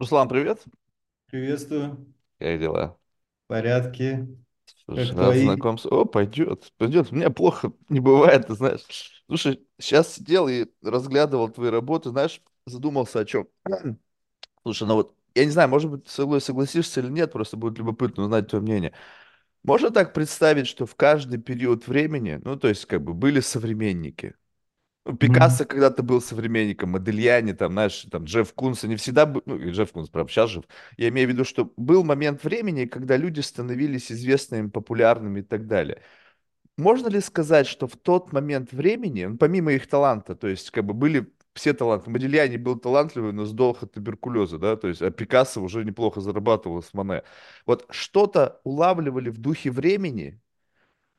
Руслан, привет. Приветствую. Как дела? В порядке. Слушай, Как рад твои? знакомству. О, пойдет, пойдет. У меня плохо не бывает, ты знаешь. Слушай, сейчас сидел и разглядывал твои работы, знаешь, задумался о чем. Слушай, ну вот, я не знаю, может быть, со мной согласишься или нет, просто будет любопытно узнать твое мнение. Можно так представить, что в каждый период времени, ну, то есть, как бы, были современники, Ну. Пикассо когда-то был современником, Модельяне, там, знаешь, там, Джефф Кунс, они всегда, бы- ну, Джефф Кунс, правда, сейчас жив. Я имею в виду, что был момент времени, когда люди становились известными, популярными и так далее. Можно ли сказать, что в тот момент времени, ну, помимо их таланта, то есть, как бы, были все таланты, Модельяне был талантливый, но сдох от туберкулеза, да, то есть, а Пикассо уже неплохо зарабатывал с Моне. Вот что-то улавливали в духе времени,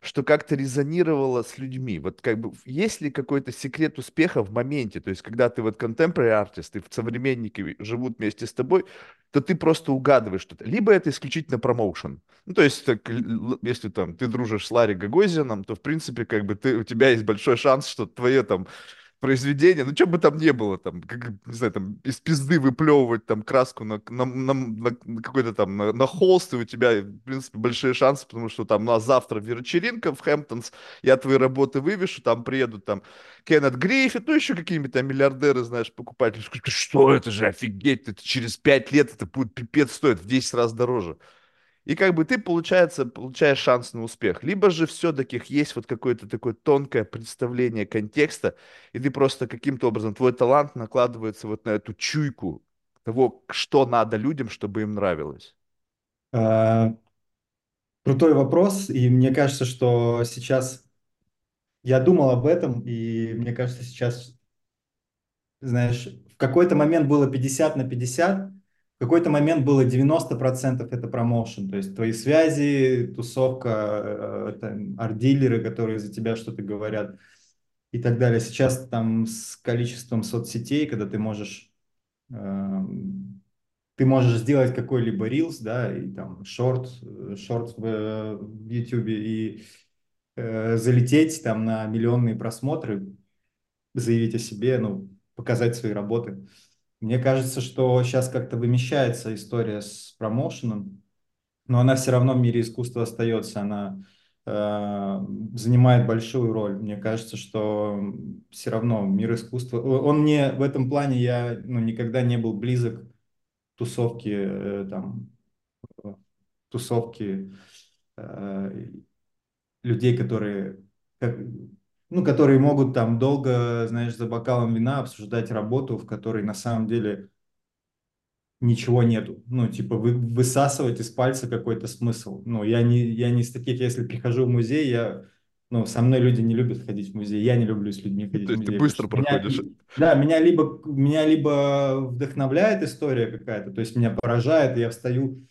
что как-то резонировало с людьми. Вот как бы есть ли какой-то секрет успеха в моменте? То есть, когда ты вот contemporary артист, и современники живут вместе с тобой, то ты просто угадываешь что-то. Либо это исключительно промоушен. Ну, то есть, так, если там ты дружишь с Ларри Гагозианом, то, в принципе, как бы ты, у тебя есть большой шанс, что твое там произведение, ну, что бы там ни было, там, как, не знаю, там, из пизды выплевывать там краску на, на, на- на- какой-то там, на, на холст, и у тебя, в принципе, большие шансы, потому что там, ну, а завтра вечеринка в Хэмптонс, я твои работы вывешу, там приедут там Кеннет Гриффит, ну, еще какие-нибудь там миллиардеры, знаешь, покупатели, скажут, что это же, офигеть, это через пять лет это будет пипец стоит в 10 раз дороже. И как бы ты, получается, получаешь шанс на успех. Либо же все-таки есть вот какое-то такое тонкое представление контекста, и ты просто каким-то образом, твой талант накладывается вот на эту чуйку того, что надо людям, чтобы им нравилось. А, крутой вопрос, и мне кажется, что сейчас я думал об этом, и мне кажется, сейчас, знаешь, в какой-то момент было 50 на 50, в какой-то момент было 90% это промоушен, то есть твои связи, тусовка, э, там, арт-дилеры, которые за тебя что-то говорят и так далее. Сейчас там с количеством соцсетей, когда ты можешь эм, ты можешь сделать какой-либо рилс, да, и там шорт, э, шорт в, э, в YouTube и э, залететь там на миллионные просмотры, заявить о себе, ну, показать свои работы. Мне кажется, что сейчас как-то вымещается история с промоушеном, но она все равно в мире искусства остается, она э, занимает большую роль. Мне кажется, что все равно мир искусства, он мне в этом плане я ну, никогда не был близок тусовки, э, там, тусовки э, людей, которые, ну, которые могут там долго, знаешь, за бокалом вина обсуждать работу, в которой на самом деле ничего нету. Ну, типа вы, высасывать из пальца какой-то смысл. Ну, я не, я не из таких, если прихожу в музей, я, ну, со мной люди не любят ходить в музей, я не люблю с людьми То ходить в есть ты музей, потому быстро что меня, проходишь. да, меня либо, меня либо вдохновляет история какая-то, то есть меня поражает, я встаю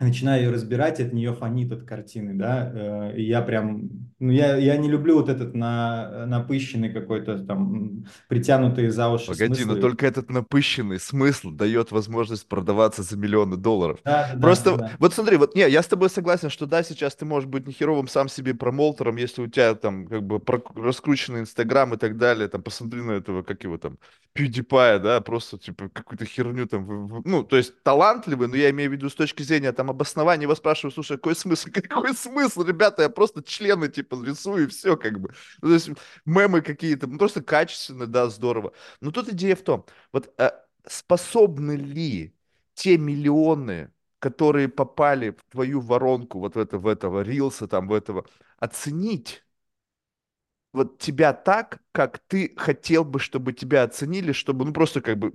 начинаю ее разбирать, от нее фонит от картины, да, э, и я прям, ну, я, я не люблю вот этот на, напыщенный какой-то там, притянутые за уши Погоди, но смыслы. только этот напыщенный смысл дает возможность продаваться за миллионы долларов. Да, да, да, Просто, да. вот смотри, вот не, я с тобой согласен, что да, сейчас ты можешь быть нехеровым сам себе промоутером, если у тебя там как бы раскрученный Инстаграм и так далее, там посмотри на этого, как его там, PewDiePie, да, просто типа какую-то херню там, ну, то есть талантливый, но я имею в виду с точки зрения там обоснования, его спрашиваю, слушай, какой смысл, какой смысл, ребята, я просто члены типа рисую и все как бы. Ну, то есть мемы какие-то, ну, просто качественно, да, здорово. Но тут идея в том, вот э, способны ли те миллионы, которые попали в твою воронку, вот в, это, в этого рилса, там, в этого, оценить вот тебя так, как ты хотел бы, чтобы тебя оценили, чтобы, ну, просто как бы,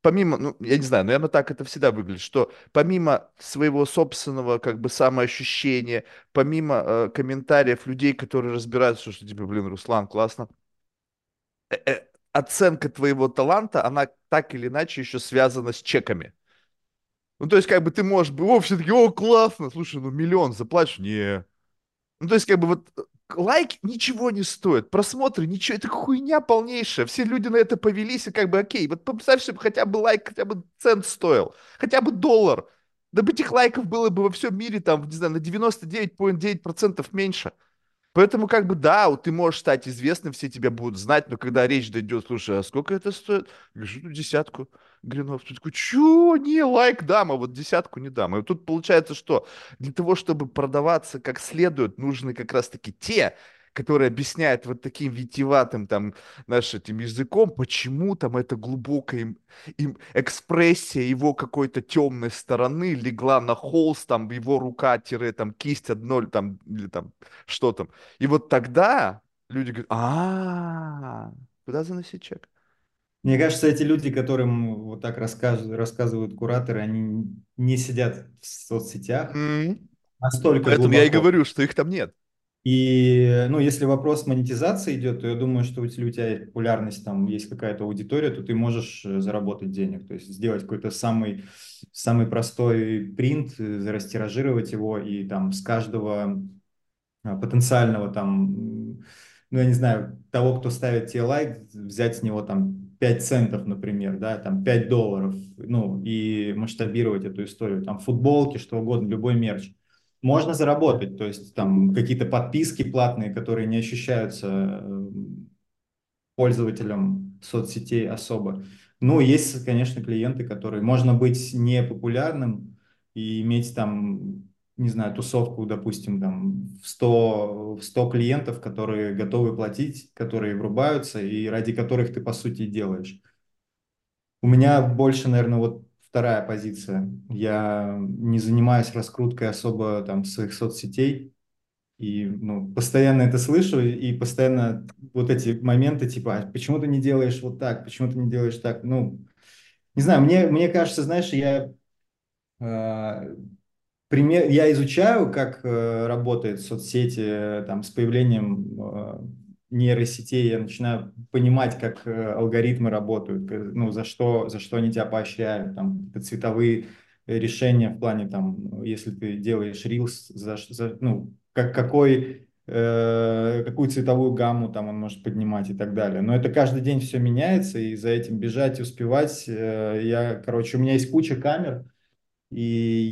помимо, ну, я не знаю, наверное, так это всегда выглядит, что помимо своего собственного, как бы, самоощущения, помимо э, комментариев людей, которые разбираются, что, типа, блин, Руслан, классно, э, э, оценка твоего таланта, она так или иначе еще связана с чеками. Ну, то есть, как бы ты можешь бы, о, все таки о, классно, слушай, ну, миллион заплатишь? Не. Ну, то есть, как бы вот лайк ничего не стоит, просмотры ничего, это хуйня полнейшая. Все люди на это повелись, и как бы окей. Вот представь, чтобы хотя бы лайк, хотя бы цент стоил, хотя бы доллар. Да бы этих лайков было бы во всем мире там, не знаю, на девяносто девять целых девять десятых процентов меньше. Поэтому, как бы, да, вот ты можешь стать известным, все тебя будут знать, но когда речь дойдет, слушай, а сколько это стоит? Говоришь, ну, десятку гринов. Ты такой, чё? Не, лайк дам, а вот десятку не дам. И тут получается, что для того, чтобы продаваться как следует, нужны как раз-таки те, которые объясняют вот таким витиеватым там, знаешь, этим языком, почему там эта глубокая им, экспрессия его какой-то темной стороны легла на холст, там его рука, тире, там кисть одно, там, или там что там. И вот тогда люди говорят, а, куда заносить чек? Мне кажется, эти люди, которым вот так рассказывают, рассказывают кураторы, они не сидят в соцсетях М. настолько Поэтому я и глубоко. говорю, что их там нет. И, ну, если вопрос монетизации идет, то я думаю, что если у тебя популярность, там есть какая-то аудитория, то ты можешь э, заработать денег, то есть сделать какой-то самый, самый простой принт, э, растиражировать его, и там с каждого а, потенциального там, ну, я не знаю, того, кто ставит тебе лайк, взять с него там 5 центов, например, да, там 5 долларов, ну, и масштабировать эту историю, там футболки, что угодно, любой мерч можно заработать, то есть там какие-то подписки платные, которые не ощущаются э, пользователям соцсетей особо. Ну, есть, конечно, клиенты, которые можно быть не популярным и иметь там, не знаю, тусовку, допустим, там в 100, в 100 клиентов, которые готовы платить, которые врубаются и ради которых ты, по сути, делаешь. У меня больше, наверное, вот вторая позиция. Я не занимаюсь раскруткой особо там своих соцсетей. И ну, постоянно это слышу, и постоянно вот эти моменты, типа, а почему ты не делаешь вот так, почему ты не делаешь так? Ну, не знаю, мне, мне кажется, знаешь, я э, пример, я изучаю, как э, работают соцсети э, там, с появлением э, нейросетей, я начинаю понимать, как э, алгоритмы работают, ну, за что, за что они тебя поощряют, там, цветовые решения в плане, там, если ты делаешь рилс, за, за- ну, как, какой, э, какую цветовую гамму там он может поднимать и так далее. Но это каждый день все меняется, и за этим бежать, успевать, э, я, короче, у меня есть куча камер, и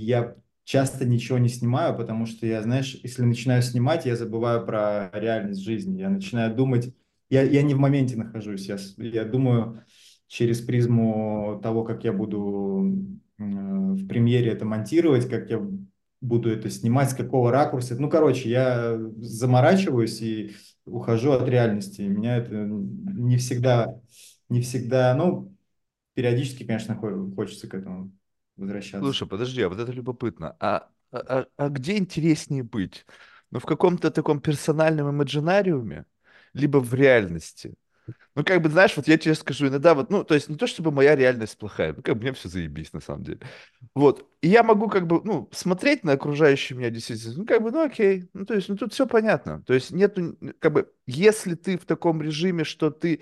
я часто ничего не снимаю, потому что я, знаешь, если начинаю снимать, я забываю про реальность жизни. Я начинаю думать, я, я не в моменте нахожусь, я, я думаю через призму того, как я буду в премьере это монтировать, как я буду это снимать, с какого ракурса. Ну, короче, я заморачиваюсь и ухожу от реальности. Меня это не всегда, не всегда, ну, периодически, конечно, хо- хочется к этому возвращаться. Слушай, подожди, а вот это любопытно. А, а, а где интереснее быть? Ну, в каком-то таком персональном имаджинариуме, либо в реальности? Ну, как бы, знаешь, вот я тебе скажу, иногда вот, ну, то есть не то, чтобы моя реальность плохая, ну, как бы мне все заебись, на самом деле. Вот. И я могу, как бы, ну, смотреть на окружающую меня действительно, ну, как бы, ну, окей. Ну, то есть, ну, тут все понятно. То есть нету, как бы, если ты в таком режиме, что ты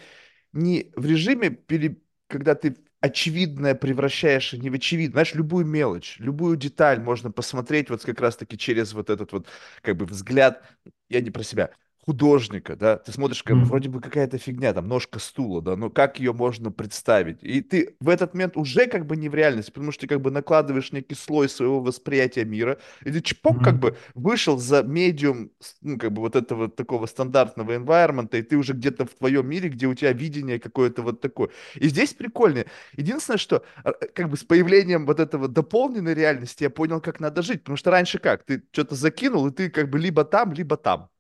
не в режиме, пере- когда ты очевидное превращаешь не в очевидное. Знаешь, любую мелочь, любую деталь можно посмотреть вот как раз-таки через вот этот вот как бы взгляд, я не про себя, художника, да, ты смотришь, как вроде бы какая-то фигня, там, ножка стула, да, но как ее можно представить? И ты в этот момент уже как бы не в реальности, потому что ты как бы накладываешь некий слой своего восприятия мира, и ты чпок как бы вышел за медиум, ну, как бы вот этого такого стандартного environment, и ты уже где-то в твоем мире, где у тебя видение какое-то вот такое. И здесь прикольно. Единственное, что а, как бы с появлением вот этого дополненной реальности я понял, как надо жить. Потому что раньше как? Ты что-то закинул, и ты как бы либо там, либо там.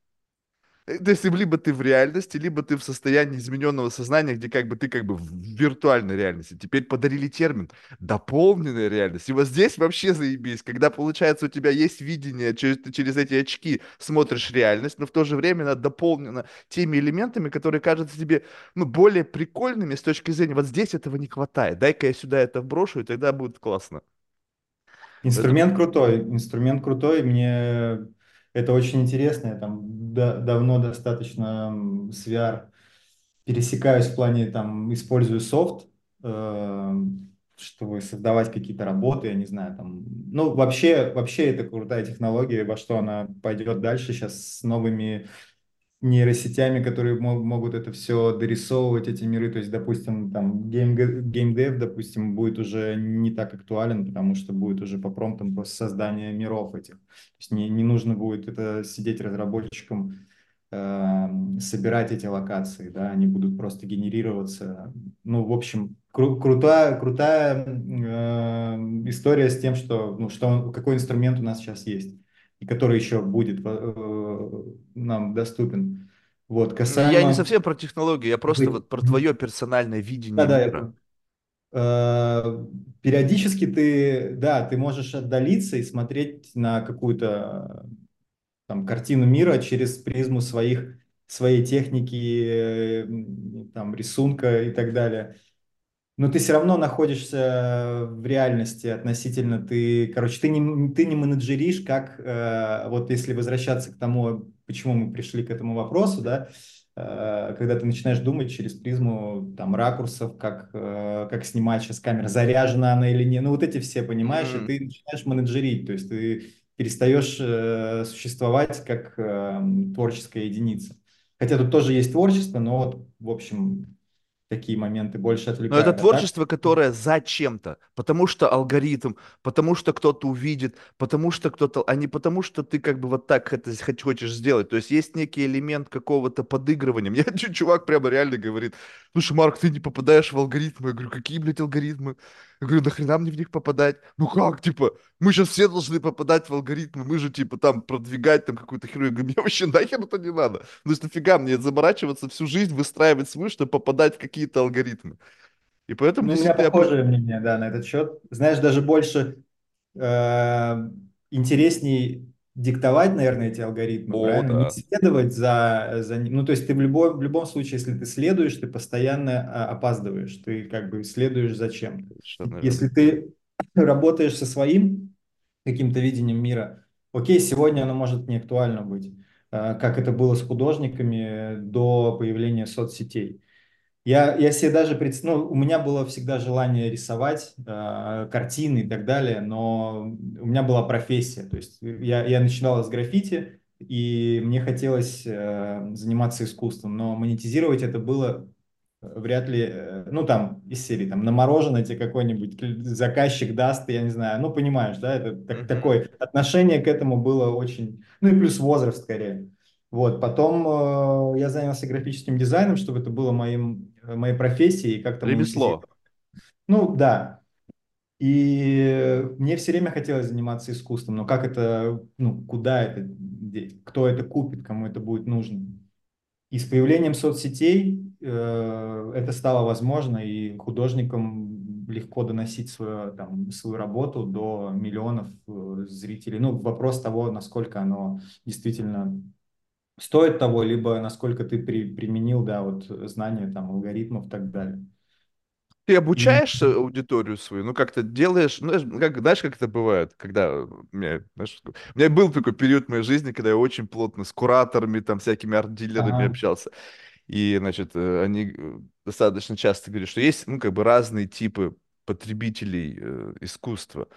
Э, То есть либо ты в реальности, либо ты в состоянии измененного сознания, где как бы ты как бы в виртуальной реальности. Теперь подарили термин дополненная реальность. И вот здесь вообще заебись, когда получается у тебя есть видение, через, ты через эти очки смотришь реальность, но в то же время она дополнена теми элементами, которые кажутся тебе ну, более прикольными с точки зрения, вот здесь этого не хватает, дай-ка я сюда это вброшу, и тогда будет классно. Инструмент крутой, инструмент крутой, мне это очень интересно, я там да- давно достаточно с VR пересекаюсь в плане, там, использую софт, э, чтобы создавать какие-то работы, я не знаю, там, ну, вообще, вообще это крутая технология, во что она пойдет дальше сейчас с новыми нейросетями, которые мо- могут это все дорисовывать, эти миры. То есть, допустим, там гейм, геймдев, допустим, будет уже не так актуален, потому что будет уже по промптам просто создание миров этих. То есть не, не нужно будет это сидеть разработчикам э, собирать эти локации, да, они будут просто генерироваться. Ну, в общем, кру- крутая, крутая э, история с тем, что, ну, что какой инструмент у нас сейчас есть, и который еще будет э, нам доступен. Вот, Я не касаемо... совсем про технологии, я просто вот про твое персональное видение Да-да, я мира. понял. Э, периодически ты, да, ты можешь отдалиться и смотреть на какую-то там, картину мира через призму своих, своей техники, э, там, рисунка и так далее. Но ты все равно находишься в реальности относительно ты, короче, ты не, ты не менеджеришь, как э, вот если возвращаться к тому, почему мы пришли к этому вопросу, да, э, когда ты начинаешь думать через призму там ракурсов, как, э, как снимать сейчас камера, заряжена она или нет, ну вот эти все, понимаешь, и М. ты начинаешь менеджерить, то есть ты перестаешь э, существовать как э, творческая единица. Хотя тут тоже есть творчество, но вот, в общем, такие моменты больше Но это отвлекают. А так, творчество, которое зачем-то, потому что алгоритм, потому что кто-то увидит, потому что кто-то, а не потому что ты как бы вот так это хочешь сделать. То есть есть некий элемент какого-то подыгрывания. Мне один чувак прямо реально говорит, слушай, Марк, ты не попадаешь в алгоритмы. Я говорю, какие, блядь, алгоритмы? Я говорю, нахрена мне в них попадать? Ну как, типа, мы сейчас все должны попадать в алгоритмы, мы же, типа, там, продвигать там какую-то херню. Я говорю, мне вообще нахер это не надо. Ну, есть нафига мне заморачиваться всю жизнь, выстраивать свой, чтобы попадать в какие-то алгоритмы. И поэтому ну, у меня действительно я... похожее мнение, да, на этот счет. Знаешь, даже больше э, интересней диктовать, наверное, эти алгоритмы, О, правильно? Не да, следовать за, за ним. Ну, то есть ты в любом, в любом случае, если ты следуешь, ты постоянно а, опаздываешь, ты как бы следуешь за чем-то. Если ты работаешь со своим каким-то видением мира, окей, сегодня оно может не актуально быть, э, как это было с художниками до появления соцсетей. Я, я себе даже пред... ну, у меня было всегда желание рисовать э, картины и так далее, но у меня была профессия, то есть я, я начинала с граффити, и мне хотелось э, заниматься искусством, но монетизировать это было вряд ли, э, ну там из серии, там на мороженое тебе какой-нибудь заказчик даст, я не знаю, ну понимаешь, да, это так, такое отношение к этому было очень, ну и плюс возраст скорее. Вот, потом э, я занялся графическим дизайном, чтобы это было моим, э, моей профессией и как-то. Ремесло. Ну да, и мне все время хотелось заниматься искусством, но как это, ну куда это, кто это купит, кому это будет нужно. И с появлением соцсетей э, это стало возможно, и художникам легко доносить свою, там, свою работу до миллионов э, зрителей. Ну, вопрос того, насколько оно действительно стоит того, либо насколько ты при, применил, да, вот знания там алгоритмов и так далее. Ты обучаешь э, аудиторию свою, ну как-то делаешь, ну, знаешь, как, знаешь, как это бывает, когда у меня, знаешь, у меня был такой период в моей жизни, когда я очень плотно с кураторами, там, всякими арт-дилерами ага, общался. И, значит, э, они э, достаточно часто говорят, что есть, ну, как бы разные типы потребителей э, искусства.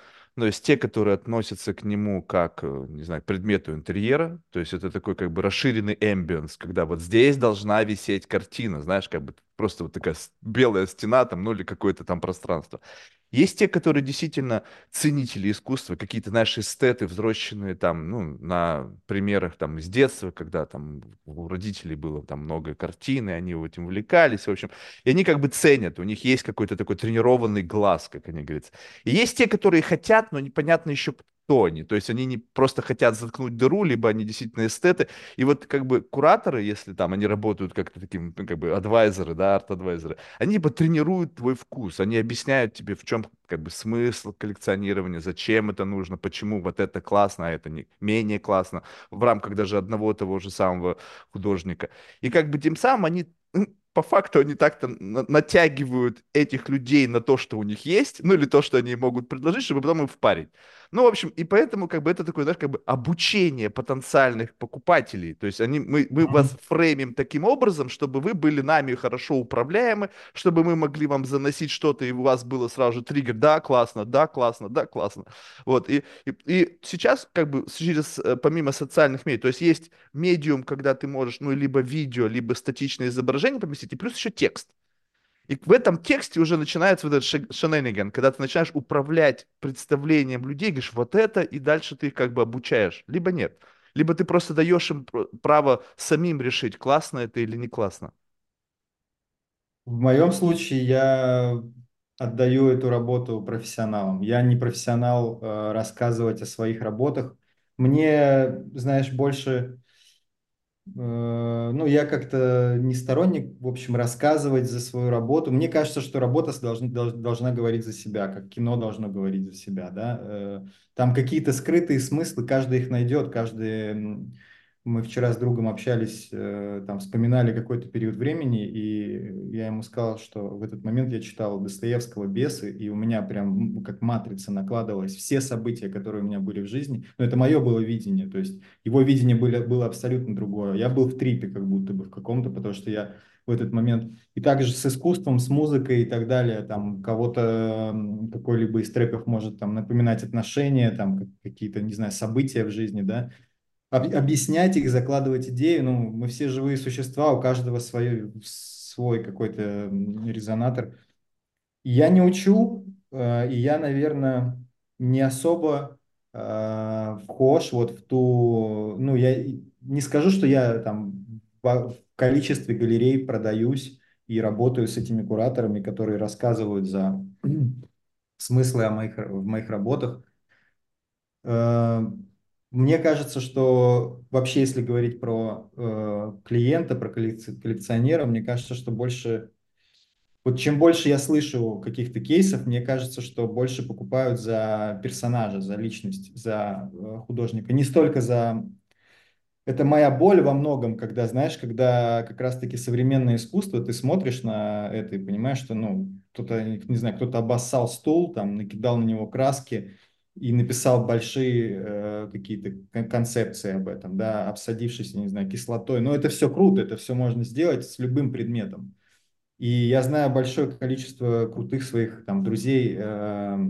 Но есть те, которые относятся к нему как, э, не знаю, предмету интерьера, то есть это такой как бы расширенный эмбиенс, когда вот здесь должна висеть картина, знаешь, как бы просто вот такая белая стена там, ну или какое-то там пространство. Есть те, которые действительно ценители искусства, какие-то наши эстеты, взросленные там, ну, на примерах там из детства, когда там у родителей было там много картин, и они этим увлекались, в общем. И они как бы ценят, у них есть какой-то такой тренированный глаз, как они говорят. И есть те, которые хотят, но непонятно еще кто они. То есть они не просто хотят заткнуть дыру, либо они действительно эстеты. И вот как бы кураторы, если там они работают как-то таким, ну, как бы адвайзеры, да, арт-адвайзеры, они типа тренируют твой вкус, они объясняют тебе, в чем как бы смысл коллекционирования, зачем это нужно, почему вот это классно, а это не менее классно, в рамках даже одного того же самого художника. И как бы тем самым они м, по факту они так-то на- натягивают этих людей на то, что у них есть, ну или то, что они могут предложить, чтобы потом им впарить. Ну, в общем, и поэтому как бы это такое, знаешь, как бы обучение потенциальных покупателей. То есть они, мы, мы вас фреймим таким образом, чтобы вы были нами хорошо управляемы, чтобы мы могли вам заносить что-то, и у вас было сразу же триггер, да, классно, да, классно, да, классно. Вот, и, и, и сейчас как бы через, э, помимо социальных медиа, то есть есть медиум, когда ты можешь, ну, либо видео, либо статичное изображение поместить, и плюс еще текст. И в этом тексте уже начинается вот этот шенениган, когда ты начинаешь управлять представлением людей, говоришь, вот это, и дальше ты их как бы обучаешь, либо нет. Либо ты просто даешь им пр- право самим решить, классно это или не классно. В моем случае я отдаю эту работу профессионалам. Я не профессионал э, рассказывать о своих работах. Мне, знаешь, больше Ну, я как-то не сторонник, в общем, рассказывать за свою работу. Мне кажется, что работа должна, должна говорить за себя, как кино должно говорить за себя, да. Э, Там какие-то скрытые смыслы, каждый их найдет, каждый... Мы вчера с другом общались, э, там, вспоминали какой-то период времени, и я ему сказал, что в этот момент я читал Достоевского «Бесы», и у меня прям как матрица накладывалась все события, которые у меня были в жизни. Но это мое было видение, то есть его видение было, было абсолютно другое. Я был в трипе как будто бы в каком-то, потому что я в этот момент. И также с искусством, с музыкой и так далее. Там кого-то какой-либо из треков может там напоминать отношения, там какие-то, не знаю, события в жизни, да объяснять их, закладывать идеи. Ну, мы все живые существа, у каждого свой, свой какой-то резонатор. Я не учу, э, и я, наверное, не особо э, вхож вот в ту... Ну, я не скажу, что я там в количестве галерей продаюсь и работаю с этими кураторами, которые рассказывают за смыслы о моих, в моих работах. Мне кажется, что вообще, если говорить про э, клиента, про коллекционера, мне кажется, что больше, вот чем больше я слышу каких-то кейсов, мне кажется, что больше покупают за персонажа, за личность, за э, художника, не столько за это моя боль во многом, когда, знаешь, когда как раз-таки современное искусство, ты смотришь на это и понимаешь, что, ну, кто-то, не знаю, кто-то обоссал стул, там, накидал на него краски, и написал большие э, какие-то концепции об этом, да, обсадившись, не знаю, кислотой. Но это все круто, это все можно сделать с любым предметом. И я знаю большое количество крутых своих там друзей, э,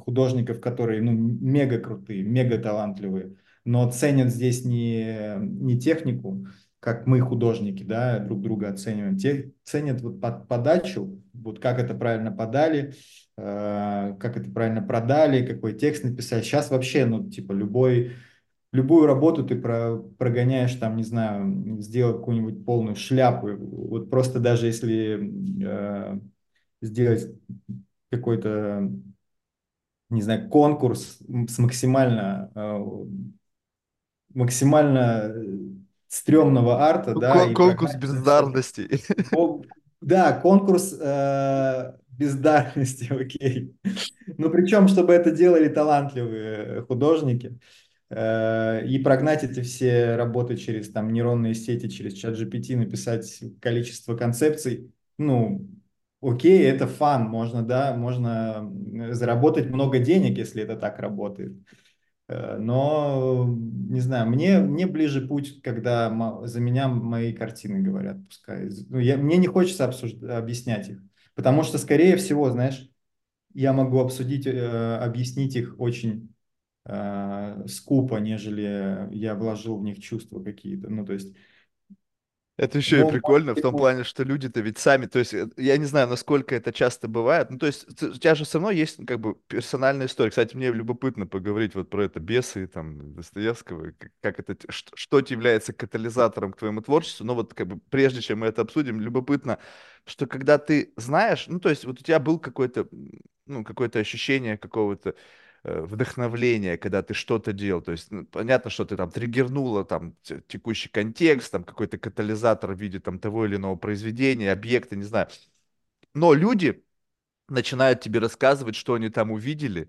художников, которые ну, мега крутые, мега талантливые, но ценят здесь не, не технику, как мы художники, да, друг друга оцениваем, те ценят вот под, подачу, вот как это правильно подали, как это правильно продали, какой текст написать. Сейчас вообще, ну, типа, любой, любую работу ты про, прогоняешь, там, не знаю, сделать какую-нибудь полную шляпу. Вот просто даже если э, сделать какой-то, не знаю, конкурс с максимально, э, максимально стрёмного арта, да. Кон- конкурс бездарности. Да, конкурс э, бездарности, окей. Ну, причем, чтобы это делали талантливые художники. Э, и прогнать эти все работы через там нейронные сети, через чат GPT, написать количество концепций, ну, окей, это фан, можно, да, можно заработать много денег, если это так работает. Э, но, не знаю, мне, мне ближе путь, когда за меня мои картины говорят, пускай. Ну, я, мне не хочется обсуждать, объяснять их, потому что, скорее всего, знаешь, я могу обсудить, э, объяснить их очень э, скупо, нежели я вложил в них чувства какие-то. Ну, то есть это еще и прикольно в том плане, что люди-то ведь сами, то есть э, я не знаю, насколько это часто бывает, ну то есть у тебя же все равно есть ну, как бы персональная история. Кстати, мне любопытно поговорить вот про это бесы там Достоевского, как это, что, что является катализатором к твоему творчеству. Но вот как бы прежде чем мы это обсудим, любопытно, что когда ты знаешь, ну то есть вот у тебя был какой-то, ну какое-то ощущение какого-то Э, вдохновление, когда ты что-то делал. То есть ну, понятно, что ты там триггернула там текущий контекст, там какой-то катализатор в виде там того или иного произведения, объекта, не знаю. Но люди начинают тебе рассказывать, что они там увидели,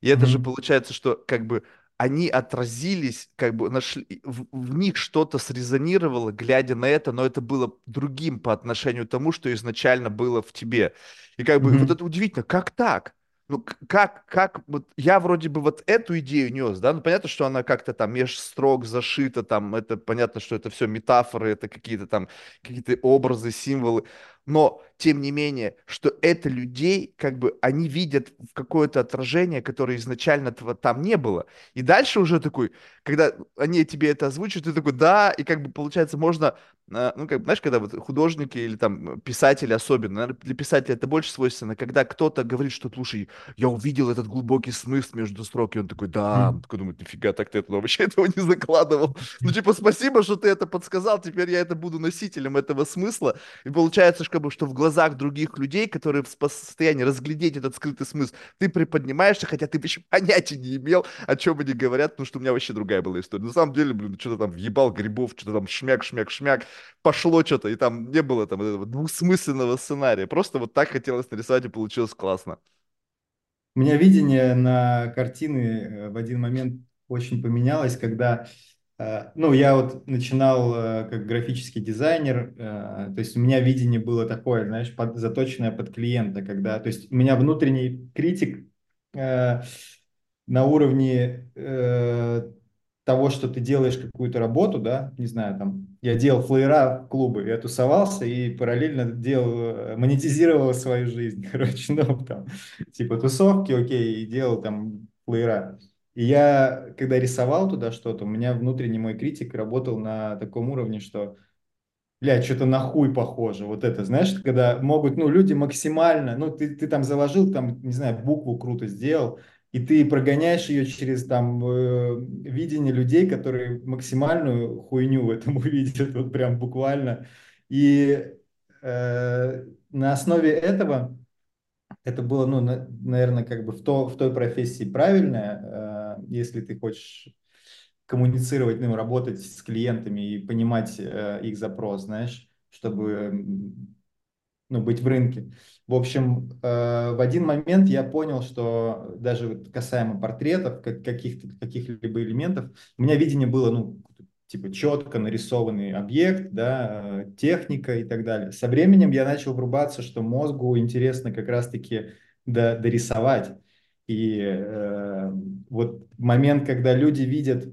и это mm-hmm. же получается, что как бы они отразились, как бы нашли, в, в них что-то срезонировало, глядя на это, но это было другим по отношению к тому, что изначально было в тебе. И как бы mm-hmm. вот это удивительно, как так? ну, как, как, вот я вроде бы вот эту идею нес, да, ну, понятно, что она как-то там меж строк зашита, там, это понятно, что это все метафоры, это какие-то там, какие-то образы, символы, но тем не менее, что это людей, как бы они видят какое-то отражение, которое изначально этого там не было. И дальше уже такой, когда они тебе это озвучивают, ты такой, да, и как бы получается можно, а, ну как, знаешь, когда вот художники или там писатели особенно, наверное, для писателя это больше свойственно, когда кто-то говорит, что, слушай, я увидел этот глубокий смысл между строк, и он такой, да, он такой думает, нифига, так ты этого вообще этого не закладывал. Ну типа, спасибо, что ты это подсказал, теперь я это буду носителем этого смысла. И получается, как бы, что в глазах других людей, которые в состоянии разглядеть этот скрытый смысл, ты приподнимаешься, хотя ты вообще понятия не имел, о чем они говорят, потому что у меня вообще другая была история. На самом деле, блин, что-то там въебал грибов, что-то там шмяк, шмяк, шмяк, пошло что-то, и там не было там этого двусмысленного сценария. Просто вот так хотелось нарисовать, и получилось классно. У меня видение на картины э, в один момент очень поменялось, когда ну, я вот начинал э, как графический дизайнер, э, то есть у меня видение было такое, знаешь, под, заточенное под клиента, когда, то есть у меня внутренний критик на уровне того, что ты делаешь какую-то работу, да, не знаю, там, я делал флеера клубы, я тусовался и параллельно делал, монетизировал свою жизнь, короче, ну, там, типа тусовки, окей, и делал там флеера. И я, когда рисовал туда что-то, у меня внутренний мой критик работал на таком уровне, что, бля, что-то на хуй похоже. Вот это, знаешь, когда могут, ну, люди максимально, ну, ты, ты там заложил, там, не знаю, букву круто сделал, и ты прогоняешь ее через там э, видение людей, которые максимальную хуйню в этом увидят, вот прям буквально. И э, на основе этого это было, ну, на, наверное, как бы в, то, в той профессии правильное, э, если ты хочешь коммуницировать, ну, работать с клиентами и понимать э, их запрос, знаешь, чтобы ну, быть в рынке. В общем, э, в один момент я понял, что даже вот касаемо портретов, как, каких-то, каких-либо элементов, у меня видение было, ну, типа четко нарисованный объект, да, э, техника и так далее. Со временем я начал врубаться, что мозгу интересно как раз-таки дорисовать. И э, вот момент, когда люди видят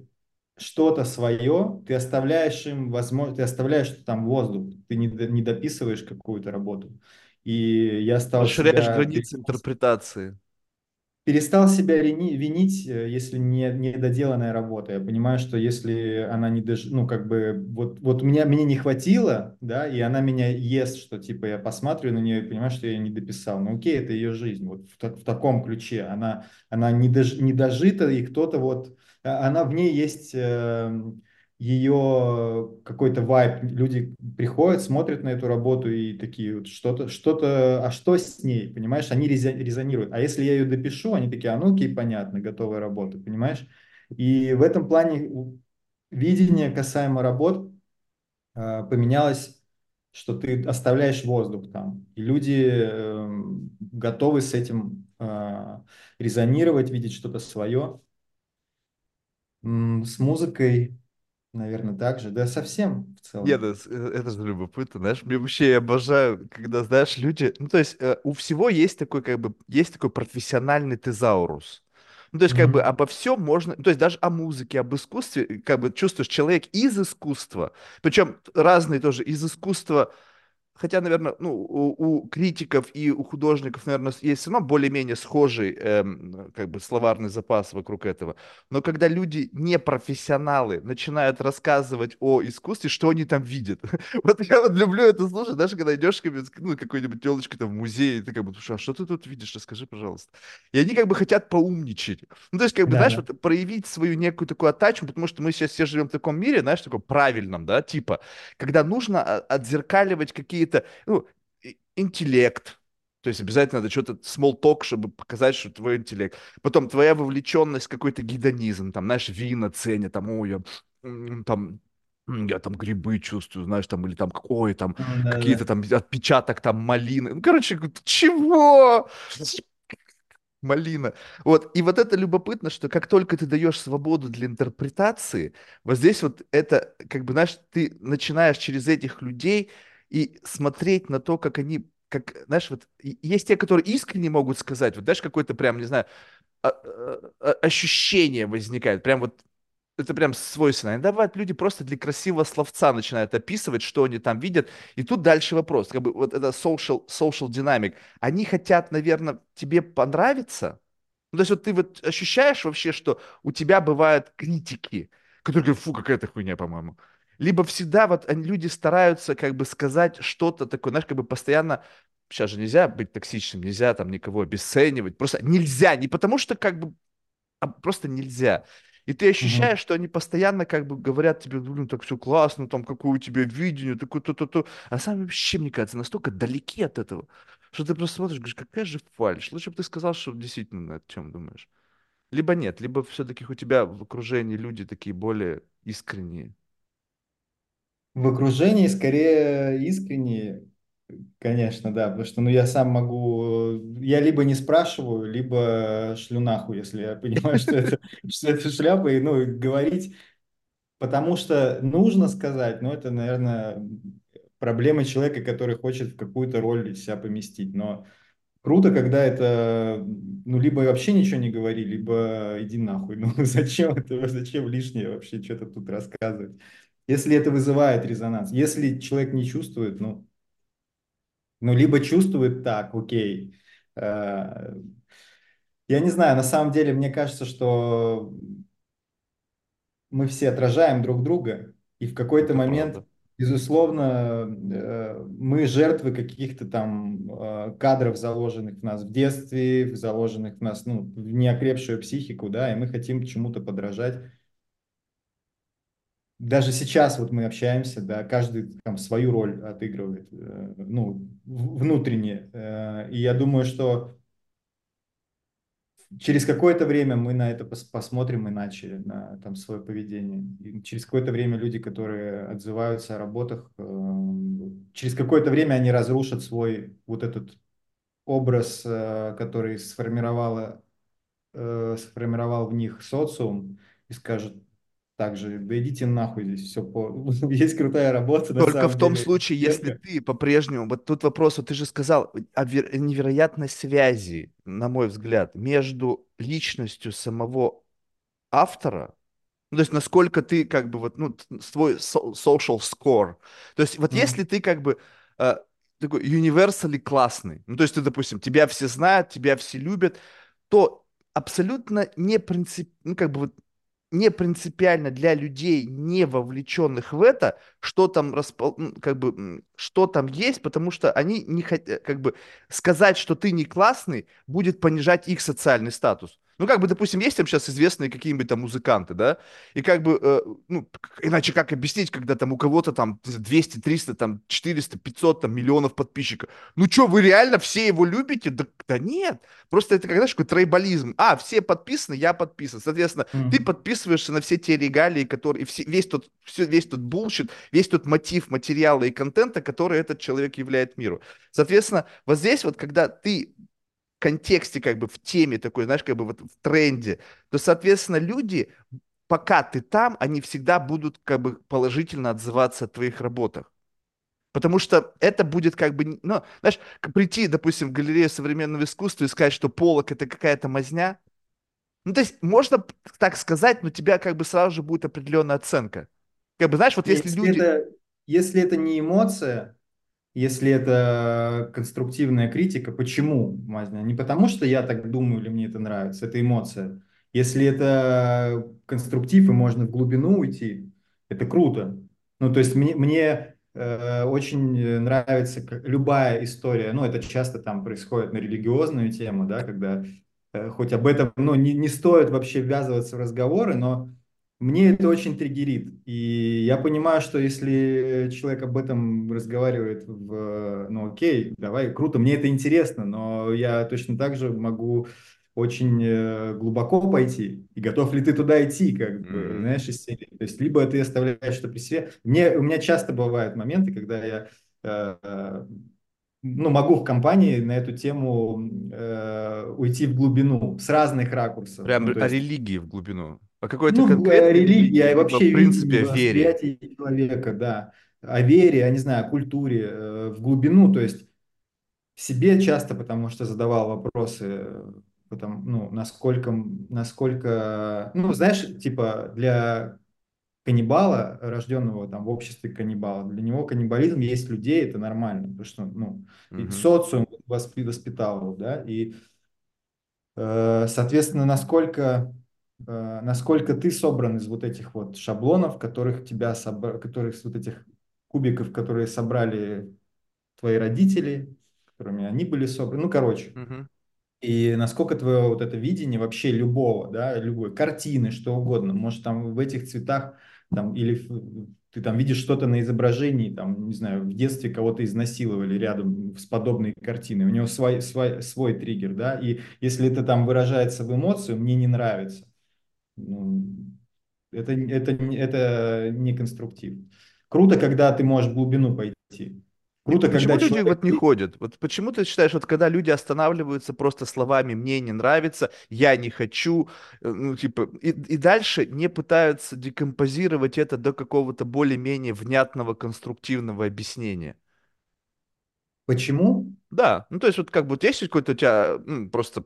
что-то свое, ты оставляешь им возможность, ты оставляешь там воздух, ты не, не дописываешь какую-то работу. И я стал Расширяешь себя... границы интерпретации перестал себя винить, э, если не, не доделанная работа. Я понимаю, что если она не дож... ну, как бы, вот, вот меня, мне не хватило, да, и она меня ест, что, типа, я посмотрю на нее и понимаю, что я не дописал. Ну, окей, это ее жизнь, вот в, в таком ключе. Она, она не, дож... не дожита, и кто-то вот, а, она в ней есть... Э, ее какой-то вайб, люди приходят, смотрят на эту работу и такие вот что-то, что-то, а что с ней, понимаешь, они резонируют. А если я ее допишу, они такие, а ну окей, понятно, готовая работа, понимаешь? И в этом плане видение касаемо работ э, поменялось, что ты оставляешь воздух там, и люди э, готовы с этим э, резонировать, видеть что-то свое. С музыкой Наверное, так же. Да совсем в целом. Нет, это, э, это же любопытно, знаешь, мне вообще я обожаю, когда, знаешь, люди, ну, то есть э, у всего есть такой, как бы, есть такой профессиональный тезаурус. Ну, то есть, как бы обо всем можно, то есть даже о музыке, об искусстве, как бы чувствуешь, человек из искусства, причем разные тоже, из искусства хотя, наверное, ну, у, у критиков и у художников, наверное, есть все равно более-менее схожий эм, как бы словарный запас вокруг этого. Но когда люди не профессионалы начинают рассказывать о искусстве, что они там видят. вот я вот люблю это слушать, даже когда идешь ну, какой-нибудь телочкой там в музей, и ты как бы, слушай, а что ты тут видишь, расскажи, пожалуйста. И они как бы хотят поумничать. Ну, то есть, как бы, да, знаешь, да. вот проявить свою некую такую атачу, потому что мы сейчас все живем в таком мире, знаешь, таком правильном, да, типа, когда нужно а, отзеркаливать какие какие-то, ну, интеллект, то есть обязательно надо что-то small talk, чтобы показать, что твой интеллект. Потом твоя вовлеченность, какой-то гедонизм, там, знаешь, вина ценят, там, ой, я, там, я там грибы чувствую, знаешь, там, или там, ой, там, да, какие-то да. там отпечаток там малины. Ну, короче, чего? малина. Вот, и вот это любопытно, что как только ты даешь свободу для интерпретации, вот здесь вот это, как бы, знаешь, ты начинаешь через этих людей и смотреть на то, как они, как, знаешь, вот есть те, которые искренне могут сказать, вот, знаешь, какое-то прям, не знаю, а, а, а, ощущение возникает, прям вот это прям свойственно. Иногда бывает, люди просто для красивого словца начинают описывать, что они там видят. И тут дальше вопрос. Как бы вот это social, social dynamic. Они хотят, наверное, тебе понравиться. Ну, то есть вот ты вот ощущаешь вообще, что у тебя бывают критики, которые говорят, фу, какая-то хуйня, по-моему. Либо всегда вот люди стараются как бы сказать что-то такое, знаешь, как бы постоянно сейчас же нельзя быть токсичным, нельзя там никого обесценивать, просто нельзя, не потому что как бы, а просто нельзя. И ты ощущаешь, Мгм. что они постоянно как бы говорят тебе, блин, так все классно, там, какое у тебя видение, такое то-то-то. А сами вообще, мне кажется, настолько далеки от этого, что ты просто смотришь, говоришь, какая же фальшь. Лучше бы ты сказал, что действительно на чем думаешь. Либо нет, либо все-таки у тебя в окружении люди такие более искренние. В окружении скорее искренние, конечно, да, потому что ну, я сам могу, я либо не спрашиваю, либо шлю нахуй, если я понимаю, что это, что это шляпа, и ну, говорить, потому что нужно сказать, но это, наверное, проблема человека, который хочет в какую-то роль себя поместить, но Круто, когда это, ну, либо вообще ничего не говори, либо иди нахуй. Ну, зачем это, зачем лишнее вообще что-то тут рассказывать? Если это вызывает резонанс. Если человек не чувствует, ну, ну либо чувствует так, окей. Э, Я не знаю, на самом деле, мне кажется, что мы все отражаем друг друга, и в какой-то Это момент, правда. безусловно, э, мы жертвы каких-то там э, кадров, заложенных в нас в детстве, заложенных в нас, ну, в неокрепшую психику, да, и мы хотим чему-то подражать. Даже сейчас вот мы общаемся, да, каждый там свою роль отыгрывает, э, ну, внутренне. Э, И я думаю, что через какое-то время мы на это пос- посмотрим иначе, на там свое поведение. И через какое-то время люди, которые отзываются о работах, э, через какое-то время они разрушат свой вот этот образ, э, который сформировала, э, сформировал в них социум, и скажут также, да идите нахуй здесь, все по... Есть крутая работа, Только в том деле. случае, если ты по-прежнему, вот тут вопрос, вот ты же сказал о вер- невероятной связи, на мой взгляд, между личностью самого автора Ну, то есть насколько ты как бы вот, ну, свой social score. То есть вот если Мгм. ты как бы э, такой universally классный, ну, то есть ты, допустим, тебя все знают, тебя все любят, то абсолютно не принцип, ну, как бы вот не принципиально для людей, не вовлеченных в это, что там распол... как бы, что там есть, потому что они не хотят, как бы, сказать, что ты не классный, будет понижать их социальный статус. Ну, как бы, допустим, есть там сейчас известные какие-нибудь там музыканты, да, и как бы, э, ну, иначе как объяснить, когда там у кого-то там 200, 300, там 400, 500 там миллионов подписчиков. Ну, что, вы реально все его любите? Да, да нет. Просто это, знаешь, такой трайбализм. А, все подписаны, я подписан. Соответственно, ты Мгм. подписываешься на все те регалии, которые, все, весь тот, все, весь тот bullshit, весь тот мотив материала и контента, который этот человек являет миру. Соответственно, вот здесь вот, когда ты контексте, как бы в теме такой, знаешь, как бы вот в тренде, то, соответственно, люди, пока ты там, они всегда будут как бы положительно отзываться о твоих работах. Потому что это будет как бы, ну, знаешь, прийти, допустим, в галерею современного искусства и сказать, что полок это какая-то мазня, ну, то есть можно так сказать, но у тебя как бы сразу же будет определенная оценка. Как бы, знаешь, вот если Если люди... это, если это не эмоция, Если это конструктивная критика, почему, Мазня? Не потому, что я так думаю или мне это нравится, это эмоция. Если это конструктив и можно в глубину уйти, это круто. Ну, то есть мне, мне э, очень нравится любая история, ну, это часто там происходит на религиозную тему, да, когда э, хоть об этом, ну, не, не стоит вообще ввязываться в разговоры, но мне это очень триггерит. И я понимаю, что если человек об этом разговаривает в, ну окей, давай, круто, мне это интересно, но я точно так же могу очень э, глубоко пойти. И готов ли ты туда идти, как бы, М, знаешь, из серии. То есть либо ты оставляешь что при себе. Мне, у меня часто бывают моменты, когда я э, ну, могу в компании на эту тему э, уйти в глубину с разных ракурсов. Прям Ну, о есть религии в глубину. О какой-то ну, э, конкретной религия религии, и либо вообще в принципе вере. человека, да, о вере, я не знаю, о культуре, э, в глубину, то есть себе часто, потому что задавал вопросы, потому, ну, насколько, насколько, ну, знаешь, типа для каннибала, рожденного там в обществе каннибала, для него каннибализм есть людей, это нормально, потому что, ну, и Мгм. социум воспи- воспитал его, да, и, э, соответственно, насколько, э, насколько ты собран из вот этих вот шаблонов, которых тебя, собра- которых из вот этих кубиков, которые собрали твои родители, которыми они были собраны, ну, короче, Мгм. и насколько твое вот это видение вообще любого, да, любой картины, что угодно, может там в этих цветах, там, или ты там видишь что-то на изображении, там, не знаю, в детстве кого-то изнасиловали рядом с подобной картиной, у него свой, свой, свой триггер, да, и если это там выражается в эмоцию, мне не нравится, это, это, не- это не конструктив. Круто, когда ты можешь в глубину пойти. Круто, почему когда люди человек вот не ходят? Вот почему ты считаешь, вот когда люди останавливаются просто словами «мне не нравится», «я не хочу», э, ну, типа, и, и дальше не пытаются декомпозировать это до какого-то более-менее внятного, конструктивного объяснения? Почему? Да, ну то есть вот как бы вот есть какой-то у тебя м, просто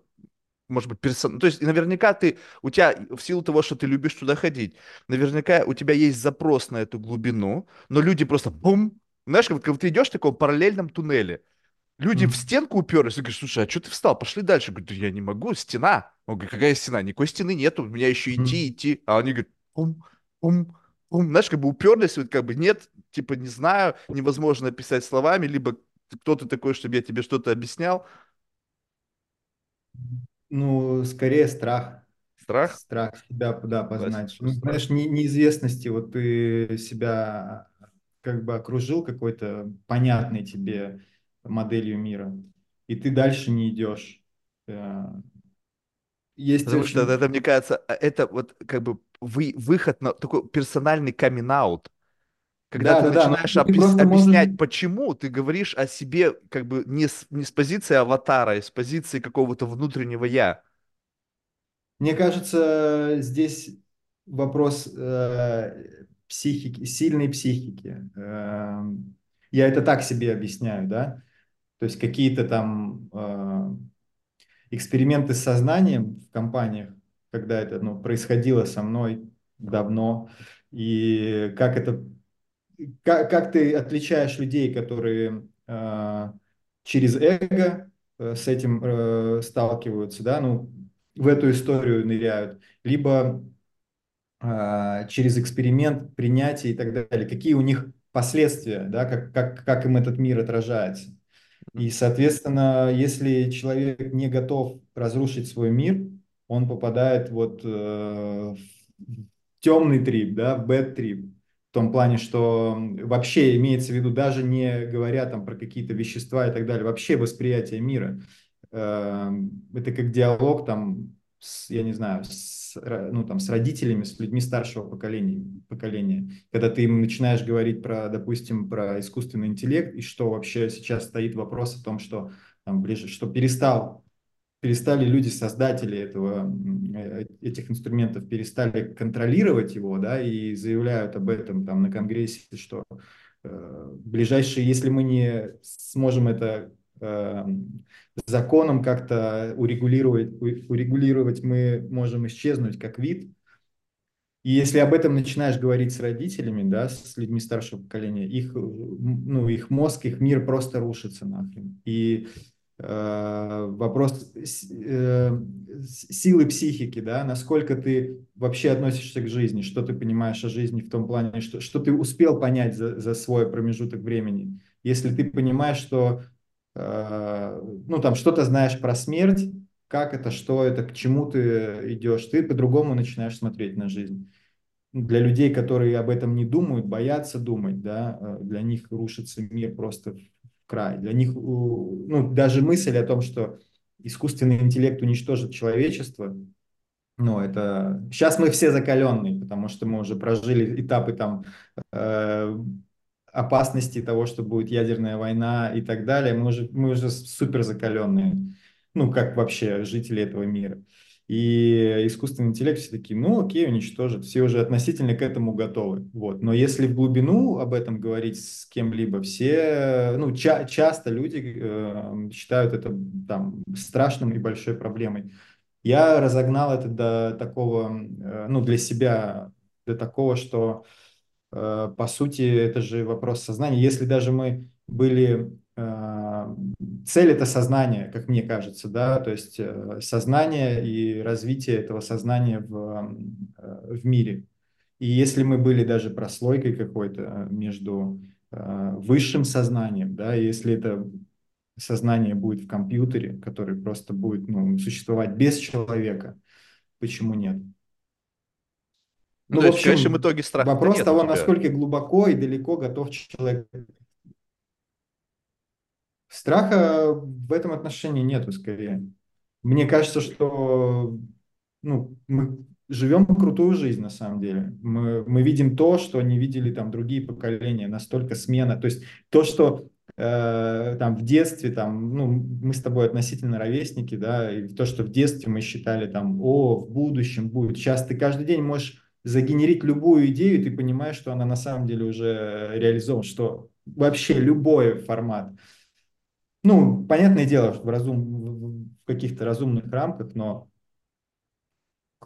может быть, персон... То есть, наверняка ты, у тебя, в силу того, что ты любишь туда ходить, наверняка у тебя есть запрос на эту глубину, но люди просто бум, знаешь, как, как ты идешь в таком параллельном туннеле, люди в М. стенку уперлись, и говорят, слушай, а что ты встал, пошли дальше. Говорю, «Да я не могу, стена. Он говорит, какая стена? Никакой стены нету, у меня еще идти, Мгм. идти. А они говорят, пум, пум, пум. Знаешь, как бы уперлись, вот как бы нет, типа не знаю, невозможно описать словами, либо кто ты такой, чтобы я тебе что-то объяснял. Ну, скорее страх. Страх? Страх себя, да, познать. что Ну, знаешь, не, неизвестности. Вот ты себя как бы окружил какой-то понятной тебе моделью мира, и ты дальше не идешь. Э, Есть Потому что очень... это, мне кажется, а, это вот как бы вы, выход на такой персональный камин-аут. Когда Да, ты да, да, но начинаешь ты объяс- можешь... объяснять, почему, ты говоришь о себе как бы не с, не с позиции аватара, а с позиции какого-то внутреннего я. Мне кажется, здесь вопрос э, психики, сильной психики. Э, Я это так себе объясняю, да? То есть какие-то там э, эксперименты с сознанием в компаниях, когда это ну, происходило со мной давно, и как это, как, как ты отличаешь людей, которые э, через эго э, с этим э, сталкиваются, да, ну, в эту историю ныряют, либо э, через эксперимент, принятие и так далее, какие у них последствия, да, как, как, как им этот мир отражается. И, соответственно, если человек не готов разрушить свой мир, он попадает вот э, в темный трип, да, в bad трип. В том плане, что вообще имеется в виду, даже не говоря там про какие-то вещества и так далее, вообще восприятие мира. Э, это как диалог там, с, я не знаю, с, ну, там, с родителями, с людьми старшего поколения, поколения. Когда ты им начинаешь говорить про, допустим, про искусственный интеллект, и что вообще сейчас стоит вопрос о том, что, там, ближе, что перестал перестали люди, создатели этого, э, этих инструментов, перестали контролировать его, да, и заявляют об этом там на Конгрессе, что э, ближайшие, если мы не сможем это э, законом как-то урегулировать, урегулировать, мы можем исчезнуть как вид. И если об этом начинаешь говорить с родителями, да, с людьми старшего поколения, их, ну, их мозг, их мир просто рушится нахрен. И вопрос э, силы психики, да, насколько ты вообще относишься к жизни, что ты понимаешь о жизни в том плане, что, что ты успел понять за, за свой промежуток времени. Если ты понимаешь, что э, ну, там что-то знаешь про смерть, как это, что это, к чему ты идешь, ты по-другому начинаешь смотреть на жизнь. Для людей, которые об этом не думают, боятся думать, да, э, для них рушится мир просто край. Для них, ну, даже мысль о том, что искусственный интеллект уничтожит человечество, ну, это... Сейчас мы все закаленные, потому что мы уже прожили этапы там э, опасности того, что будет ядерная война и так далее. Мы уже, мы уже супер закаленные, ну, как вообще жители этого мира. И искусственный интеллект все такие, ну, окей, уничтожит. Все уже относительно к этому готовы. Вот. Но если в глубину об этом говорить с кем-либо, все, ну, ча- часто люди э, считают это там страшным и большой проблемой. Я разогнал это до такого, э, ну, для себя, до такого, что, э, по сути, это же вопрос сознания. Если даже мы были... э, Цель– это сознание, как мне кажется, да, то есть э, сознание и развитие этого сознания в, э, в мире. И если мы были даже прослойкой какой-то между э, высшим сознанием, да, если это сознание будет в компьютере, который просто будет ну, существовать без человека, почему нет? Ну, Ну, в есть в конечном общем, итоге страха-то вопрос того, насколько глубоко и далеко готов человек. Страха в этом отношении нету, скорее. Мне кажется, что ну, мы живем крутую жизнь на самом деле. Мы, мы видим то, что не видели там другие поколения, настолько смена. То есть то, что э, там в детстве, там, ну, мы с тобой относительно ровесники, да, и то, что в детстве мы считали там, о, в будущем будет. Сейчас ты каждый день можешь загенерить любую идею, и ты понимаешь, что она на самом деле уже реализована, что вообще любой формат. Ну, понятное дело, что в, разум, в каких-то разумных рамках, но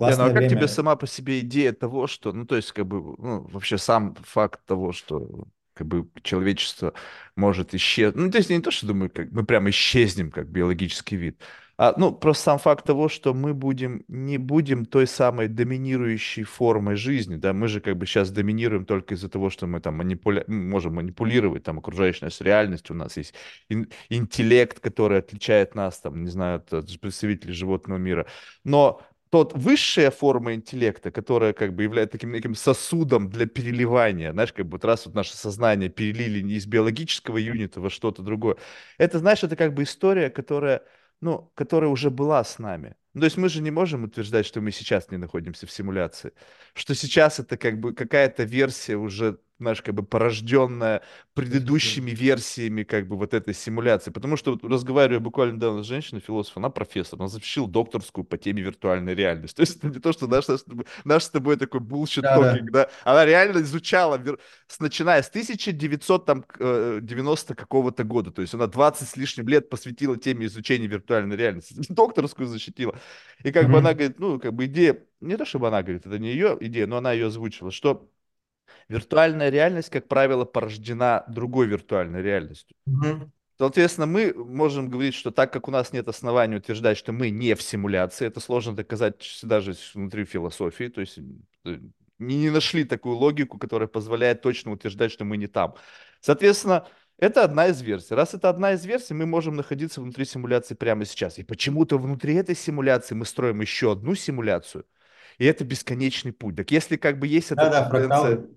ну а классное как тебе время. сама по себе идея того, что, ну, то есть, как бы, ну, вообще сам факт того, что, как бы, человечество может исчезнуть, ну, то есть, не то, что, думаю, как мы прям исчезнем, как биологический вид, а, ну, просто сам факт того, что мы будем, не будем той самой доминирующей формой жизни, да, мы же, как бы, сейчас доминируем только из-за того, что мы там манипуля... можем манипулировать, там, окружающей нас реальностью, у нас есть ин- интеллект, который отличает нас, там, не знаю, от представителей животного мира, но тот высшая форма интеллекта, которая как бы является таким неким сосудом для переливания, знаешь, как бы вот раз вот наше сознание перелили из биологического юнита во что-то другое, это, знаешь, это как бы история, которая, ну, которая уже была с нами. Ну, то есть мы же не можем утверждать, что мы сейчас не находимся в симуляции, что сейчас это как бы какая-то версия уже, знаешь, как бы порожденная предыдущими версиями как бы вот этой симуляции. Потому что вот разговариваю буквально недавно с женщиной, философ, она профессор, она защитила докторскую по теме виртуальной реальности. То есть это не то, что наш, наш, наш с тобой такой bullshit Да, talking, да. да, она реально изучала, с, начиная с 1990 какого-то года, то есть она 20 с лишним лет посвятила теме изучения виртуальной реальности, докторскую защитила. И как бы она говорит, ну, как бы идея, не то чтобы она говорит, это не ее идея, но она ее озвучила, что Виртуальная реальность, как правило, порождена другой виртуальной реальностью. Мгм. Соответственно, мы можем говорить, что так как у нас нет оснований утверждать, что мы не в симуляции, это сложно доказать даже внутри философии, то есть э, не нашли такую логику, которая позволяет точно утверждать, что мы не там. Соответственно, это одна из версий. Раз это одна из версий, мы можем находиться внутри симуляции прямо сейчас. И почему-то внутри этой симуляции мы строим еще одну симуляцию, и это бесконечный путь. Так если как бы есть эта Да, да, тенденция фракталы.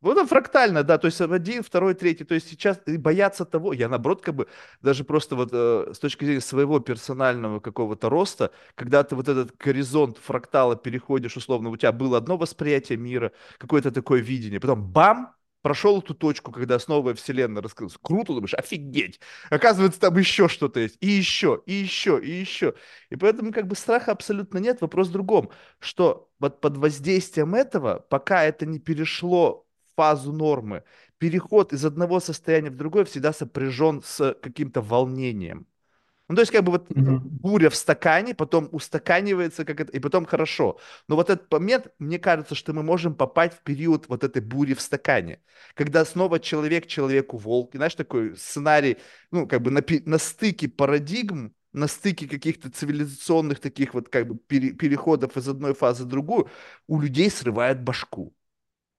вот это фрактально, да, то есть один, второй, третий, то есть сейчас и бояться того, я наоборот как бы даже просто вот э, с точки зрения своего персонального какого-то роста, когда ты вот этот горизонт фрактала переходишь, условно, у тебя было одно восприятие мира, какое-то такое видение, потом бам, прошел эту точку, когда снова вселенная раскрылась. Круто, думаешь, офигеть. Оказывается, там еще что-то есть. И еще, и еще, и еще. И поэтому как бы страха абсолютно нет. Вопрос в другом, что вот под воздействием этого, пока это не перешло фазу нормы. Переход из одного состояния в другое всегда сопряжен с каким-то волнением. Ну, то есть, как бы вот Мгм. буря в стакане, потом устаканивается, как это, и потом хорошо. Но вот этот момент, мне кажется, что мы можем попасть в период вот этой бури в стакане, когда снова человек человеку волк. И знаешь, такой сценарий, ну, как бы на, на стыке парадигм, на стыке каких-то цивилизационных таких вот как бы пере- переходов из одной фазы в другую, у людей срывает башку.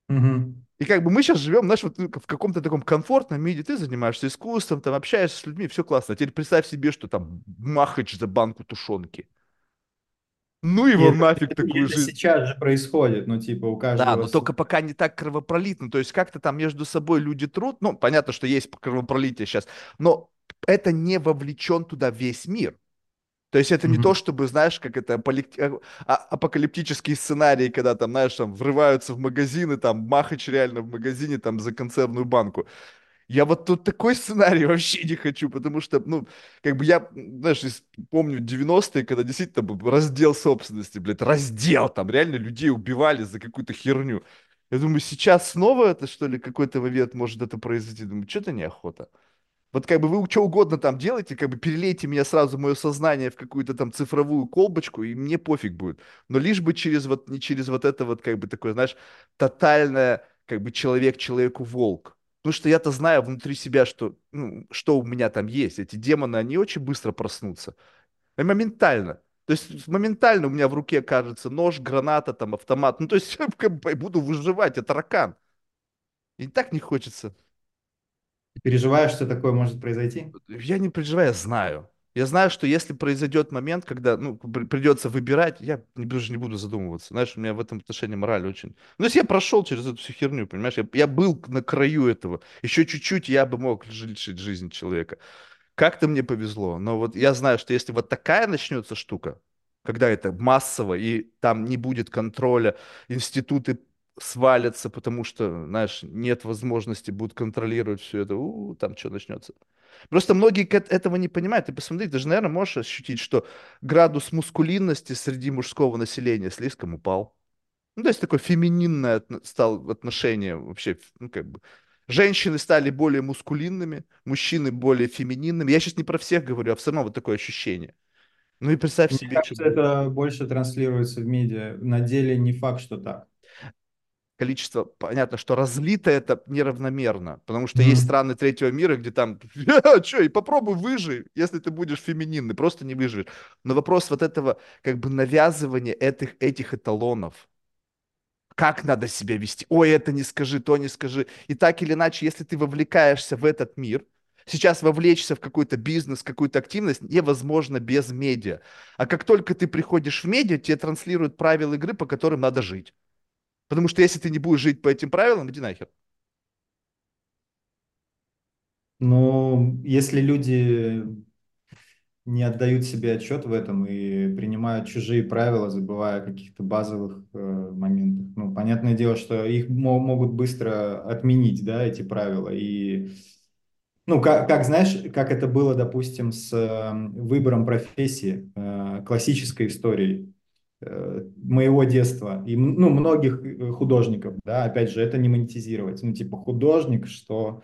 Мгм. И как бы мы сейчас живем, знаешь, вот ну, в каком-то таком комфортном мире, ты занимаешься искусством, там общаешься с людьми, все классно. А теперь представь себе, что там махач за банку тушенки. Ну его это, нафиг и такую это жизнь. сейчас же происходит, ну, типа, у Да, каждого... но с- только пока не так кровопролитно. То есть как-то там между собой люди трут. Ну, понятно, что есть кровопролитие сейчас, но это не вовлечен туда весь мир. То есть это не то, чтобы, знаешь, как это аполи- а- апокалиптические сценарии, когда там, знаешь, там врываются в магазины, там Махач реально в магазине там за консервную банку. Я вот тут такой сценарий вообще не хочу, потому что, ну, как бы я, знаешь, помню 90-е, когда действительно был раздел собственности, блядь, раздел, там реально людей убивали за какую-то херню. Я думаю, сейчас снова это, что ли, какой-то момент может это произойти? Думаю, что-то неохота. Вот как бы вы что угодно там делаете, как бы перелейте меня сразу, мое сознание в какую-то там цифровую колбочку, и мне пофиг будет. Но лишь бы через вот, не через вот это вот как бы такое, знаешь, тотальное, как бы человек человеку волк. Потому что я-то знаю внутри себя, что, ну, что у меня там есть. Эти демоны, они очень быстро проснутся. И моментально. То есть моментально у меня в руке кажется нож, граната, там, автомат. Ну, то есть я буду выживать, я таракан. И так не хочется. Ты переживаешь, что такое может произойти? Я не переживаю, я знаю. Я знаю, что если произойдет момент, когда ну, при- придется выбирать, я даже не буду задумываться. Знаешь, у меня в этом отношении мораль очень... Ну, если я прошел через эту всю херню, понимаешь, я, я был на краю этого. Еще чуть-чуть я бы мог лишить жизни человека. Как-то мне повезло. Но вот я знаю, что если вот такая начнется штука, когда это массово, и там не будет контроля, институты свалятся, потому что, знаешь, нет возможности будут контролировать все это, у, там что начнется. Просто многие этого не понимают. Ты посмотри, ты же, наверное, можешь ощутить, что градус мускулинности среди мужского населения слишком упал. Ну, то есть такое фемининное отно- стало отношение вообще, ну, как бы. Женщины стали более мускулинными, мужчины более фемининными. Я сейчас не про всех говорю, а все равно вот такое ощущение. Ну и представь Мне себе, что кажется, это больше транслируется в медиа. На деле не факт, что так. Количество, понятно, что разлито это неравномерно, потому что есть Мгм. страны третьего мира, где там, что, и попробуй выжи, если ты будешь фемининный, просто не выживешь. Но вопрос вот этого, как бы навязывания этих, этих эталонов, как надо себя вести, ой, это не скажи, то не скажи. И так или иначе, если ты вовлекаешься в этот мир, сейчас вовлечься в какой-то бизнес, какую-то активность невозможно без медиа. А как только ты приходишь в медиа, тебе транслируют правила игры, по которым надо жить. Потому что если ты не будешь жить по этим правилам, иди нахер. Но если люди не отдают себе отчет в этом и принимают чужие правила, забывая о каких-то базовых э, моментах. Ну, понятное дело, что их мо- могут быстро отменить, да, эти правила. И, ну, как, как знаешь, как это было, допустим, с э, выбором профессии, э, классической истории э, моего детства и, ну, многих э, художников, да, опять же, это не монетизировать. Ну, типа художник, что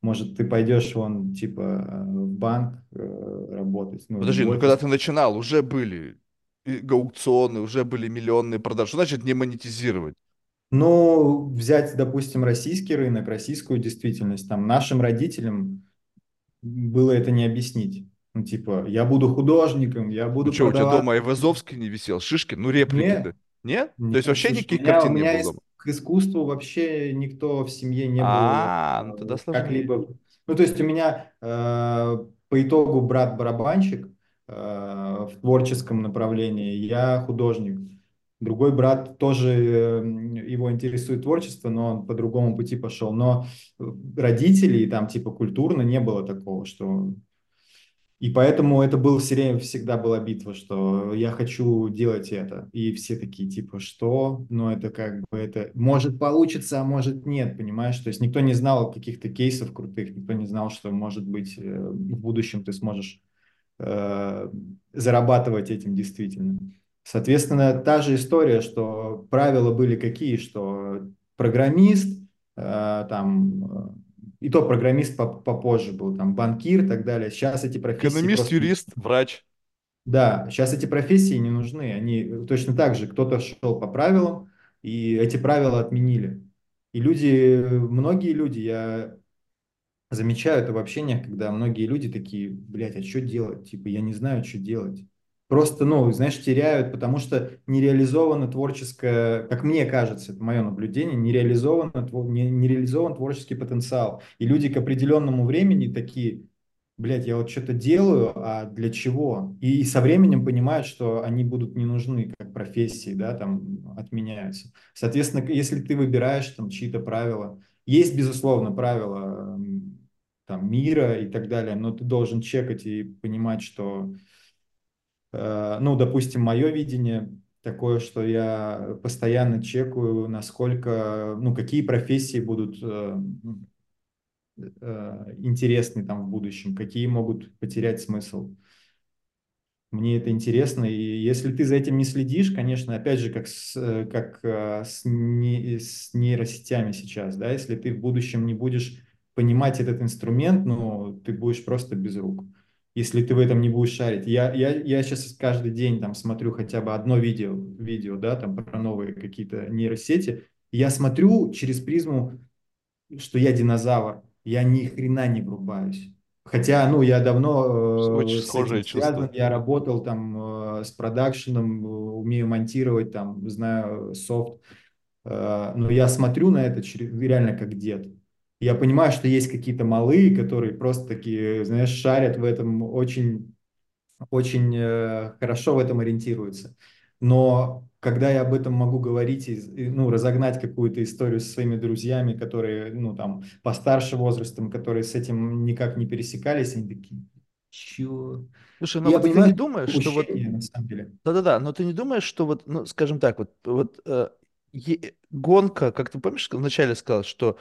может, ты пойдешь вон, типа, э, в банк э, работать, ну, Подожди, ну когда ты начинал, уже были аукционы, уже были миллионные продажи. Что значит не монетизировать? Ну, взять, допустим, российский рынок, российскую действительность, там, нашим родителям было это не объяснить. Ну, типа, я буду художником, я Ну буду что, у тебя продавать. дома Айвазовский не висел? Шишкин? Ну реплики-то. Нет, Нет? То есть нет, вообще слушай, у никаких меня, у картин не меня было ис- дома? к искусству вообще никто в семье не был А, э, ну тогда сложнее. как-либо... Ну, то есть у меня э, по итогу брат барабанщик э, в творческом направлении, я художник. Другой брат тоже, э, его интересует творчество, но он по другому пути пошел. Но родителей там типа культурно не было такого, что и поэтому это был все время, всегда была битва, что я хочу делать это. И все такие, типа, что? Ну, это как бы, это может получится, а может нет, понимаешь? То есть никто не знал каких-то кейсов крутых, никто не знал, что, может быть, э, в будущем ты сможешь э, зарабатывать этим действительно. Соответственно, та же история, что правила были какие, что программист, э, там, э, и то программист попозже был, там, банкир и так далее. Сейчас эти профессии Экономист, просто... юрист, врач. Да, сейчас эти профессии не нужны. Они точно так же, кто-то шел по правилам, и эти правила отменили. И люди, многие люди, я замечаю это в общениях, когда многие люди такие, блядь, а что делать? Типа, я не знаю, что делать. Просто, ну, знаешь, теряют, потому что не реализовано творческое, как мне кажется, это мое наблюдение, не реализован, не, не реализован творческий потенциал. И люди к определенному времени такие, блядь, я вот что-то делаю, а для чего? И, и со временем понимают, что они будут не нужны как профессии, да, там отменяются. Соответственно, если ты выбираешь там чьи-то правила, есть, безусловно, правила там, мира и так далее, но ты должен чекать и понимать, что, ну, допустим, мое видение такое, что я постоянно чекаю, насколько, ну, какие профессии будут э, э, интересны там в будущем, какие могут потерять смысл. Мне это интересно, и если ты за этим не следишь, конечно, опять же, как с, как с, не, с нейросетями сейчас, да, если ты в будущем не будешь понимать этот инструмент, ну, ты будешь просто без рук, если ты в этом не будешь шарить. Я, я, я сейчас каждый день там смотрю хотя бы одно видео, видео, да, там про новые какие-то нейросети, я смотрю через призму, что я динозавр, я ни хрена не врубаюсь. Хотя, ну, я давно Очень э, с этим схожее связан, чувство. я работал там э, с продакшеном, э, умею монтировать, там, знаю софт, но я смотрю на это реально как дед. Я понимаю, что есть какие-то малые, которые просто такие, знаешь, шарят в этом очень, очень э, хорошо в этом ориентируются. Но когда я об этом могу говорить, и, ну, разогнать какую-то историю со своими друзьями, которые, ну, там, постарше возрастом, которые с этим никак не пересекались, они такие, чё? Слушай, ну я вот ты не понимаю, думаешь, что вот на самом деле. Да-да-да, но ты не думаешь, что вот, ну, скажем так, вот, вот э, гонка, как ты помнишь, вначале сказал, что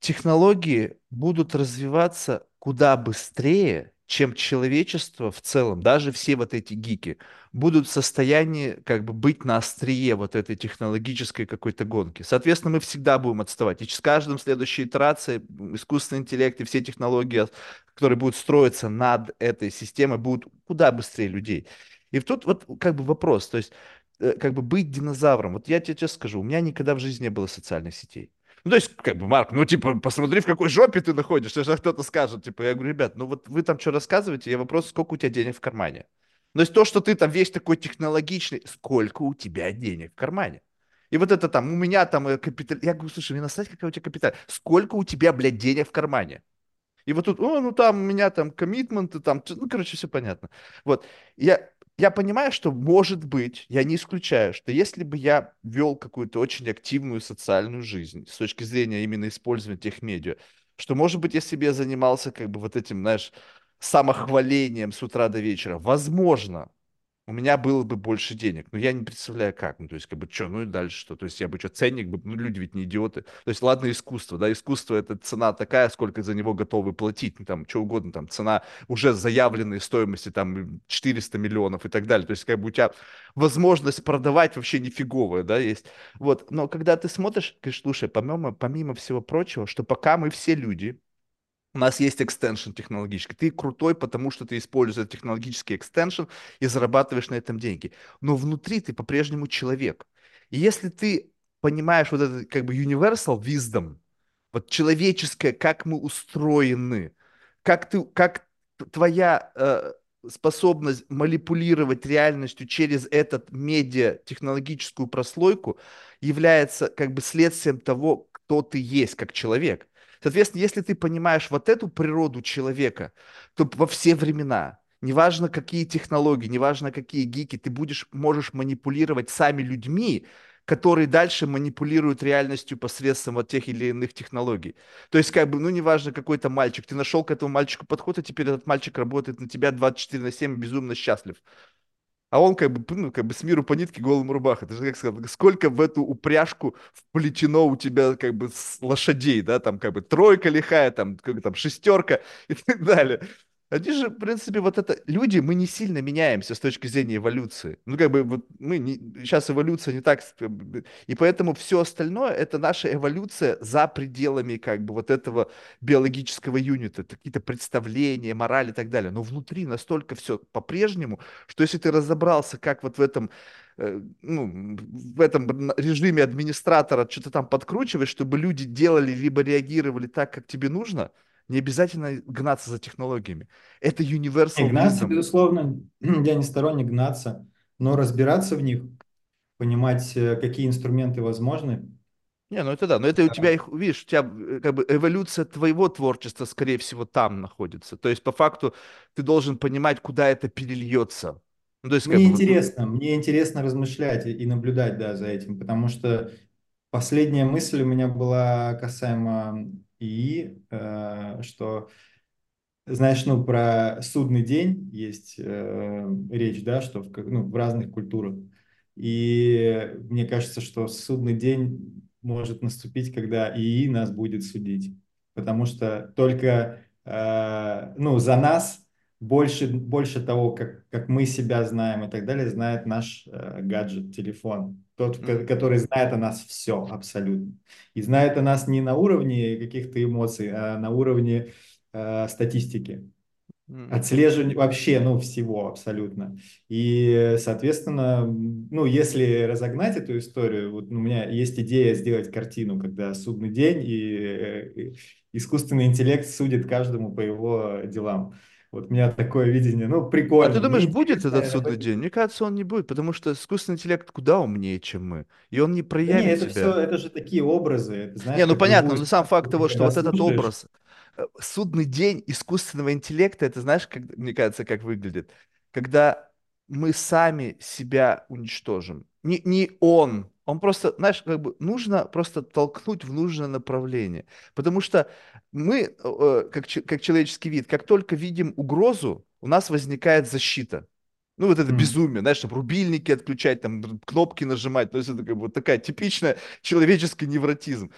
технологии будут развиваться куда быстрее, чем человечество в целом, даже все вот эти гики, будут в состоянии как бы быть на острие вот этой технологической какой-то гонки. Соответственно, мы всегда будем отставать. И с каждым следующей итерацией искусственный интеллект и все технологии, которые будут строиться над этой системой, будут куда быстрее людей. И тут вот как бы вопрос, то есть э, как бы быть динозавром. Вот я тебе честно скажу, у меня никогда в жизни не было социальных сетей. Ну, то есть, как бы, Марк, ну, типа, посмотри, в какой жопе ты находишься, что кто-то скажет. Типа, я говорю, ребят, ну вот вы там что рассказываете, я вопрос, сколько у тебя денег в кармане? То есть то, что ты там весь такой технологичный, сколько у тебя денег в кармане? И вот это там, у меня там э, капитал... Я говорю, слушай, мне насрать, какой у тебя капитал. Сколько у тебя, блядь, денег в кармане? И вот тут, о, ну там у меня там коммитменты, там, ну, короче, все понятно. Вот, я, я понимаю, что может быть, я не исключаю, что если бы я вел какую-то очень активную социальную жизнь с точки зрения именно использования тех медиа, что, может быть, если бы я занимался как бы вот этим, знаешь, самохвалением с утра до вечера, возможно, у меня было бы больше денег. Но я не представляю, как. Ну, то есть, как бы, что, ну и дальше что? То есть, я бы что, ценник бы, ну, люди ведь не идиоты. То есть, ладно, искусство, да, искусство это цена такая, сколько за него готовы платить, ну, там, что угодно, там, цена уже заявленной стоимости, там, 400 миллионов и так далее. То есть, как бы у тебя возможность продавать вообще нифиговая, да, есть. Вот, но когда ты смотришь, говоришь, слушай, помимо, помимо всего прочего, что пока мы все люди, у нас есть экстеншн технологический. Ты крутой, потому что ты используешь этот технологический экстеншн и зарабатываешь на этом деньги. Но внутри ты по-прежнему человек. И если ты понимаешь вот этот как бы universal wisdom, вот человеческое, как мы устроены, как ты, как твоя э, способность манипулировать реальностью через этот медиа технологическую прослойку является как бы следствием того, кто ты есть как человек. Соответственно, если ты понимаешь вот эту природу человека, то во все времена, неважно какие технологии, неважно какие гики, ты будешь, можешь манипулировать сами людьми, которые дальше манипулируют реальностью посредством вот тех или иных технологий. То есть, как бы, ну, неважно, какой-то мальчик, ты нашел к этому мальчику подход, и теперь этот мальчик работает на тебя 24 на 7 безумно счастлив. А он как бы, ну, как бы с миру по нитке голым рубаха. Ты же как сказал, сколько в эту упряжку вплетено у тебя как бы лошадей, да, там как бы тройка лихая, там, как, там шестерка и так далее. Они же, в принципе, вот это... Люди, мы не сильно меняемся с точки зрения эволюции. Ну, как бы, вот мы... Не, сейчас эволюция не так... И поэтому все остальное — это наша эволюция за пределами, как бы, вот этого биологического юнита. Какие-то представления, мораль и так далее. Но внутри настолько все по-прежнему, что если ты разобрался, как вот в этом э, ну, в этом режиме администратора что-то там подкручивать, чтобы люди делали либо реагировали так, как тебе нужно — не обязательно гнаться за технологиями. Это universal гнаться, wisdom. безусловно, я не сторонник гнаться, но разбираться в них, понимать, э, какие инструменты возможны. Не, ну это да, но это у тебя их, видишь, у тебя э, как бы эволюция твоего творчества, скорее всего, там находится. То есть, по факту, ты должен понимать, куда это перельется. Ну, то есть, как Мне ну, интересно, мне интересно размышлять и наблюдать, да, за этим, потому что последняя мысль у меня была касаемо ИИ, э, что Знаешь, ну, про судный день есть э, речь, да, что в, ну, в разных культурах. И мне кажется, что судный день может наступить, когда ИИ нас будет судить. Потому что только, э, ну, за нас больше, больше того, как, как мы себя знаем и так далее, знает наш э, гаджет, телефон. Тот, который знает о нас все абсолютно. И знает о нас не на уровне каких-то эмоций, а на уровне э, статистики. Отслеживание вообще, ну, всего абсолютно. И, соответственно, ну, если разогнать эту историю, вот у меня есть идея сделать картину, когда судный день, и э, искусственный интеллект судит каждому по его делам. Вот у меня такое видение, ну, А ты прикольно, думаешь, будет этот судный день? Мне кажется, он не будет, потому что искусственный интеллект куда умнее, чем мы, и он не Да не, проявит это все, себя. это же такие образы, это знаешь, Не, ну понятно, любую но сам факт того, что вот этот слушаешь, образ, э, судный день искусственного интеллекта, это знаешь, как, мне кажется, как выглядит? Когда мы сами себя уничтожим. Не, не он. Он просто, знаешь, как бы нужно просто толкнуть в нужное направление. Потому что мы, э, как, как человеческий вид, как только видим угрозу, у нас возникает защита. Ну, вот это м, безумие, знаешь, там рубильники отключать, там кнопки нажимать. То есть это как бы вот такая типичная человеческий невротизм.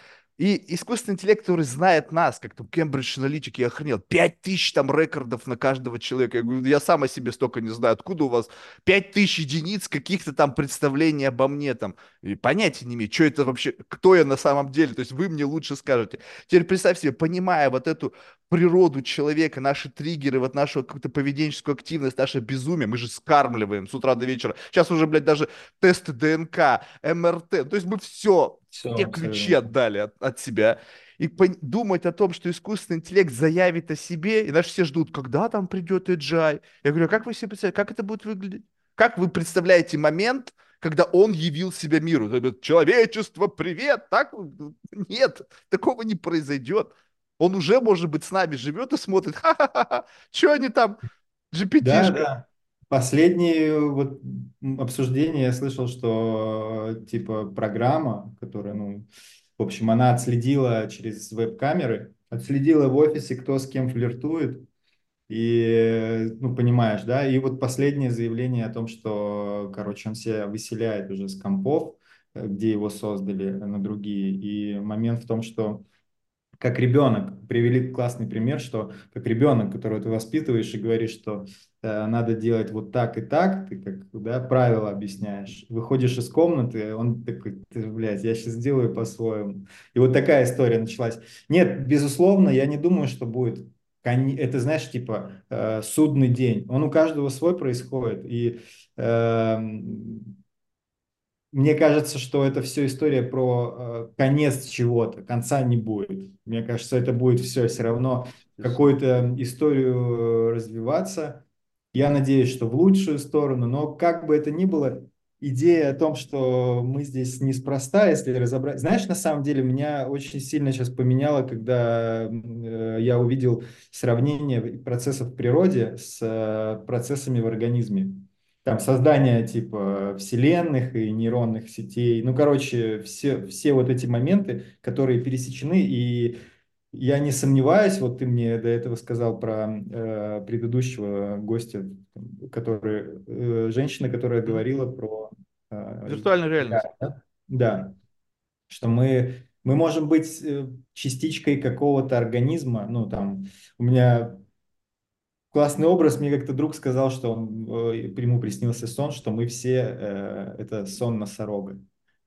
И искусственный интеллект, который знает нас, как там Кембридж аналитики, я охренел, пять тысяч там рекордов на каждого человека. Я говорю, я сам о себе столько не знаю, откуда у вас пять тысяч единиц каких-то там представлений обо мне там. И понятия не имею, что это вообще, кто я на самом деле. То есть вы мне лучше скажете. Теперь представь себе, понимая вот эту природу человека, наши триггеры, вот нашу какую-то поведенческую активность, наше безумие, мы же скармливаем с утра до вечера. Сейчас уже, блядь, даже тесты ДНК, МРТ. То есть мы все, все все ключи отдали от, от себя. И думать о том, что искусственный интеллект заявит о себе, и наши все ждут, когда там придет AGI. Я говорю, а как вы себе представляете, как это будет выглядеть? Как вы представляете момент, когда он явил себя миру? Человечество, привет! Так? Нет, такого не произойдет. Он уже, может быть, с нами живет и смотрит, ха-ха-ха, что они там, Да, GPT-шка. да. Последние вот м, обсуждения я слышал, что типа программа, которая, ну, в общем, она отследила через веб-камеры, отследила в офисе, кто с кем флиртует, и, ну, понимаешь, да, и вот последнее заявление о том, что, короче, он себя выселяет уже с компов, э, где его создали, э, на другие, и момент в том, что как ребенок. Привели классный пример, что как ребенок, которого ты воспитываешь и говоришь, что э, надо делать вот так и так, ты как да, правила объясняешь. Выходишь из комнаты, он такой, ты, блядь, я сейчас сделаю по-своему. И вот такая история началась. Нет, безусловно, я не думаю, что будет это, знаешь, типа э, судный день. Он у каждого свой происходит. И эм, мне кажется, что это все история про э, конец чего-то, конца не будет. Мне кажется, это будет все все равно какую-то историю э, развиваться. Я надеюсь, что в лучшую сторону, но как бы это ни было, идея о том, что мы здесь неспроста, если разобрать... Знаешь, на самом деле меня очень сильно сейчас поменяло, когда э, я увидел сравнение процессов в природе с э, процессами в организме там создание типа вселенных и нейронных сетей. Ну, короче, все, все вот эти моменты, которые пересечены, и я не сомневаюсь, вот ты мне до этого сказал про э, предыдущего гостя, который, э, женщина, которая говорила про э, Виртуальная реальность. Да? Да, что мы, мы можем быть э, частичкой какого-то организма, ну, там, у меня классный образ. Мне как-то друг сказал, что он, э, ему приснился сон, что мы все э, это сон носорога.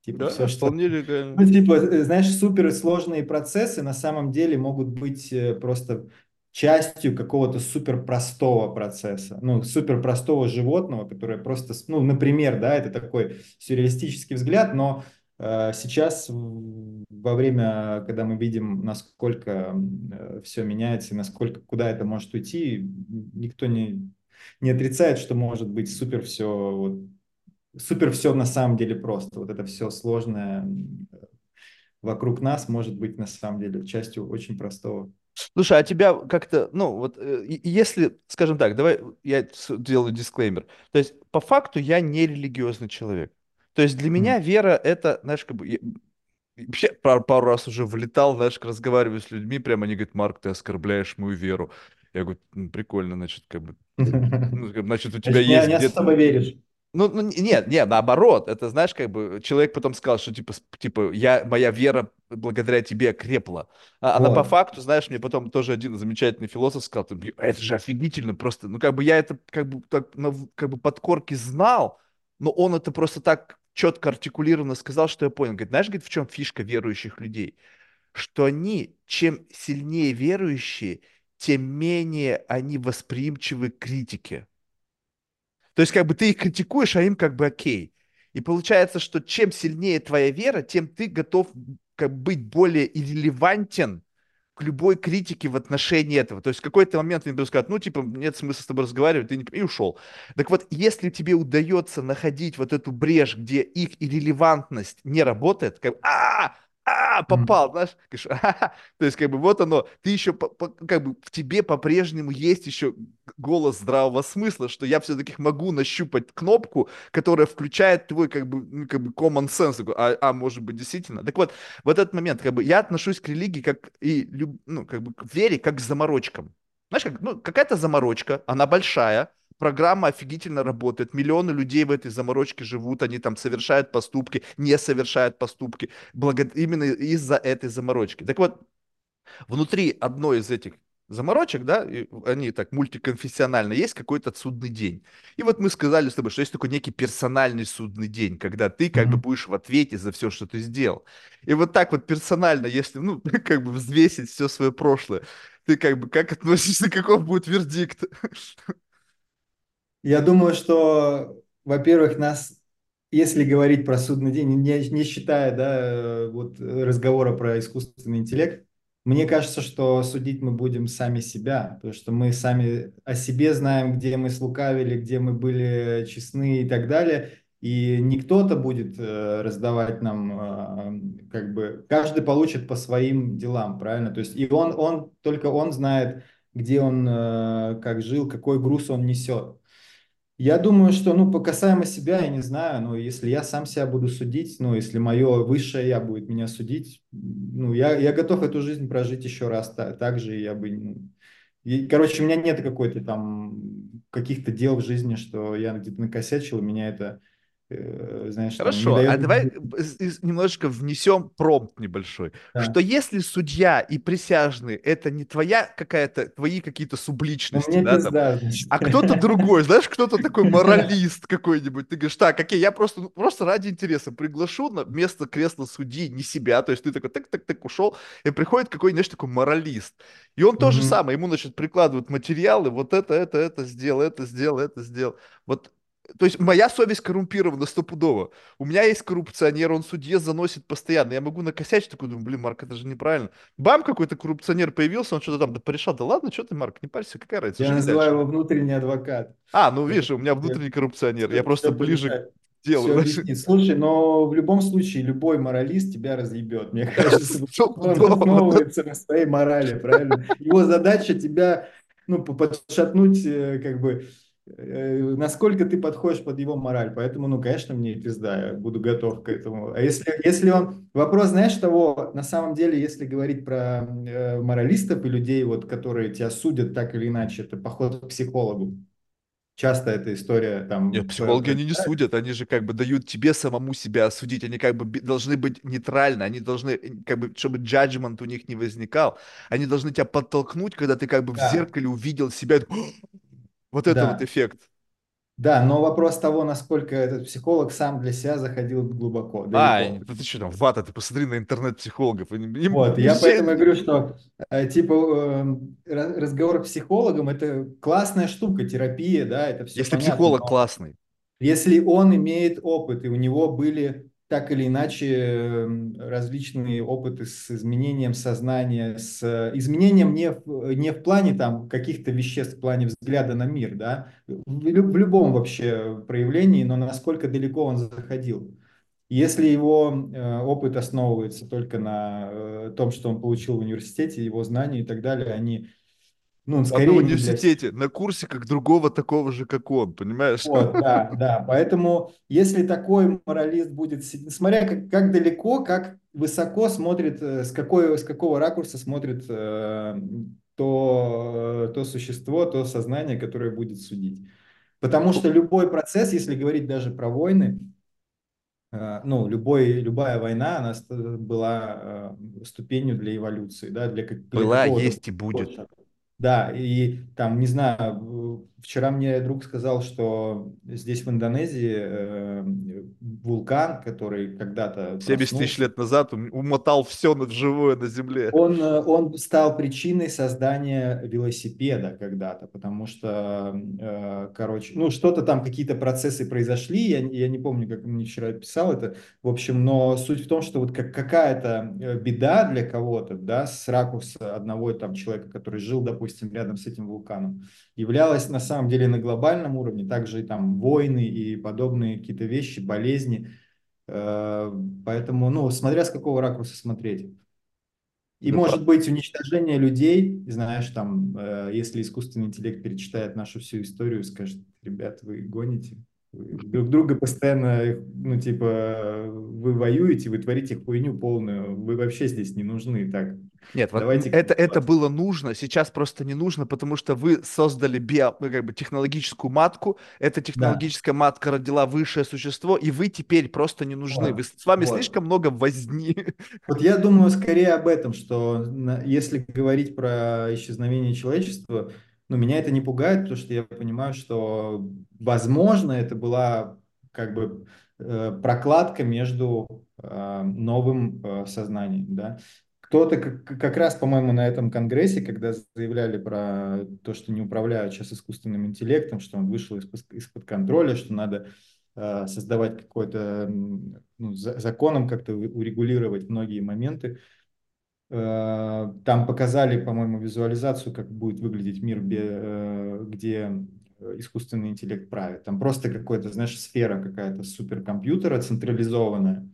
Типа все, Да, что... вполне легально. Ну, типа, э, знаешь, суперсложные процессы на самом деле могут быть э, просто частью какого-то суперпростого процесса. Ну, суперпростого животного, которое просто... Ну, например, да, это такой сюрреалистический взгляд, но сейчас в- во время, когда мы видим, насколько все меняется и насколько, куда это может уйти, никто не, не отрицает, что может быть супер все, вот, супер все на самом деле просто. Вот это все сложное вокруг нас может быть на самом деле частью очень простого. Слушай, а тебя как-то, ну, вот, э, если, скажем так, давай я делаю дисклеймер. То есть, по факту, я не религиозный человек. То есть, для меня вера это, знаешь, как бы, я- вообще пару, пару раз уже влетал, знаешь, разговариваю с людьми, прямо они говорят, Марк, ты оскорбляешь мою веру. Я говорю, «М, прикольно, значит, как бы, ну, значит, у тебя не, есть не где-то особо веришь. Ну, ну, нет, нет, наоборот. Это, знаешь, как бы человек потом сказал, что типа, типа я, моя вера благодаря тебе крепла. А она по факту, знаешь, мне потом тоже один замечательный философ сказал, ты, «Блин, это же офигительно просто. Ну, как бы я это как бы, так, в- как бы под корки знал, но он это просто так четко артикулированно сказал, что я понял. Говорит, знаешь, говорит, в чем фишка верующих людей? Что они, чем сильнее верующие, тем менее они восприимчивы к критике. То есть как бы ты их критикуешь, а им как бы окей. И получается, что чем сильнее твоя вера, тем ты готов как бы быть более иррелевантен к любой критике в отношении этого. То есть в какой-то момент они будут сказать, ну, типа, нет смысла с тобой разговаривать, ты не... и ушел. Так вот, если тебе удается находить вот эту брешь, где их иррелевантность не работает, как а а Мгм. попал, знаешь, то есть как бы вот оно, ты еще как бы в тебе по-прежнему есть еще голос здравого смысла, что я все-таки могу нащупать кнопку, которая включает твой как бы, ну, как бы common sense, а, а может быть действительно. Так вот, в этот момент как бы я отношусь к религии как и ну, как бы к вере как к заморочкам. Знаешь, как, ну, какая-то заморочка, она большая, программа офигительно работает, миллионы людей в этой заморочке живут, они там совершают поступки, не совершают поступки, благо... именно из-за этой заморочки. Так вот, внутри одной из этих заморочек, да, и они так мультиконфессионально, есть какой-то судный день. И вот мы сказали с тобой, что есть такой некий персональный судный день, когда ты как бы Мгм. будешь в ответе за все, что ты сделал. И вот так вот персонально, если, ну, как бы взвесить все свое прошлое, ты как бы как относишься, каков будет вердикт? Я думаю, что, во-первых, нас, если говорить про судный день, не, не считая, да, э, вот разговора про искусственный интеллект, мне кажется, что судить мы будем сами себя, потому что мы сами о себе знаем, где мы слукавили, где мы были честны и так далее. И не кто-то будет э, раздавать нам, э, как бы, каждый получит по своим делам, правильно? То есть и он, он, только он знает, где он, как жил, какой груз он несет. Я думаю, что, ну, по касаемо себя, я не знаю, но если я сам себя буду судить, ну, если мое высшее я будет меня судить, ну, я, я готов эту жизнь прожить еще раз та- так, же, я бы, ну, и, короче, у меня нет какой-то там каких-то дел в жизни, что я где-то накосячил, меня это, знаешь, там не Хорошо, а дает... давай с- с- немножечко внесем промпт небольшой, Да. что если судья и присяжные это не твоя какая-то, твои какие-то Но субличности, да, там, а кто-то другой, знаешь, кто-то такой моралист какой-нибудь, ты говоришь, так, окей, я просто, ну, просто ради интереса приглашу на место кресла судьи не себя, то есть ты такой, так-так-так ушел, и приходит какой-нибудь, знаешь, такой моралист, и он то же самое, ему, значит, прикладывают материалы, вот это, это, это сделал, это сделал, это сделал, вот, то есть моя совесть коррумпирована стопудово. У меня есть коррупционер, он судье заносит постоянно. Я могу накосячить, такой думаю, блин, Марк, это же неправильно. Бам, какой-то коррупционер появился, он что-то там да порешал. Да ладно, что ты, Марк, не парься, какая разница, Я называю дальше. его внутренний адвокат. А, ну видишь, у меня внутренний коррупционер, я просто ближе к делу. Слушай, но в любом случае любой моралист тебя разъебет. Мне кажется, он основывается на своей морали, правильно? Его задача тебя, ну, по- подшатнуть, э, как бы, насколько ты подходишь под его мораль. Поэтому, ну, конечно, мне пизда, я буду готов к этому. А если, если он... Вопрос, знаешь, того, на самом деле, если говорить про э, моралистов и людей, вот, которые тебя судят так или иначе, это поход к психологу. Часто эта история Нет, там про- психологи, они не судят, они же как бы дают тебе самому себя осудить, они как бы должны быть нейтральны, они должны, э, как бы, чтобы джаджмент у них не возникал, они должны тебя подтолкнуть, когда ты как бы в Да, зеркале увидел себя, вот это вот да, эффект. да, но вопрос того, насколько этот психолог сам для себя заходил глубоко, А, далеко. ну ты что там, вата, ты посмотри на интернет-психологов. Им, Вот, я поэтому и вообще- говорю, что э, типа э, ра- разговор с психологом это классная штука, терапия, да, это все Если понятно, психолог но классный, Если он имеет опыт, и у него были так или иначе э, различные опыты с изменением сознания, с э, изменением не в, не в плане там каких-то веществ, в плане взгляда на мир, да, в, в любом вообще проявлении, но насколько далеко он заходил. Если его э, опыт основывается только на э, том, что он получил в университете, его знания и так далее, они, ну, в скорее для университете, на курсе как другого такого же, как он, понимаешь? Вот, да, да. Поэтому, если такой моралист будет, смотря как, как далеко, как высоко смотрит, э, с какой, с какого ракурса смотрит э, то, э, то существо, то сознание, которое будет судить. Потому что любой процесс, если говорить даже про войны, э, ну, любой, любая война, она была ступенью для эволюции, да, для, для Была, есть и будет. Да, и там, не знаю, вчера мне друг сказал, что здесь в Индонезии э, вулкан, который когда-то 70 тысяч лет назад умотал все на живое на Земле. Он, э, он стал причиной создания велосипеда когда-то, потому что, э, короче, ну, что-то там, какие-то процессы произошли, я, я не помню, как мне вчера писал это, в общем, но суть в том, что вот как, какая-то э, беда для кого-то, да, с ракурса одного там человека, который жил, допустим, рядом с этим вулканом, являлась на самом деле на глобальном уровне, также и там войны и подобные какие-то вещи, болезни. Э, поэтому, ну, смотря с какого ракурса смотреть. И да, может быть уничтожение людей, знаешь, там, э, если искусственный интеллект перечитает нашу всю историю, скажет, ребят, вы гоните, друг друга постоянно, ну, типа, вы воюете, вы творите хуйню полную, вы вообще здесь не нужны, так, нет, вот это, это было нужно, сейчас просто не нужно, потому что вы создали био, ну, как бы технологическую матку, эта технологическая да. матка родила высшее существо, и вы теперь просто не нужны. Вот, вы, с вами вот. слишком много возни. Вот я думаю скорее об этом, что если говорить про исчезновение человечества, ну, меня это не пугает, потому что я понимаю, что, возможно, это была как бы э, прокладка между э, новым э, сознанием, да. Кто-то как, как раз, по-моему, на этом конгрессе, когда заявляли про то, что не управляют сейчас искусственным интеллектом, что он вышел из-под, из-под контроля, что надо создавать какой-то ну, за, законом как-то урегулировать многие моменты. Э, там показали, по-моему, визуализацию, как будет выглядеть мир, где, э, где искусственный интеллект правит. Там просто какая-то, знаешь, сфера какая-то суперкомпьютера централизованная,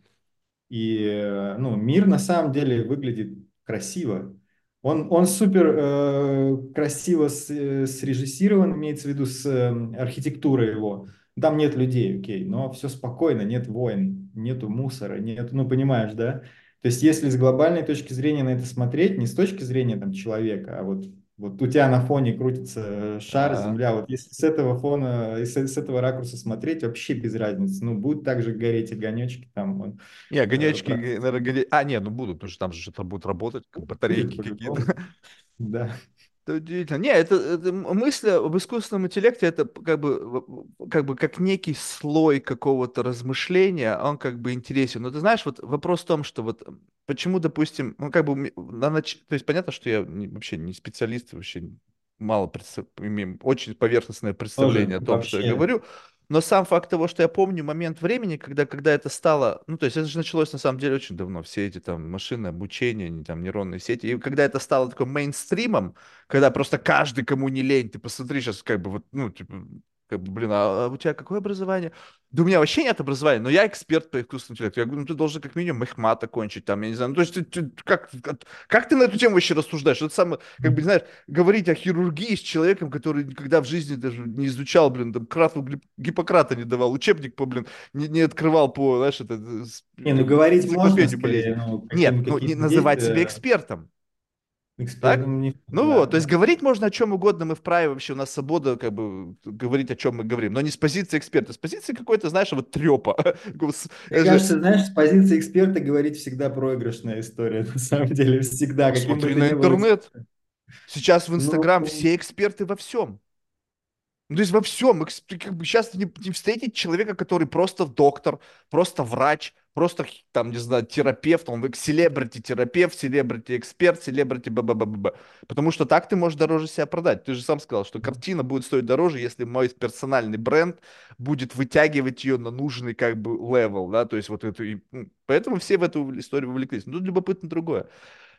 и э, ну, мир на самом деле выглядит красиво. Он, он супер э, красиво с, э, срежиссирован, имеется в виду с э, архитектурой его. Там нет людей, окей, но все спокойно, нет войн, нету мусора, нет, ну понимаешь, да? То есть если с глобальной точки зрения на это смотреть, не с точки зрения там человека, а вот вот у тебя на фоне крутится шар, а земля. Вот если с этого фона, если с этого ракурса смотреть, вообще без разницы. Ну, будут также гореть огонечки там. Вон, не, огонечки, э, наверное, гореть. А, нет, ну будут, потому что там же что-то будет работать, батарейки какие-то. Да. Это удивительно. Не, это, это мысль об искусственном интеллекте, это как бы, как бы как некий слой какого-то размышления, он как бы интересен. Но ты знаешь, вот вопрос в том, что вот почему, допустим, ну как бы, на нач... то есть понятно, что я не, вообще не специалист, вообще мало представ... имею очень поверхностное представление Тоже, о том, вообще. что я говорю. Но сам факт того, что я помню момент времени, когда, когда это стало, ну, то есть это же началось на самом деле очень давно, все эти там машины обучения, там нейронные сети, и когда это стало такой мейнстримом, когда просто каждый, кому не лень, ты посмотри сейчас, как бы вот, ну, типа, как бы, блин, а, у тебя какое образование? Да у меня вообще нет образования, но я эксперт по искусственному интеллекту. Я говорю, ну ты должен как минимум мехмат окончить, там, я не знаю. Ну, то есть ты, ты, как, как ты на эту тему вообще рассуждаешь? Это самое, как бы, знаешь, говорить о хирургии с человеком, который никогда в жизни даже не изучал, блин, там, крату Гиппократа не давал, учебник по, блин, не, не открывал по, знаешь, это... Не, ну говорить можно, скорее, ну, Нет, ну не называть себя экспертом. Экспертом не... Ну да, вот, да. то есть говорить можно о чем угодно, мы вправе вообще, у нас свобода как бы говорить о чем мы говорим, но не с позиции эксперта, с позиции какой-то, знаешь, вот трепа. Мне кажется, знаешь, с позиции эксперта говорить всегда проигрышная история, на самом деле, всегда. Смотри на интернет. Сейчас в Инстаграм ну, все эксперты во всем. Ну, то есть во всем. Как бы сейчас не, не встретить человека, который просто доктор, просто врач, просто там, не знаю, терапевт, он селебрити-терапевт, селебрити-эксперт, селебрити б б б Потому что так ты можешь дороже себя продать. Ты же сам сказал, что картина будет стоить дороже, если мой персональный бренд будет вытягивать ее на нужный как бы level, да, то есть вот эту... Ну, поэтому все в эту историю вовлеклись. Но тут любопытно другое,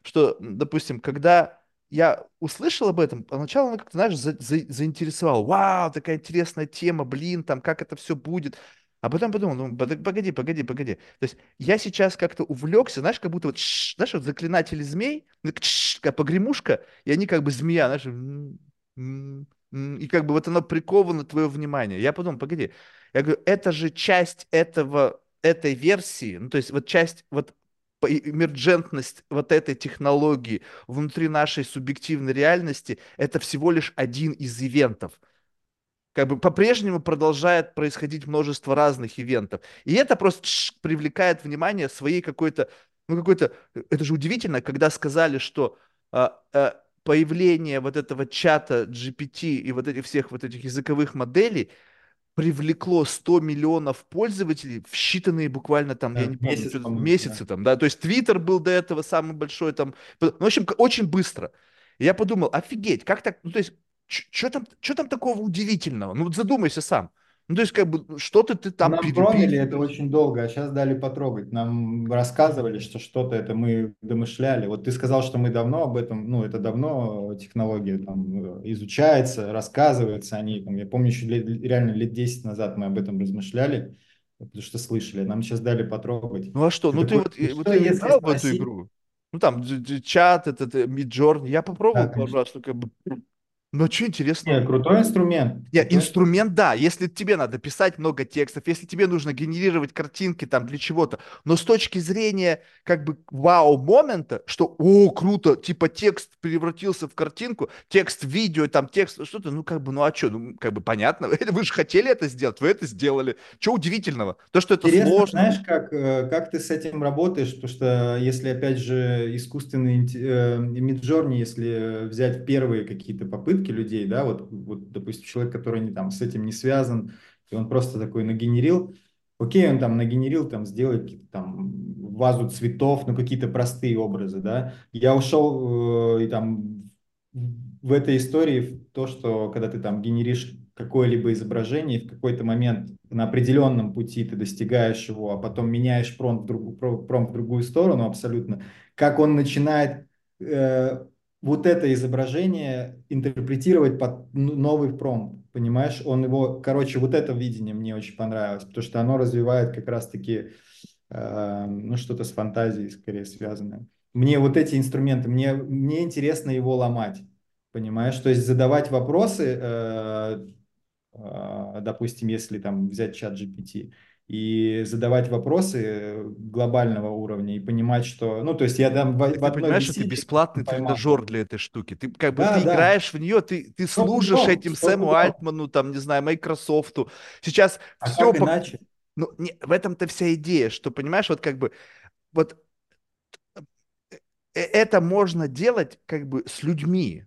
что, допустим, когда я услышал об этом, поначалу она как-то, знаешь, за, за, заинтересовал. Вау, такая интересная тема, блин, там, как это все будет. А потом подумал, ну, погоди, погоди, погоди. То есть я сейчас как-то увлекся, знаешь, как будто вот, знаешь, вот заклинатели змей, как погремушка, и они как бы змея, знаешь, и как бы вот оно приковано твое внимание. Я подумал, погоди, я говорю, это же часть этого, этой версии, ну, то есть вот часть, вот эмерджентность вот этой технологии внутри нашей субъективной реальности, это всего лишь один из ивентов. Как бы по-прежнему продолжает происходить множество разных ивентов. И это просто привлекает внимание своей какой-то, ну какой-то, это же удивительно, когда сказали, что а, а, появление вот этого чата GPT и вот этих всех вот этих языковых моделей привлекло 100 миллионов пользователей в считанные буквально там, я Да, не помню, месяц, по-моему, месяцы да. там, да, то есть Твиттер был до этого самый большой там, ну, в общем, очень быстро. И я подумал, офигеть, как так, ну, то есть, что там, что там такого удивительного? Ну, вот задумайся сам. Ну, то есть, как бы, что-то ты там Нам промили это очень долго, а сейчас дали потрогать. Нам рассказывали, что что-то это мы домышляли. Вот ты сказал, что мы давно об этом, ну, это давно технология там э, изучается, рассказывается о ней. Там, я помню, еще лет- реально лет 10 назад мы об этом размышляли, потому что слышали. Нам сейчас дали потрогать. Ну, а что? Ты Ну, ты такой, вот, ну э, вот что, ты играл в эту игру? Ну, там, чат, этот, э, Midjourney. Я да, попробовал пару раз, ну, как бы, ну, что интересного? Не, крутой инструмент, Нет, крутой инструмент, да, если тебе надо писать много текстов, если тебе нужно генерировать картинки там для чего-то, но с точки зрения как бы вау-момента, что, о, круто, типа текст превратился в картинку, текст видео, там текст, что-то, ну как бы, ну а что, ну как бы понятно, вы же хотели это сделать, вы это сделали, что удивительного? То, что это Интересно, сложно, знаешь, как, э, как ты с этим работаешь, потому что если, опять же, искусственный э, Midjourney, если взять первые какие-то попытки людей, да, вот, вот, допустим, человек, который не, там, с этим не связан, и он просто такой нагенерил, окей, он там нагенерил, там, сделает там вазу цветов, ну, какие-то простые образы, да, я ушел э, и там в этой истории в то, что когда ты там генеришь какое-либо изображение, в какой-то момент на определенном пути ты достигаешь его, а потом меняешь промпт в, другу, про- промпт в другую сторону абсолютно, как он начинает э, вот это изображение интерпретировать под новый промпт, понимаешь? Он его, короче, вот это видение мне очень понравилось, потому что оно развивает как раз-таки э, ну, что-то с фантазией скорее связанное. Мне вот эти инструменты, мне, мне интересно его ломать, понимаешь? То есть задавать вопросы, э, э, допустим, если там взять чат GPT, и задавать вопросы глобального уровня и понимать, что, ну, то есть я там в, Так в ты одной понимаешь, что ты бесплатный поймал. тренажер для этой штуки. Ты как бы Да, ты да, играешь в нее, ты, ты служишь пудов, этим сто Сэму пудов. Альтману, там, не знаю, Майкрософту. Сейчас А все как по... иначе? Ну, не, в этом-то вся идея, что, понимаешь, вот как бы, вот э, это можно делать как бы с людьми.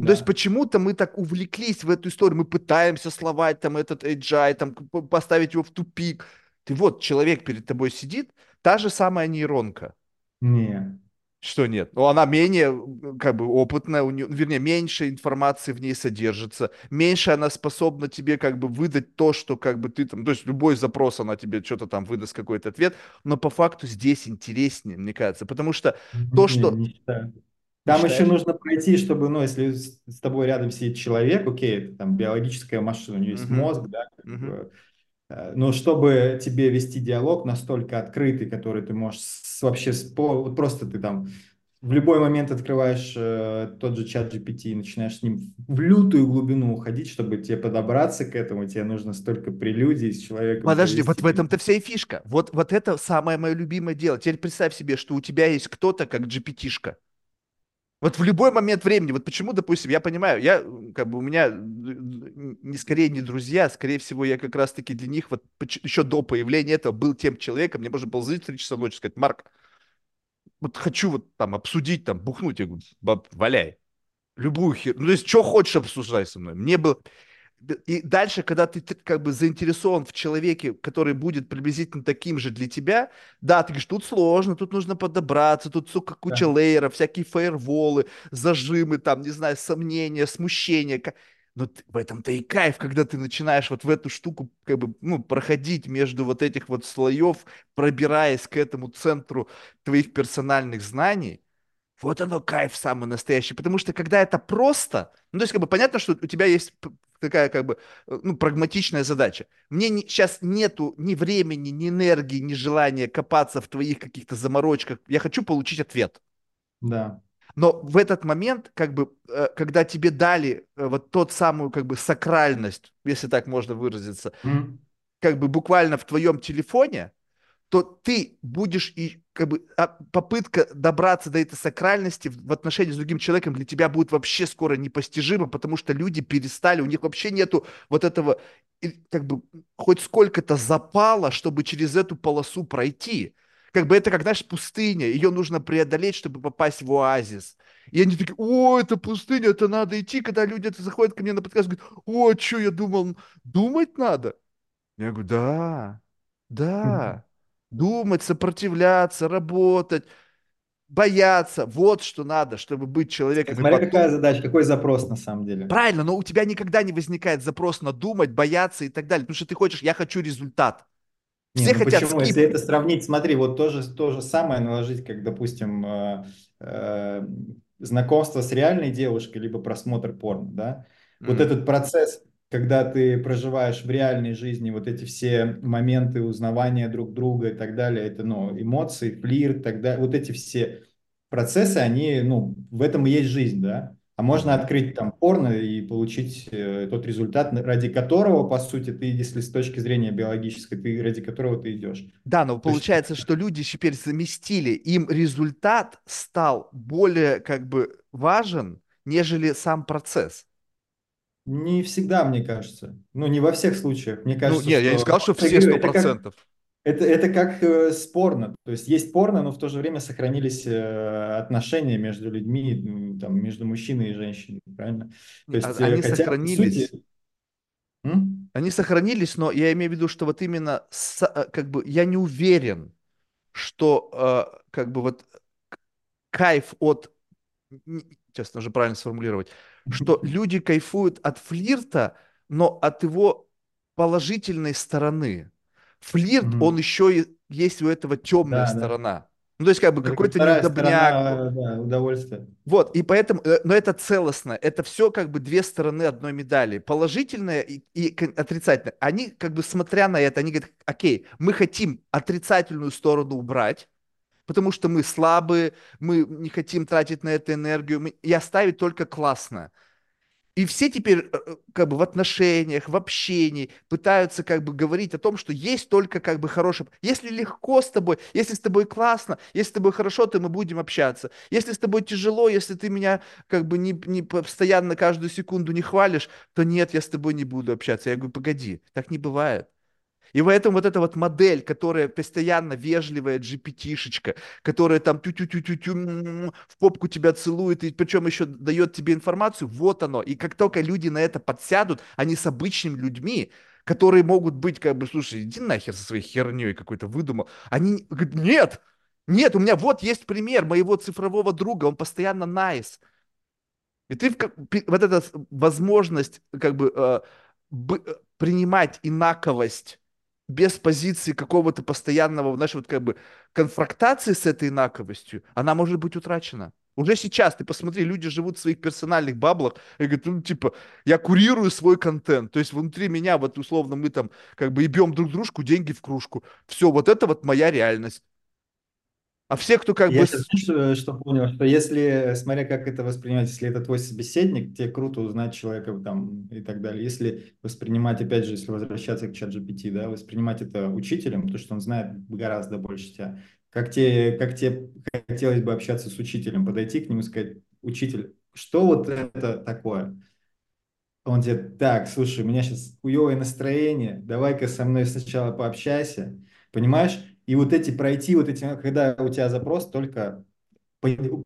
Ну, то есть Да. почему-то мы так увлеклись в эту историю, мы пытаемся словать там этот AGI, там поставить его в тупик. Ты вот, человек перед тобой сидит, та же самая нейронка. Не. Что нет? Ну, она менее, как бы, опытная, у нее, вернее, меньше информации в ней содержится, меньше она способна тебе, как бы, выдать то, что, как бы, ты там, то есть любой запрос она тебе что-то там выдаст, какой-то ответ, но по факту здесь интереснее, мне кажется, потому что то, Не, что... не. Не Там еще считаешь? нужно пройти, чтобы, ну, если с, тобой рядом сидит человек, окей, это там биологическая машина, у нее есть Мгм. мозг, да, как Мгм. бы, э, но чтобы тебе вести диалог настолько открытый, который ты можешь с- вообще с- вот просто ты там в любой момент открываешь э, тот же чат GPT и начинаешь с ним в лютую глубину уходить, чтобы тебе подобраться к этому, тебе нужно столько прелюдий с человеком Подожди, вот провести. в этом-то вся и фишка. Вот, вот это самое мое любимое дело. Теперь представь себе, что у тебя есть кто-то, как GPT-шка. Вот в любой момент времени, вот почему, допустим, я понимаю, я, как бы у меня не скорее не друзья, скорее всего, я как раз-таки для них вот еще до появления этого был тем человеком, мне можно было звонить в 3 часа ночи, сказать, Марк, вот хочу вот там обсудить, там, бухнуть, я говорю, «Баб, валяй, любую хер, ну, то есть, что хочешь обсуждай со мной. Мне было, и дальше, когда ты как бы заинтересован в человеке, который будет приблизительно таким же для тебя, да, ты говоришь, тут сложно, тут нужно подобраться, тут, сука, куча Да. лейеров, всякие фаерволы, зажимы, там, не знаю, сомнения, смущения. Но в этом-то и кайф, когда ты начинаешь вот в эту штуку как бы, ну, проходить между вот этих вот слоев, пробираясь к этому центру твоих персональных знаний, вот оно кайф самый настоящий, потому что когда это просто, ну то есть как бы понятно, что у тебя есть такая как бы э, ну прагматичная задача. Мне не, сейчас нету ни времени, ни энергии, ни желания копаться в твоих каких-то заморочках. Я хочу получить ответ. Да. Но в этот момент, как бы, э, когда тебе дали э, вот тот самую как бы сакральность, если так можно выразиться, М. как бы буквально в твоем телефоне, то ты будешь и как бы а, попытка добраться до этой сакральности в, отношении с другим человеком для тебя будет вообще скоро непостижима, потому что люди перестали, у них вообще нету вот этого как бы хоть сколько-то запала, чтобы через эту полосу пройти. Как бы это как, знаешь, пустыня, ее нужно преодолеть, чтобы попасть в оазис. И они такие, о, это пустыня, это надо идти, когда люди это заходят ко мне на подкаст, говорят, о, что я думал, думать надо? Я говорю, да, да, думать, сопротивляться, работать, бояться, вот что надо, чтобы быть человеком. Смотри, потом... какая задача, какой запрос на самом деле. Правильно, но у тебя никогда не возникает запрос на думать, бояться и так далее, потому что ты хочешь, я хочу результат. Все не, ну хотят почему? Скип... Если это сравнить, смотри, вот то же, то же самое наложить, как, допустим, э, э, знакомство с реальной девушкой, либо просмотр порно, да? Mm-hmm. Вот этот процесс, когда ты проживаешь в реальной жизни вот эти все моменты узнавания друг друга и так далее, это, ну, эмоции, флирт, так далее, вот эти все процессы, они, ну, в этом и есть жизнь, да? А можно открыть там порно и получить э, тот результат, ради которого, по сути, ты, если с точки зрения биологической, ты ради которого ты идешь. Да, но То получается, есть... что люди теперь заместили, им результат стал более как бы важен, нежели сам процесс. Не всегда, мне кажется. Ну, не во всех случаях. Мне ну, кажется, ну, нет, что... я не сказал, что все сто процентов. Это, это как э, с порно. То есть есть порно, но в то же время сохранились э, отношения между людьми, там, между мужчиной и женщиной, правильно? То есть, Они хотя, сохранились. Сути... Они сохранились, но я имею в виду, что вот именно с, э, как бы я не уверен, что э, как бы вот кайф от сейчас нужно правильно сформулировать, что люди кайфуют от флирта, но от его положительной стороны. Флирт, mm-hmm. он еще и есть у этого темная да, сторона. Да. Ну, то есть, как бы какой-то неудобняк. да, удовольствие. Вот, и поэтому, э, но это целостно, это все как бы две стороны одной медали. Положительное и, и отрицательное. Они, как бы смотря на это, они говорят, окей, мы хотим отрицательную сторону убрать, потому что мы слабые, мы не хотим тратить на это энергию, мы, и оставить только классно. И все теперь э, э, как бы в отношениях, в общении пытаются как бы говорить о том, что есть только как бы хорошее. Если легко с тобой, если с тобой классно, если с тобой хорошо, то мы будем общаться. Если с тобой тяжело, если ты меня как бы не, не постоянно каждую секунду не хвалишь, то нет, я с тобой не буду общаться. Я говорю, погоди, так не бывает. И поэтому вот эта вот модель, которая постоянно вежливая GPT-шечка, которая там тю-тю-тю-тю-тю в попку тебя целует, и причем еще дает тебе информацию, вот оно. И как только люди на это подсядут, они с обычными людьми, которые могут быть как бы, слушай, иди нахер со своей херней какой-то выдумал. Они говорят, нет, нет, у меня вот есть пример моего цифрового друга, он постоянно nice. И ты вот эта возможность как бы э, принимать инаковость без позиции какого-то постоянного, знаешь, вот как бы конфронтации с этой инаковостью, она может быть утрачена. Уже сейчас, ты посмотри, люди живут в своих персональных баблах и говорят, ну, типа, я курирую свой контент. То есть внутри меня, вот условно, мы там как бы ебем друг дружку, деньги в кружку. Все, вот это вот моя реальность. А все, кто как Я бы... сейчас что, что понял, что если, смотря как это воспринимать, если это твой собеседник, тебе круто узнать человека там и так далее. Если воспринимать, опять же, если возвращаться к чат GPT, да, воспринимать это учителем, то, что он знает гораздо больше тебя. Как тебе, как тебе хотелось бы общаться с учителем, подойти к нему и сказать, учитель, что вот это такое? Он тебе, так, слушай, у меня сейчас хуевое настроение, давай-ка со мной сначала пообщайся, понимаешь? И вот эти пройти, вот эти, когда у тебя запрос только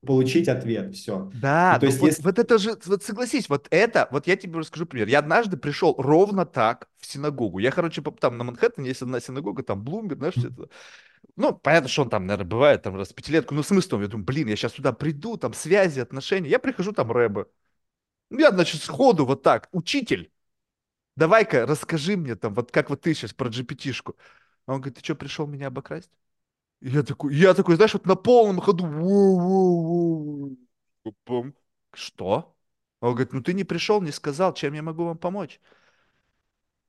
получить ответ, все. Да, ну, то есть вот, если... вот это же, вот согласись, вот это, вот я тебе расскажу пример. Я однажды пришел ровно так в синагогу. Я, короче, там на Манхэттене есть одна синагога, там Блумберг, знаешь, mm-hmm. Ну, понятно, что он там, наверное, бывает там раз в пятилетку, но смысл, я думаю, блин, я сейчас туда приду, там связи, отношения. Я прихожу, там рэбы. Ну, я, значит, сходу вот так, учитель, давай-ка расскажи мне там, вот как вот ты сейчас про GPT-шку. А он говорит, ты что, пришел меня обокрасть? И я такой, я такой, знаешь, вот на полном ходу. Что? Он говорит, ну ты не пришел, не сказал, чем я могу вам помочь.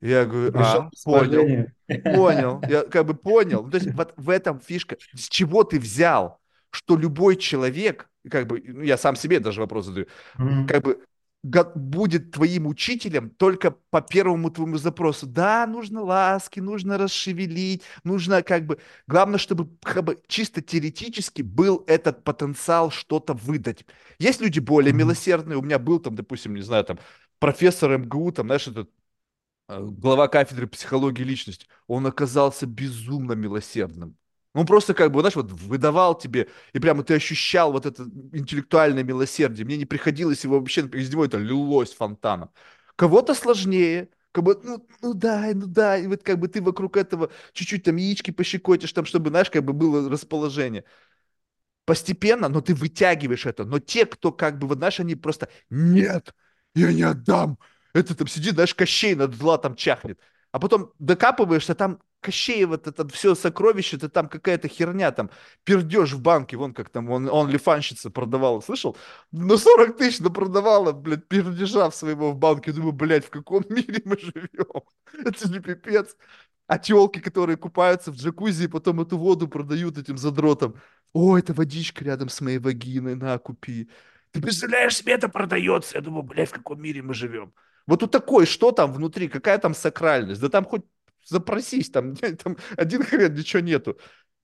Я говорю, а, понял, понял, я как бы понял. Ну, то есть вот в этом фишка. С чего ты взял, что любой человек, как бы, ну, я сам себе даже вопрос задаю, mm-hmm. как бы будет твоим учителем только по первому твоему запросу. Да, нужно ласки, нужно расшевелить, нужно как бы... Главное, чтобы как бы чисто теоретически был этот потенциал что-то выдать. Есть люди более милосердные. У меня был там, допустим, не знаю, там профессор МГУ, там, знаешь, этот э, глава кафедры психологии личности. Он оказался безумно милосердным. Он просто как бы, знаешь, вот выдавал тебе, и прямо ты ощущал вот это интеллектуальное милосердие. Мне не приходилось его вообще, из него это лилось фонтаном. Кого-то сложнее, как бы, ну, ну да, ну да, и вот как бы ты вокруг этого чуть-чуть там яички пощекотишь, там, чтобы, знаешь, как бы было расположение. Постепенно, но ты вытягиваешь это. Но те, кто как бы, вот знаешь, они просто, нет, я не отдам. Это там сидит, знаешь, Кощей над златом чахнет. А потом докапываешься, там Кощеево это, все сокровище, это там какая-то херня, там пердеж в банке, вон как там, он, он лифанщица продавала, слышал? Ну 40 тысяч да продавала, блядь, пердежа в своего в банке. Думаю, блядь, в каком мире мы живем? Это же пипец. А телки, которые купаются в джакузи и потом эту воду продают этим задротам. О, это водичка рядом с моей вагиной, на, купи. Ты представляешь, себе это продается? Я думаю, блядь, в каком мире мы живем? Вот у такой, что там внутри, какая там сакральность? Да там хоть запросись, там, там один хрен, ничего нету.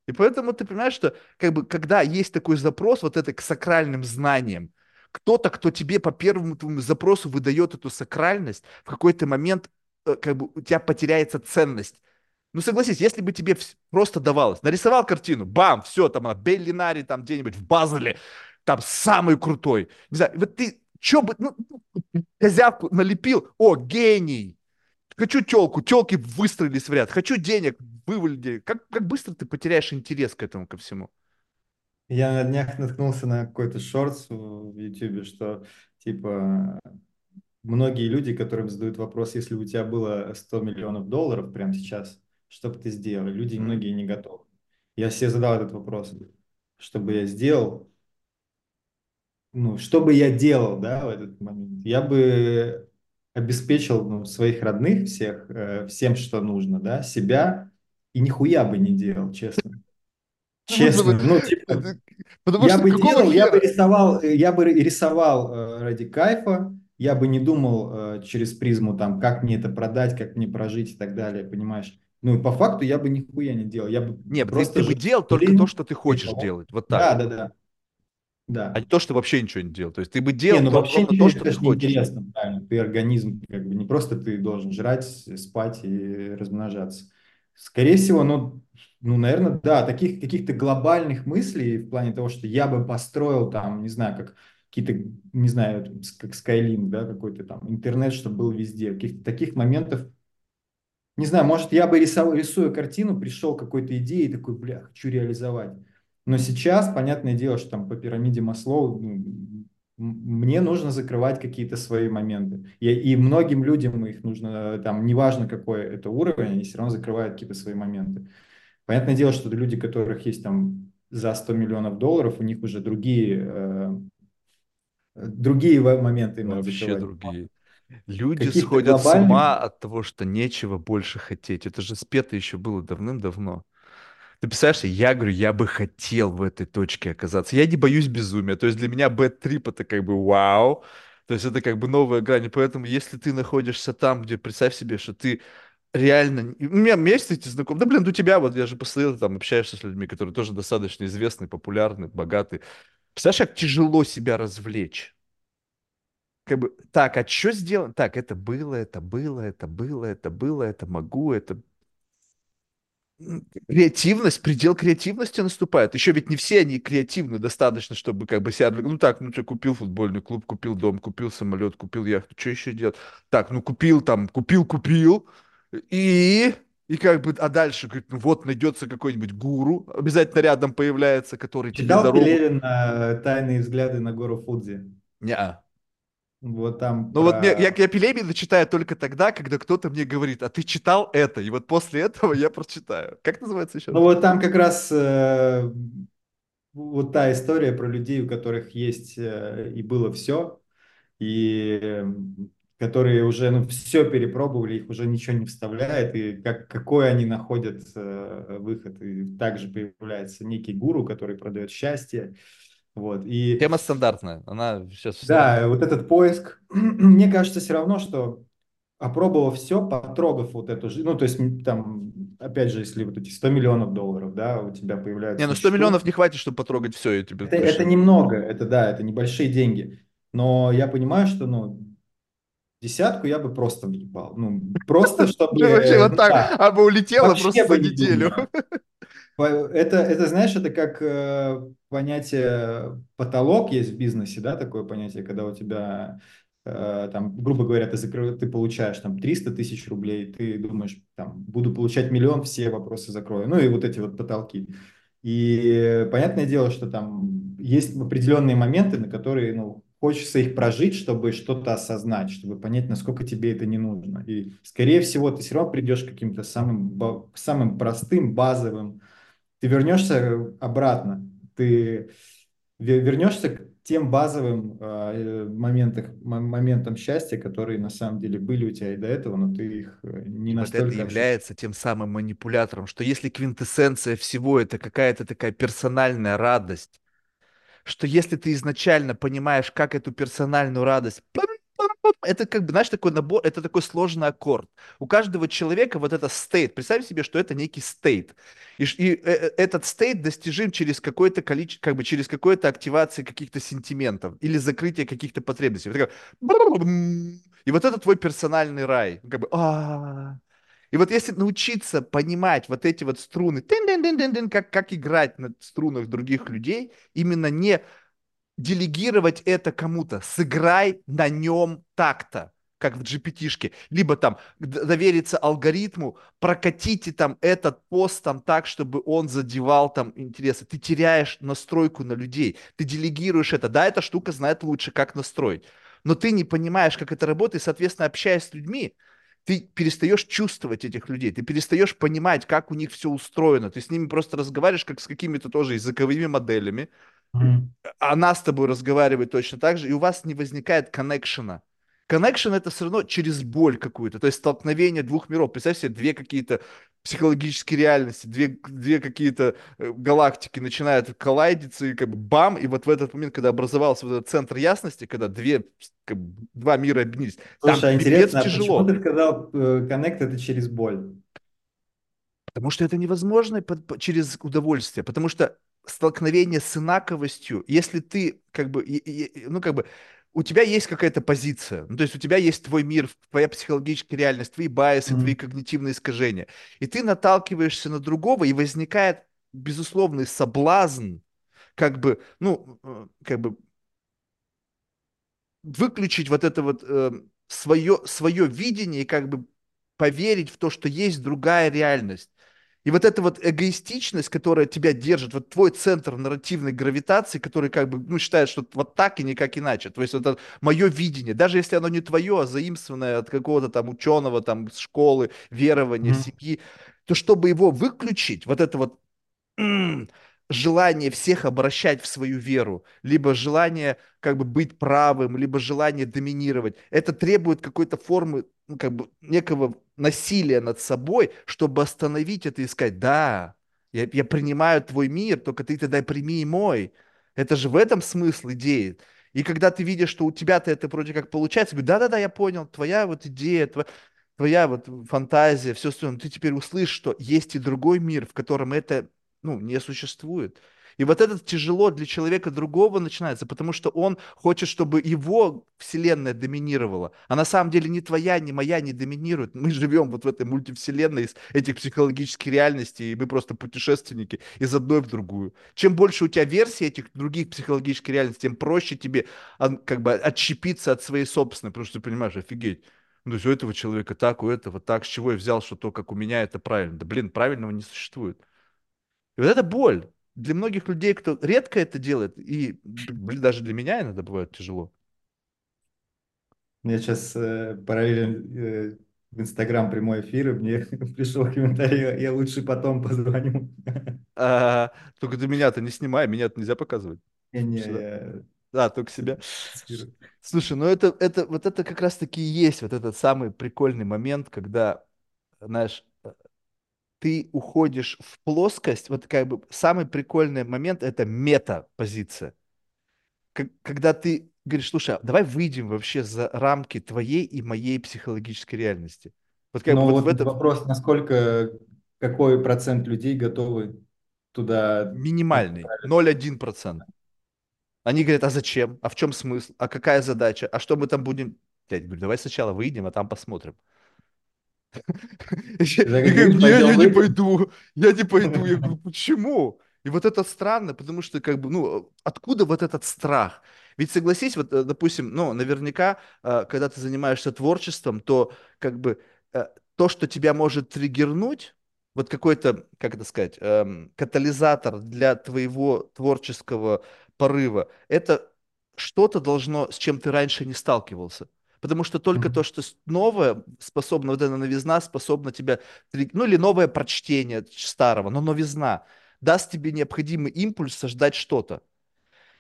И поэтому ты понимаешь, что как бы, когда есть такой запрос вот это к сакральным знаниям, кто-то, кто тебе по первому твоему запросу выдает эту сакральность, в какой-то момент э, как бы у тебя потеряется ценность. Ну согласись, если бы тебе просто давалось, нарисовал картину, бам, все, там, на Беллинаре, там где-нибудь в Базеле, там самый крутой. Не знаю, вот ты, что бы, ну, козявку налепил, о, гений, Хочу телку, телки выстроились в ряд. Хочу денег, вывалили. Как, как быстро ты потеряешь интерес к этому, ко всему? Я на днях наткнулся на какой-то шорт в YouTube, что типа многие люди, которым задают вопрос, если у тебя было 100 миллионов долларов прямо сейчас, что бы ты сделал? Люди многие не готовы. Я себе задал этот вопрос. Что бы я сделал? Ну, что бы я делал, да, в этот момент? Я бы обеспечил ну, своих родных всех, э, всем, что нужно, да, себя, и нихуя бы не делал, честно. Ну, честно, ну, типа, Потому я бы делал, я бы рисовал, я бы рисовал э, ради кайфа, я бы не думал э, через призму, там, как мне это продать, как мне прожить и так далее, понимаешь? Ну, и по факту я бы нихуя не делал. Я бы Нет, просто ты, ты бы делал только то, что ты хочешь делать. Вот так. Да, да, да. Да. А не то, что вообще ничего не делал. То есть ты бы делал не, ну, вообще то, что ты хочешь. интересно, правильно. Ты организм, как бы не просто ты должен жрать, спать и размножаться. Скорее всего, ну, ну, наверное, да, таких каких-то глобальных мыслей в плане того, что я бы построил там, не знаю, как какие-то, не знаю, как Skylink, да, какой-то там интернет, чтобы был везде. Каких-то таких моментов, не знаю, может, я бы рисовал, рисуя картину, пришел к какой-то идее и такой, бля, хочу реализовать. Но сейчас, понятное дело, что там по пирамиде Маслоу ну, мне нужно закрывать какие-то свои моменты. И, и многим людям их нужно, там, неважно какой это уровень, они все равно закрывают какие-то свои моменты. Понятное дело, что люди, которых есть там за 100 миллионов долларов, у них уже другие, э, другие моменты Вообще другие. Люди сходят глобальных... с ума от того, что нечего больше хотеть. Это же спето еще было давным-давно. Ты представляешь, я говорю, я бы хотел в этой точке оказаться. Я не боюсь безумия. То есть для меня бэт-трип это как бы вау. То есть это как бы новая грань. И поэтому если ты находишься там, где представь себе, что ты реально... У меня, есть эти знакомые. Да, блин, у тебя вот, я же постоянно там общаешься с людьми, которые тоже достаточно известны, популярны, богаты. Представляешь, как тяжело себя развлечь? Как бы, так, а что сделано? Так, это было, это было, это было, это было, это могу, это креативность, предел креативности наступает. Еще ведь не все они креативны достаточно, чтобы как бы себя... Ну так, ну ты купил футбольный клуб, купил дом, купил самолет, купил яхту, что еще делать? Так, ну купил там, купил, купил, и... И как бы, а дальше, говорит, ну вот найдется какой-нибудь гуру, обязательно рядом появляется, который Читал тебе дорогу... Пелевин «Тайные взгляды на гору Фудзи»? Не-а. Вот там. Ну про... вот мне, я, я Пелевина читаю только тогда, когда кто-то мне говорит, а ты читал это, и вот после этого я прочитаю. Как называется еще? Ну вот там как раз э, вот та история про людей, у которых есть э, и было все, и э, которые уже ну, все перепробовали, их уже ничего не вставляет, и как, какой они находят э, выход. И также появляется некий гуру, который продает счастье, Вот. И Тема стандартная, она сейчас да, вот этот поиск, мне кажется, все равно, что опробовав все, потрогав вот эту жизнь, ну, то есть там, опять же, если вот эти 100 миллионов долларов, да, у тебя Не, появляются ну на 100 счету, миллионов не хватит, чтобы потрогать все, я тебе это, это немного, это да, это небольшие деньги, но я понимаю, что, ну, десятку я бы просто въебал, ну, просто чтобы, вообще э, вот ну так, а бы улетела просто за не неделю. Это, это, знаешь, это как э, понятие потолок есть в бизнесе, да, такое понятие, когда у тебя, э, там, грубо говоря, ты, закры- ты получаешь там 300 тысяч рублей, ты думаешь, там, буду получать миллион, все вопросы закрою. Ну и вот эти вот потолки. И понятное дело, что там есть определенные моменты, на которые, ну, хочется их прожить, чтобы что-то осознать, чтобы понять, насколько тебе это не нужно. И, скорее всего, ты все равно придешь к каким-то самым, самым простым, базовым ты вернешься обратно, ты ве- вернешься к тем базовым э, моментах, моментам счастья, которые на самом деле были у тебя и до этого, но ты их э, не И вот это настолько является тем самым манипулятором, что если квинтэссенция всего это какая-то такая персональная радость, что если ты изначально понимаешь, как эту персональную радость, это как бы, знаешь, такой набор, это такой сложный аккорд. У каждого человека вот это стейт, представь себе, что это некий стейт. И, и, э, э, этот стейт достижим через какое-то количество, как бы через какое-то активации каких-то сентиментов или закрытие каких-то потребностей. Вот такой. И вот это твой персональный рай. Как бы, а и вот если научиться понимать вот эти вот струны, как, как играть на струнах других людей, именно не делегировать это кому-то, сыграй на нем так-то, как в GPT-шке, либо там довериться алгоритму, прокатите там этот пост там так, чтобы он задевал там интересы. Ты теряешь настройку на людей, ты делегируешь это. Да, эта штука знает лучше, как настроить, но ты не понимаешь, как это работает, и, соответственно, общаясь с людьми, ты перестаешь чувствовать этих людей, ты перестаешь понимать, как у них все устроено. Ты с ними просто разговариваешь, как с какими-то тоже языковыми моделями, Мгм. она с тобой разговаривает точно так же, и у вас не возникает коннекшена. Коннекшн это все равно через боль какую-то, то есть столкновение двух миров. Представь себе две какие-то психологические реальности, две, две какие-то э, галактики начинают коллайдиться, и как бы бам, и вот в этот момент, когда образовался вот этот центр ясности, когда две, как бы, два мира объединились, там Слушай, а пипец интересно, а почему тяжело. ты сказал, э, коннект это через боль? Потому что это невозможно через удовольствие, потому что столкновение с инаковостью, если ты как бы, ну как бы, у тебя есть какая-то позиция, ну то есть у тебя есть твой мир, твоя психологическая реальность, твои байсы, твои Мгм. когнитивные искажения, и ты наталкиваешься на другого, и возникает безусловный соблазн, как бы, ну, э, как бы выключить вот это вот э, свое, свое видение и как бы поверить в то, что есть другая реальность. И вот эта вот эгоистичность, которая тебя держит, вот твой центр нарративной гравитации, который как бы, ну, считает, что вот так и никак иначе. То есть это мое видение, даже если оно не твое, а заимствованное от какого-то там ученого, там, школы, верования, Мгм. семьи, то чтобы его выключить, вот это вот желание всех обращать в свою веру, либо желание как бы быть правым, либо желание доминировать. Это требует какой-то формы, ну, как бы некого насилия над собой, чтобы остановить это и сказать, да, я, я принимаю твой мир, только ты тогда прими и мой. Это же в этом смысл идеи. И когда ты видишь, что у тебя-то это вроде как получается, говорю, да-да-да, я понял, твоя вот идея, тво- твоя вот фантазия, все остальное, но ты теперь услышишь, что есть и другой мир, в котором это ну, не существует. И вот это тяжело для человека другого начинается, потому что он хочет, чтобы его вселенная доминировала. А на самом деле ни твоя, ни моя не доминирует. Мы живем вот в этой мультивселенной из этих психологических реальностей, и мы просто путешественники из одной в другую. Чем больше у тебя версий этих других психологических реальностей, тем проще тебе как бы отщепиться от своей собственной, потому что ты понимаешь, офигеть. Ну, то есть у этого человека так, у этого так, с чего я взял, что то, как у меня, это правильно. Да, блин, правильного не существует. И вот это боль. Для многих людей, кто редко это делает, и блин, даже для меня иногда бывает тяжело. Мне сейчас параллельно э, в Инстаграм прямой эфир, и мне пришел комментарий, я я лучше потом позвоню. А, только ты меня-то не снимай, меня-то нельзя показывать. Не-не, Сюда. я Да, только себя. Слушай, ну это, это, вот это как раз-таки и есть вот этот самый прикольный момент, когда, знаешь, ты уходишь в плоскость, вот как бы самый прикольный момент это мета-позиция. когда ты говоришь, слушай, а давай выйдем вообще за рамки твоей и моей психологической реальности. Вот как бы Но вот в вот этом вопрос, насколько, какой процент людей готовы туда минимальный, отправиться. 0,1%. Они говорят, а зачем? А в чем смысл? А какая задача? А что мы там будем? Я говорю, давай сначала выйдем, а там посмотрим. Ты так И и говорю, говоришь, не, я не пойду, я не пойду. Я говорю, почему? И вот это странно, потому что, как бы, ну, откуда вот этот страх? Ведь согласись, вот, э, допустим, ну, наверняка, э, когда ты занимаешься творчеством, то, как бы, э, то, что тебя может триггернуть, вот какой-то, как это сказать, эм, катализатор для твоего творческого порыва, это что-то должно, с чем ты раньше не сталкивался. Потому что только то, Мгм. что новое способно, вот эта новизна способна тебя, ну или новое прочтение старого, но новизна даст тебе необходимый импульс создать что-то.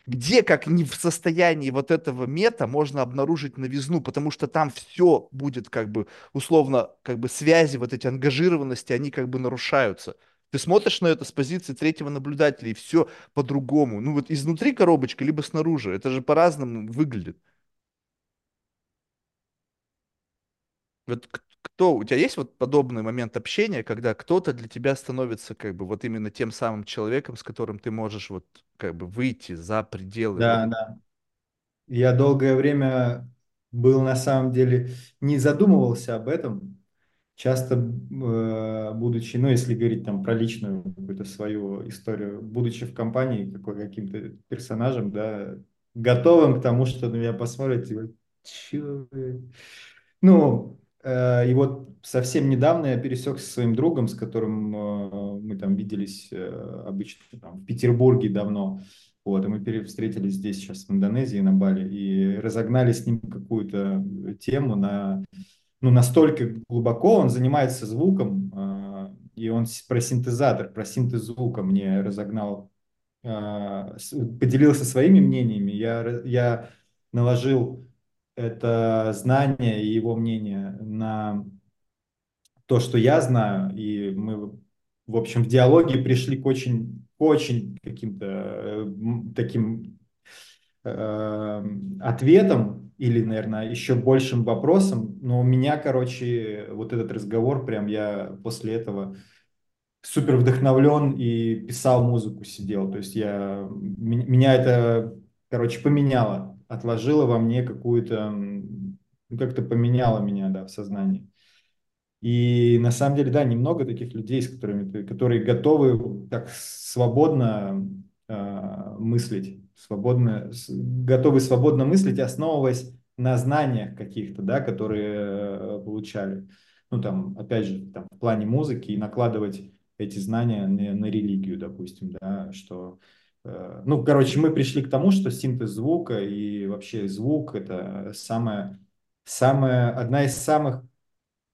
Где, как не в состоянии вот этого мета, можно обнаружить новизну, потому что там все будет как бы условно, как бы связи, вот эти ангажированности, они как бы нарушаются. Ты смотришь на это с позиции третьего наблюдателя, и все по-другому. Ну вот изнутри коробочка, либо снаружи. Это же по-разному выглядит. Вот кто, у тебя есть вот подобный момент общения, когда кто-то для тебя становится как бы вот именно тем самым человеком, с которым ты можешь вот как бы выйти за пределы Да, да. Я долгое время был на самом деле, не задумывался об этом. Часто, э, будучи, ну, если говорить там про личную какую-то свою историю, будучи в компании какой, каким-то персонажем, да, готовым к тому, что на меня посмотрят, типа, чё вы?» Ну, и вот совсем недавно я пересекся со своим другом, с которым э, мы там виделись э, обычно там, в Петербурге давно. Вот, и мы встретились здесь сейчас, в Индонезии, на Бали, и разогнали с ним какую-то тему на, ну, настолько глубоко, он занимается звуком, э, и он про синтезатор, про синтез звука мне разогнал, э, поделился своими мнениями, я, я наложил это знание и его мнение на то, что я знаю, и мы, в общем, в диалоге пришли к очень, к очень каким-то э, таким э, ответам или, наверное, еще большим вопросам, но у меня, короче, вот этот разговор, прям я после этого супер вдохновлен и писал музыку, сидел. То есть я, меня это, короче, поменяло, отложило во мне какую-то, ну, как-то поменяло меня, да, в сознании. И на самом деле, да, немного таких людей, с которыми которые готовы так свободно э, мыслить, свободно, готовы свободно мыслить, основываясь на знаниях каких-то, да, которые э, получали. Ну, там, опять же, там, в плане музыки и накладывать эти знания на, на религию, допустим, да, что ну, короче, мы пришли к тому, что синтез звука и вообще звук это самая, самая, одна из самых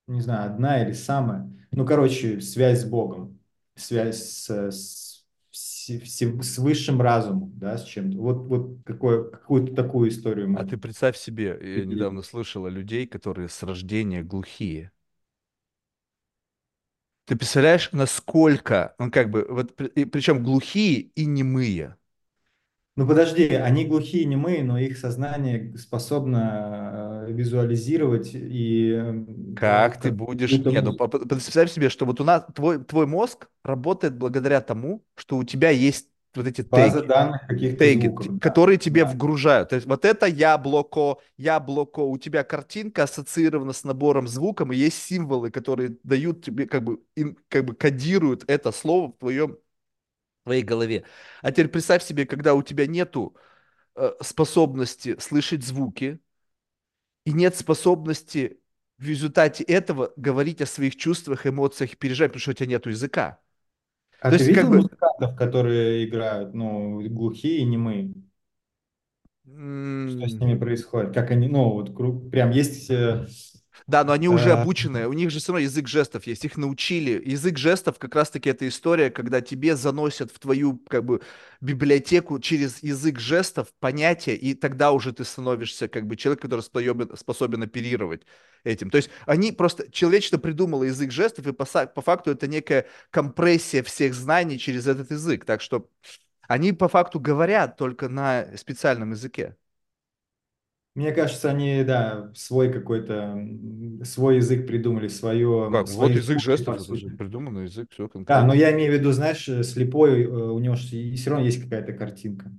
не знаю, одна или самая. Ну, короче, связь с Богом, связь с, с, все- с высшим разумом, да, с чем-то. Вот, вот какое, какую-то такую историю А ты представь себе, я недавно поделиться. слышал о людей, которые с рождения глухие. Ты представляешь, насколько, ну как бы, вот, и причем глухие и немые. Ну, подожди, они глухие, немые, но их сознание способно э, визуализировать и э, Как ты будешь... какую-то Не, ну представь себе, что вот у нас твой, твой мозг работает благодаря тому, что у тебя есть вот эти база теги. теги, звуков, т- да, которые тебе да. вгружают. То есть вот это яблоко, яблоко, у тебя картинка ассоциирована с набором звуком, и есть символы, которые дают тебе, как бы, ин- как бы кодируют это слово в твоем, в твоей голове. А теперь представь себе, когда у тебя нету э, способности слышать звуки и нет способности в результате этого говорить о своих чувствах, эмоциях и переживаниях, потому что у тебя нету языка. А То ты есть, как видел бы, музыкантов, которые играют, ну, глухие и немые? Что с ними происходит? Как они, ну, вот кру- прям есть э, Да, но они уже обучены, у них же все равно язык жестов есть, их научили. Язык жестов как раз-таки это история, когда тебе заносят в твою как бы библиотеку через язык жестов понятия, и тогда уже ты становишься как бы человек, который способен, способен оперировать этим. То есть они просто, человечество придумало язык жестов, и по, по факту это некая компрессия всех знаний через этот язык. Так что они по факту говорят только на специальном языке. Мне кажется, они, да, свой какой-то, свой язык придумали, свое, Как? Вот свои язык жестов, придуманный язык, все Да, но конкретно. я имею в виду, знаешь, э, слепой, э, у него же все равно есть какая-то картинка.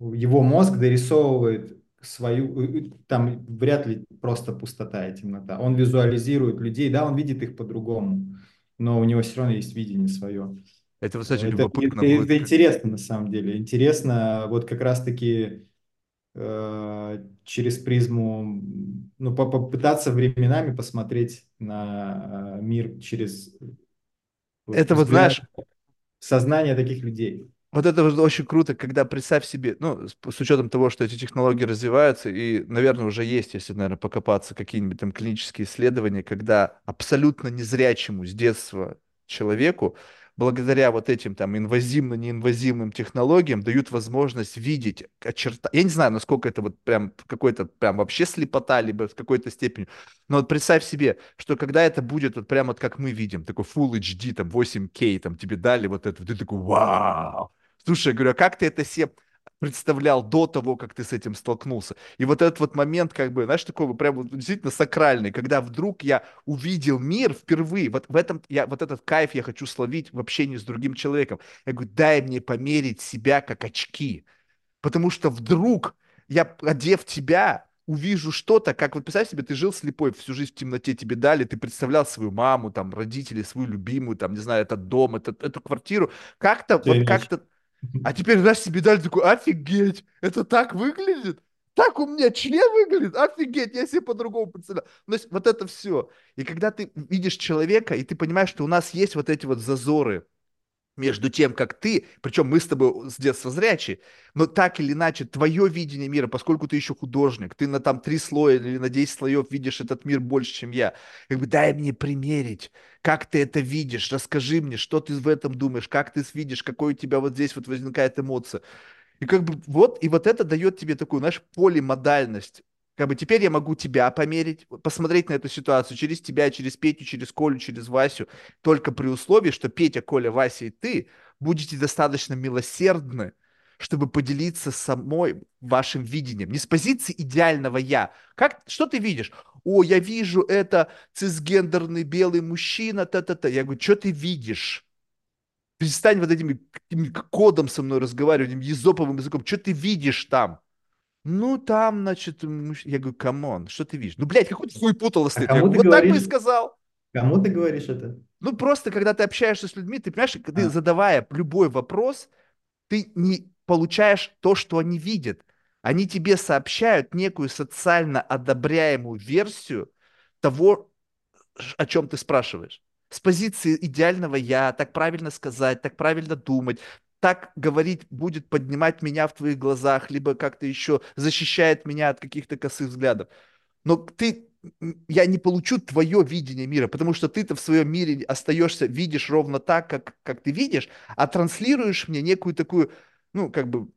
Его мозг дорисовывает свою, э, там вряд ли просто пустота и темнота. Он визуализирует людей, да, он видит их по-другому, но у него все равно есть видение свое. Это, вот, кстати, Это, любопытно это, будет. это интересно на самом деле. Интересно вот как раз-таки через призму, ну, по- попытаться временами посмотреть на э, мир через Это вот, знаешь, сознания таких людей. Вот это вот очень круто, когда представь себе, ну, с, с учетом того, что эти технологии развиваются, и, наверное, уже есть, если, наверное, покопаться, какие-нибудь там клинические исследования, когда абсолютно незрячему с детства человеку, благодаря вот этим там инвазивно-неинвазивным технологиям, дают возможность видеть очерта... Я не знаю, насколько это вот прям какой-то прям вообще слепота, либо в какой-то степени, но вот представь себе, что когда это будет вот прям вот как мы видим, такой Full HD, там 8K, там тебе дали вот это, ты такой, вау! Слушай, я говорю, а как ты это себе представлял до того, как ты с этим столкнулся? И вот этот вот момент, как бы, знаешь, такой прям действительно сакральный, когда вдруг я увидел мир впервые, вот в этом, я, вот этот кайф я хочу словить в общении с другим человеком. Я говорю, дай мне померить себя как очки, потому что вдруг я, одев тебя, увижу что-то, как вот представь себе, ты жил слепой, всю жизнь в темноте тебе дали, ты представлял свою маму, там, родителей, свою любимую, там, не знаю, этот дом, этот, эту квартиру, как-то, вот как-то а теперь, знаешь, себе дали такой, офигеть, это так выглядит? Так у меня член выглядит? Офигеть, я себе по-другому представлял. То есть вот это все. И когда ты видишь человека, и ты понимаешь, что у нас есть вот эти вот зазоры между тем, как ты, причем мы с тобой с детства зрячие, но так или иначе, твое видение мира, поскольку ты еще художник, ты на там три слоя или на 10 слоев видишь этот мир больше, чем я, как бы дай мне примерить, как ты это видишь, расскажи мне, что ты в этом думаешь, как ты видишь, какой у тебя вот здесь вот возникает эмоция. И как бы вот, и вот это дает тебе такую, знаешь, полимодальность. Как бы теперь я могу тебя померить, посмотреть на эту ситуацию через тебя, через Петю, через Колю, через Васю, только при условии, что Петя, Коля, Вася и ты будете достаточно милосердны, чтобы поделиться самой вашим видением. Не с позиции идеального я. Как, что ты видишь? О, я вижу, это цисгендерный белый мужчина, та-та-та. Я говорю, что ты видишь? Перестань вот этим кодом со мной разговаривать, эзоповым языком. Что ты видишь там? Ну, там, значит, я говорю, come on, что ты видишь? Ну, блядь, какой ты хуй путало А ты вот так бы и говоришь, сказал. кому ты говоришь это? Ну, просто, когда ты общаешься с людьми, ты понимаешь, когда ты, А, задавая любой вопрос, ты не получаешь то, что они видят. Они тебе сообщают некую социально одобряемую версию того, о чем ты спрашиваешь. С позиции идеального я, так правильно сказать, так правильно думать, так говорить будет поднимать меня в твоих глазах, либо как-то еще защищает меня от каких-то косых взглядов. Но ты, я не получу твое видение мира, потому что ты-то в своем мире остаешься, видишь ровно так, как, как ты видишь, а транслируешь мне некую такую, ну, как бы,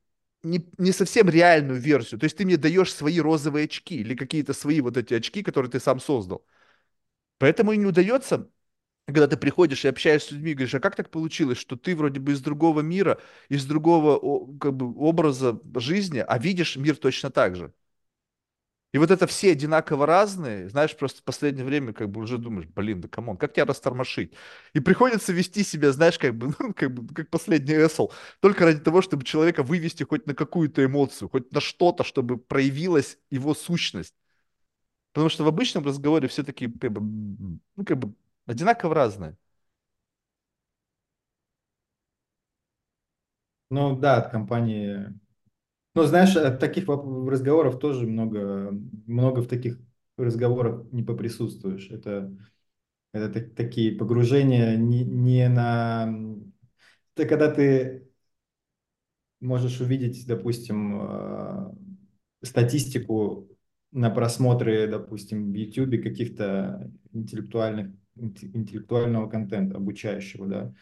не, не совсем реальную версию. То есть ты мне даешь свои розовые очки или какие-то свои вот эти очки, которые ты сам создал. Поэтому и не удается, когда ты приходишь и общаешься с людьми, говоришь, а как так получилось, что ты вроде бы из другого мира, из другого как бы, образа жизни, а видишь мир точно так же. И вот это все одинаково разные, знаешь, просто в последнее время как бы уже думаешь, блин, да come on, как тебя растормошить? И приходится вести себя, знаешь, как бы, ну, как бы, как последний asshole, только ради того, чтобы человека вывести хоть на какую-то эмоцию, хоть на что-то, чтобы проявилась его сущность. Потому что в обычном разговоре все таки как бы, м, ну, как бы одинаково разные. ну да, от компании. Ну, знаешь, от таких разговоров тоже много, много в таких разговорах не поприсутствуешь. Это, это так- такие погружения не, не на... Это когда ты можешь увидеть, допустим, э, статистику на просмотры, допустим, в YouTube каких-то интеллектуальных, инте- интеллектуального контента, обучающего, да,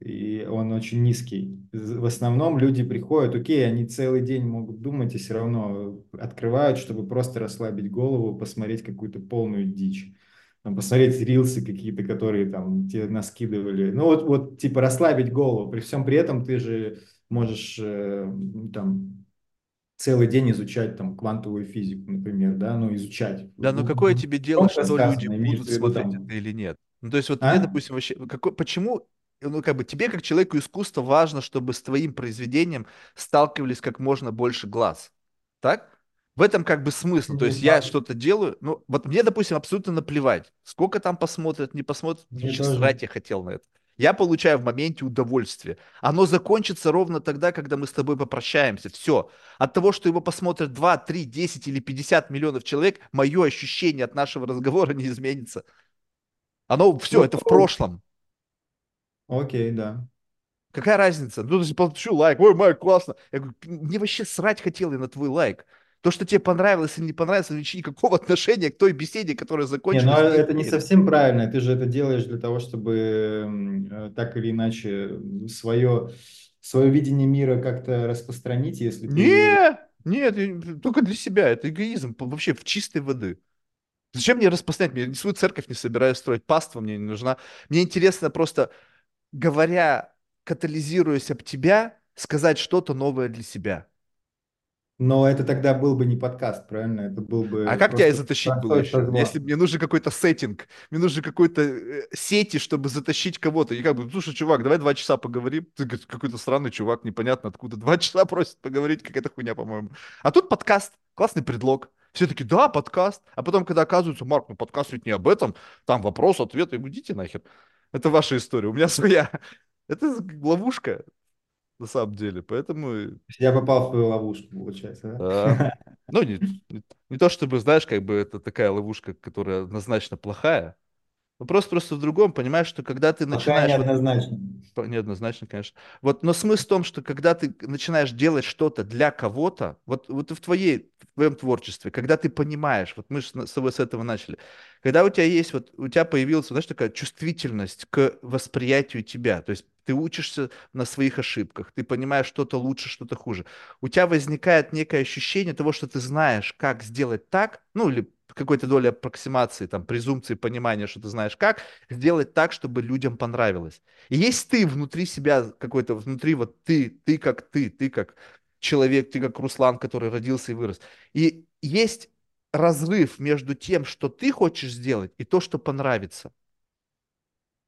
и он очень низкий. В основном люди приходят, окей, они целый день могут думать и все равно открывают, чтобы просто расслабить голову, посмотреть какую-то полную дичь. Там, посмотреть рилсы какие-то, которые там тебе наскидывали. Ну вот, вот типа расслабить голову. При всем при этом ты же можешь э, там целый день изучать там квантовую физику, например, да, ну изучать. Да, но какое тебе дело, Громко что люди будут смотреть там, это или нет? Ну, то есть вот мне, а? допустим, вообще, какой, почему, ну, как бы тебе, как человеку искусства, важно, чтобы с твоим произведением сталкивались как можно больше глаз, так? В этом как бы смысл. То есть я что-то делаю, ну, вот мне, допустим, абсолютно наплевать, сколько там посмотрят, не посмотрят, Мне тоже. срать я хотел на это. Я получаю в моменте удовольствие. Оно закончится ровно тогда, когда мы с тобой попрощаемся. Все. От того, что его посмотрят 2, 3, 10 или 50 миллионов человек, мое ощущение от нашего разговора не изменится. Оно все, Ну, это в прошлом. окей, да. Какая разница? Ну, если получу лайк, ой, Майк, классно. Я говорю, мне вообще срать хотел я на твой лайк. То, что тебе понравилось или не понравилось, вообще никакого отношения к той беседе, которая Не, ну закончилась, не это не имеет. совсем правильно. Ты же это делаешь для того, чтобы э, так или иначе свое, свое видение мира как-то распространить, если ты... Не, нет, только для себя. Это эгоизм вообще в чистой воды. Зачем мне распространять? Я ни свою церковь не собираюсь строить, паства мне не нужна. Мне интересно просто, говоря, катализируясь об тебя, сказать что-то новое для себя. Но это тогда был бы не подкаст, правильно? Это был А бы как тебя и затащить было еще? Если созвон. мне нужен какой-то сеттинг, мне нужен какой-то э, сети, чтобы затащить кого-то. И как бы, слушай, чувак, давай два часа поговорим. Ты какой-то странный чувак, непонятно откуда. Два часа просит поговорить, какая-то хуйня, по-моему. А тут подкаст, классный предлог. Все таки да, подкаст. А потом, когда оказывается, Марк, ну подкаст ведь не об этом, там вопрос, ответ, говорю, идите нахер. Это ваша история, у меня своя. Это ловушка, на самом деле. Поэтому Я попал в твою ловушку, получается, а, да? ну, не, не, не то чтобы, знаешь, как бы это такая ловушка, которая однозначно плохая. Вопрос просто в другом, понимаешь, что когда ты Пока начинаешь вот неоднозначно. по- Неоднозначно, конечно. Вот, но смысл в том, что когда ты начинаешь делать что-то для кого-то, вот, вот в твоей, в твоем творчестве, когда ты понимаешь, вот мы с тобой с этого начали, когда у тебя есть, вот у тебя появилась, знаешь, такая чувствительность к восприятию тебя, то есть ты учишься на своих ошибках, ты понимаешь что-то лучше, что-то хуже. У тебя возникает некое ощущение того, что ты знаешь, как сделать так, ну или какой-то долей аппроксимации, там, презумпции понимания, что ты знаешь как, сделать так, чтобы людям понравилось. И есть ты внутри себя какой-то, внутри вот ты, ты как ты, ты как человек, ты как Руслан, который родился и вырос. И есть разрыв между тем, что ты хочешь сделать, и то, что понравится.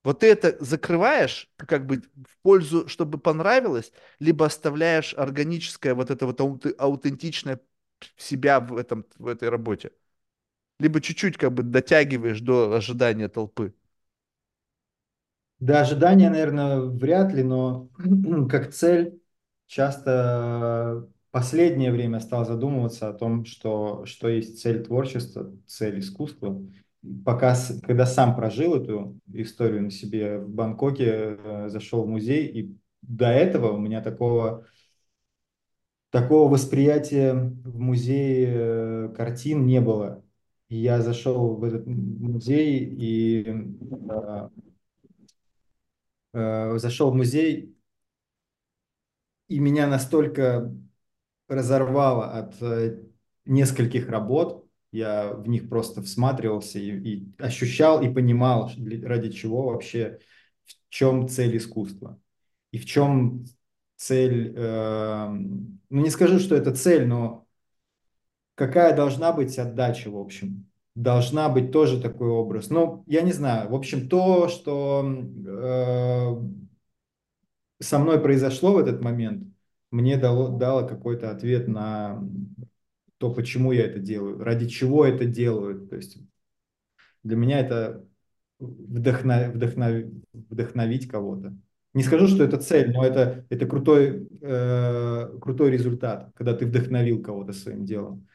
Вот ты это закрываешь как бы в пользу, чтобы понравилось, либо оставляешь органическое, вот это вот аут- аутентичное себя в этом, в этой работе. Либо чуть-чуть как бы дотягиваешь до ожидания толпы. До ожидания, наверное, вряд ли, но как цель часто последнее время стал задумываться о том, что, что есть цель творчества, цель искусства. Пока, когда сам прожил эту историю на себе в Бангкоке, э, зашел в музей, и до этого у меня такого, такого восприятия в музее э, картин не было. Я зашел в этот музей и э, э, зашел в музей, и меня настолько разорвало от э, нескольких работ, я в них просто всматривался и, и ощущал и понимал, ради чего вообще, в чем цель искусства. И в чем цель, э, ну не скажу, что это цель, но какая должна быть отдача, в общем. Должна быть тоже такой образ. Ну, я не знаю. В общем, то, что э, со мной произошло в этот момент, мне дало, дало какой-то ответ на то, почему я это делаю, ради чего это делаю. То есть для меня это вдохна, вдохна, вдохновить кого-то. Не скажу, что это цель, но это, это крутой, э, крутой результат, когда ты вдохновил кого-то своим делом.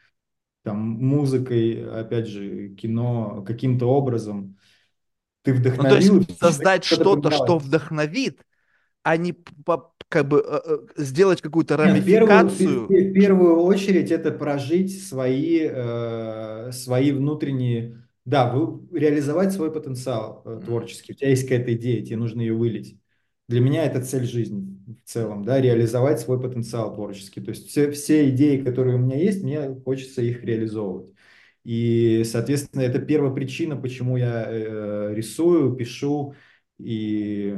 Там музыкой, опять же, кино, каким-то образом. Ты Ну, то есть вдохновил, создать что-то что вдохновит, а не по- как бы э, э, сделать какую-то Нет, в первую, в рамификацию. первую очередь это прожить свои, э, свои внутренние, да, вы, реализовать свой потенциал э, творческий. У тебя есть какая-то идея, тебе нужно ее вылить. Для меня это цель жизни в целом, да, реализовать свой потенциал творческий. То есть все, все идеи, которые у меня есть, мне хочется их реализовывать. И, соответственно, это первая причина, почему я э, рисую, пишу и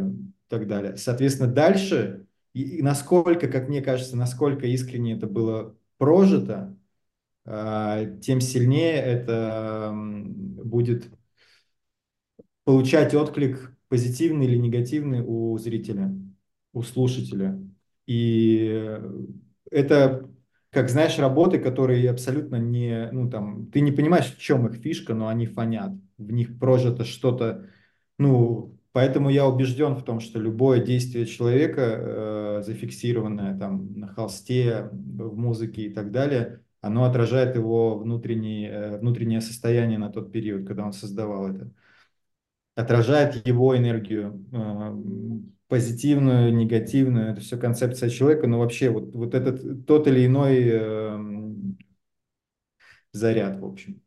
так далее. Соответственно, дальше и насколько, как мне кажется, насколько искренне это было прожито, а, тем сильнее это будет получать отклик позитивный или негативный у зрителя, у слушателя. И это, как знаешь, работы, которые абсолютно не, ну там, ты не понимаешь, в чем их фишка, но они фонят. В них прожито что-то, ну, поэтому я убежден в том, что любое действие человека, э, зафиксированное там на холсте, в музыке и так далее, оно отражает его внутренний, э, внутреннее состояние на тот период, когда он создавал это отражает его энергию, э, позитивную, негативную, это все концепция человека, но вообще вот, вот этот тот или иной э, заряд, в общем.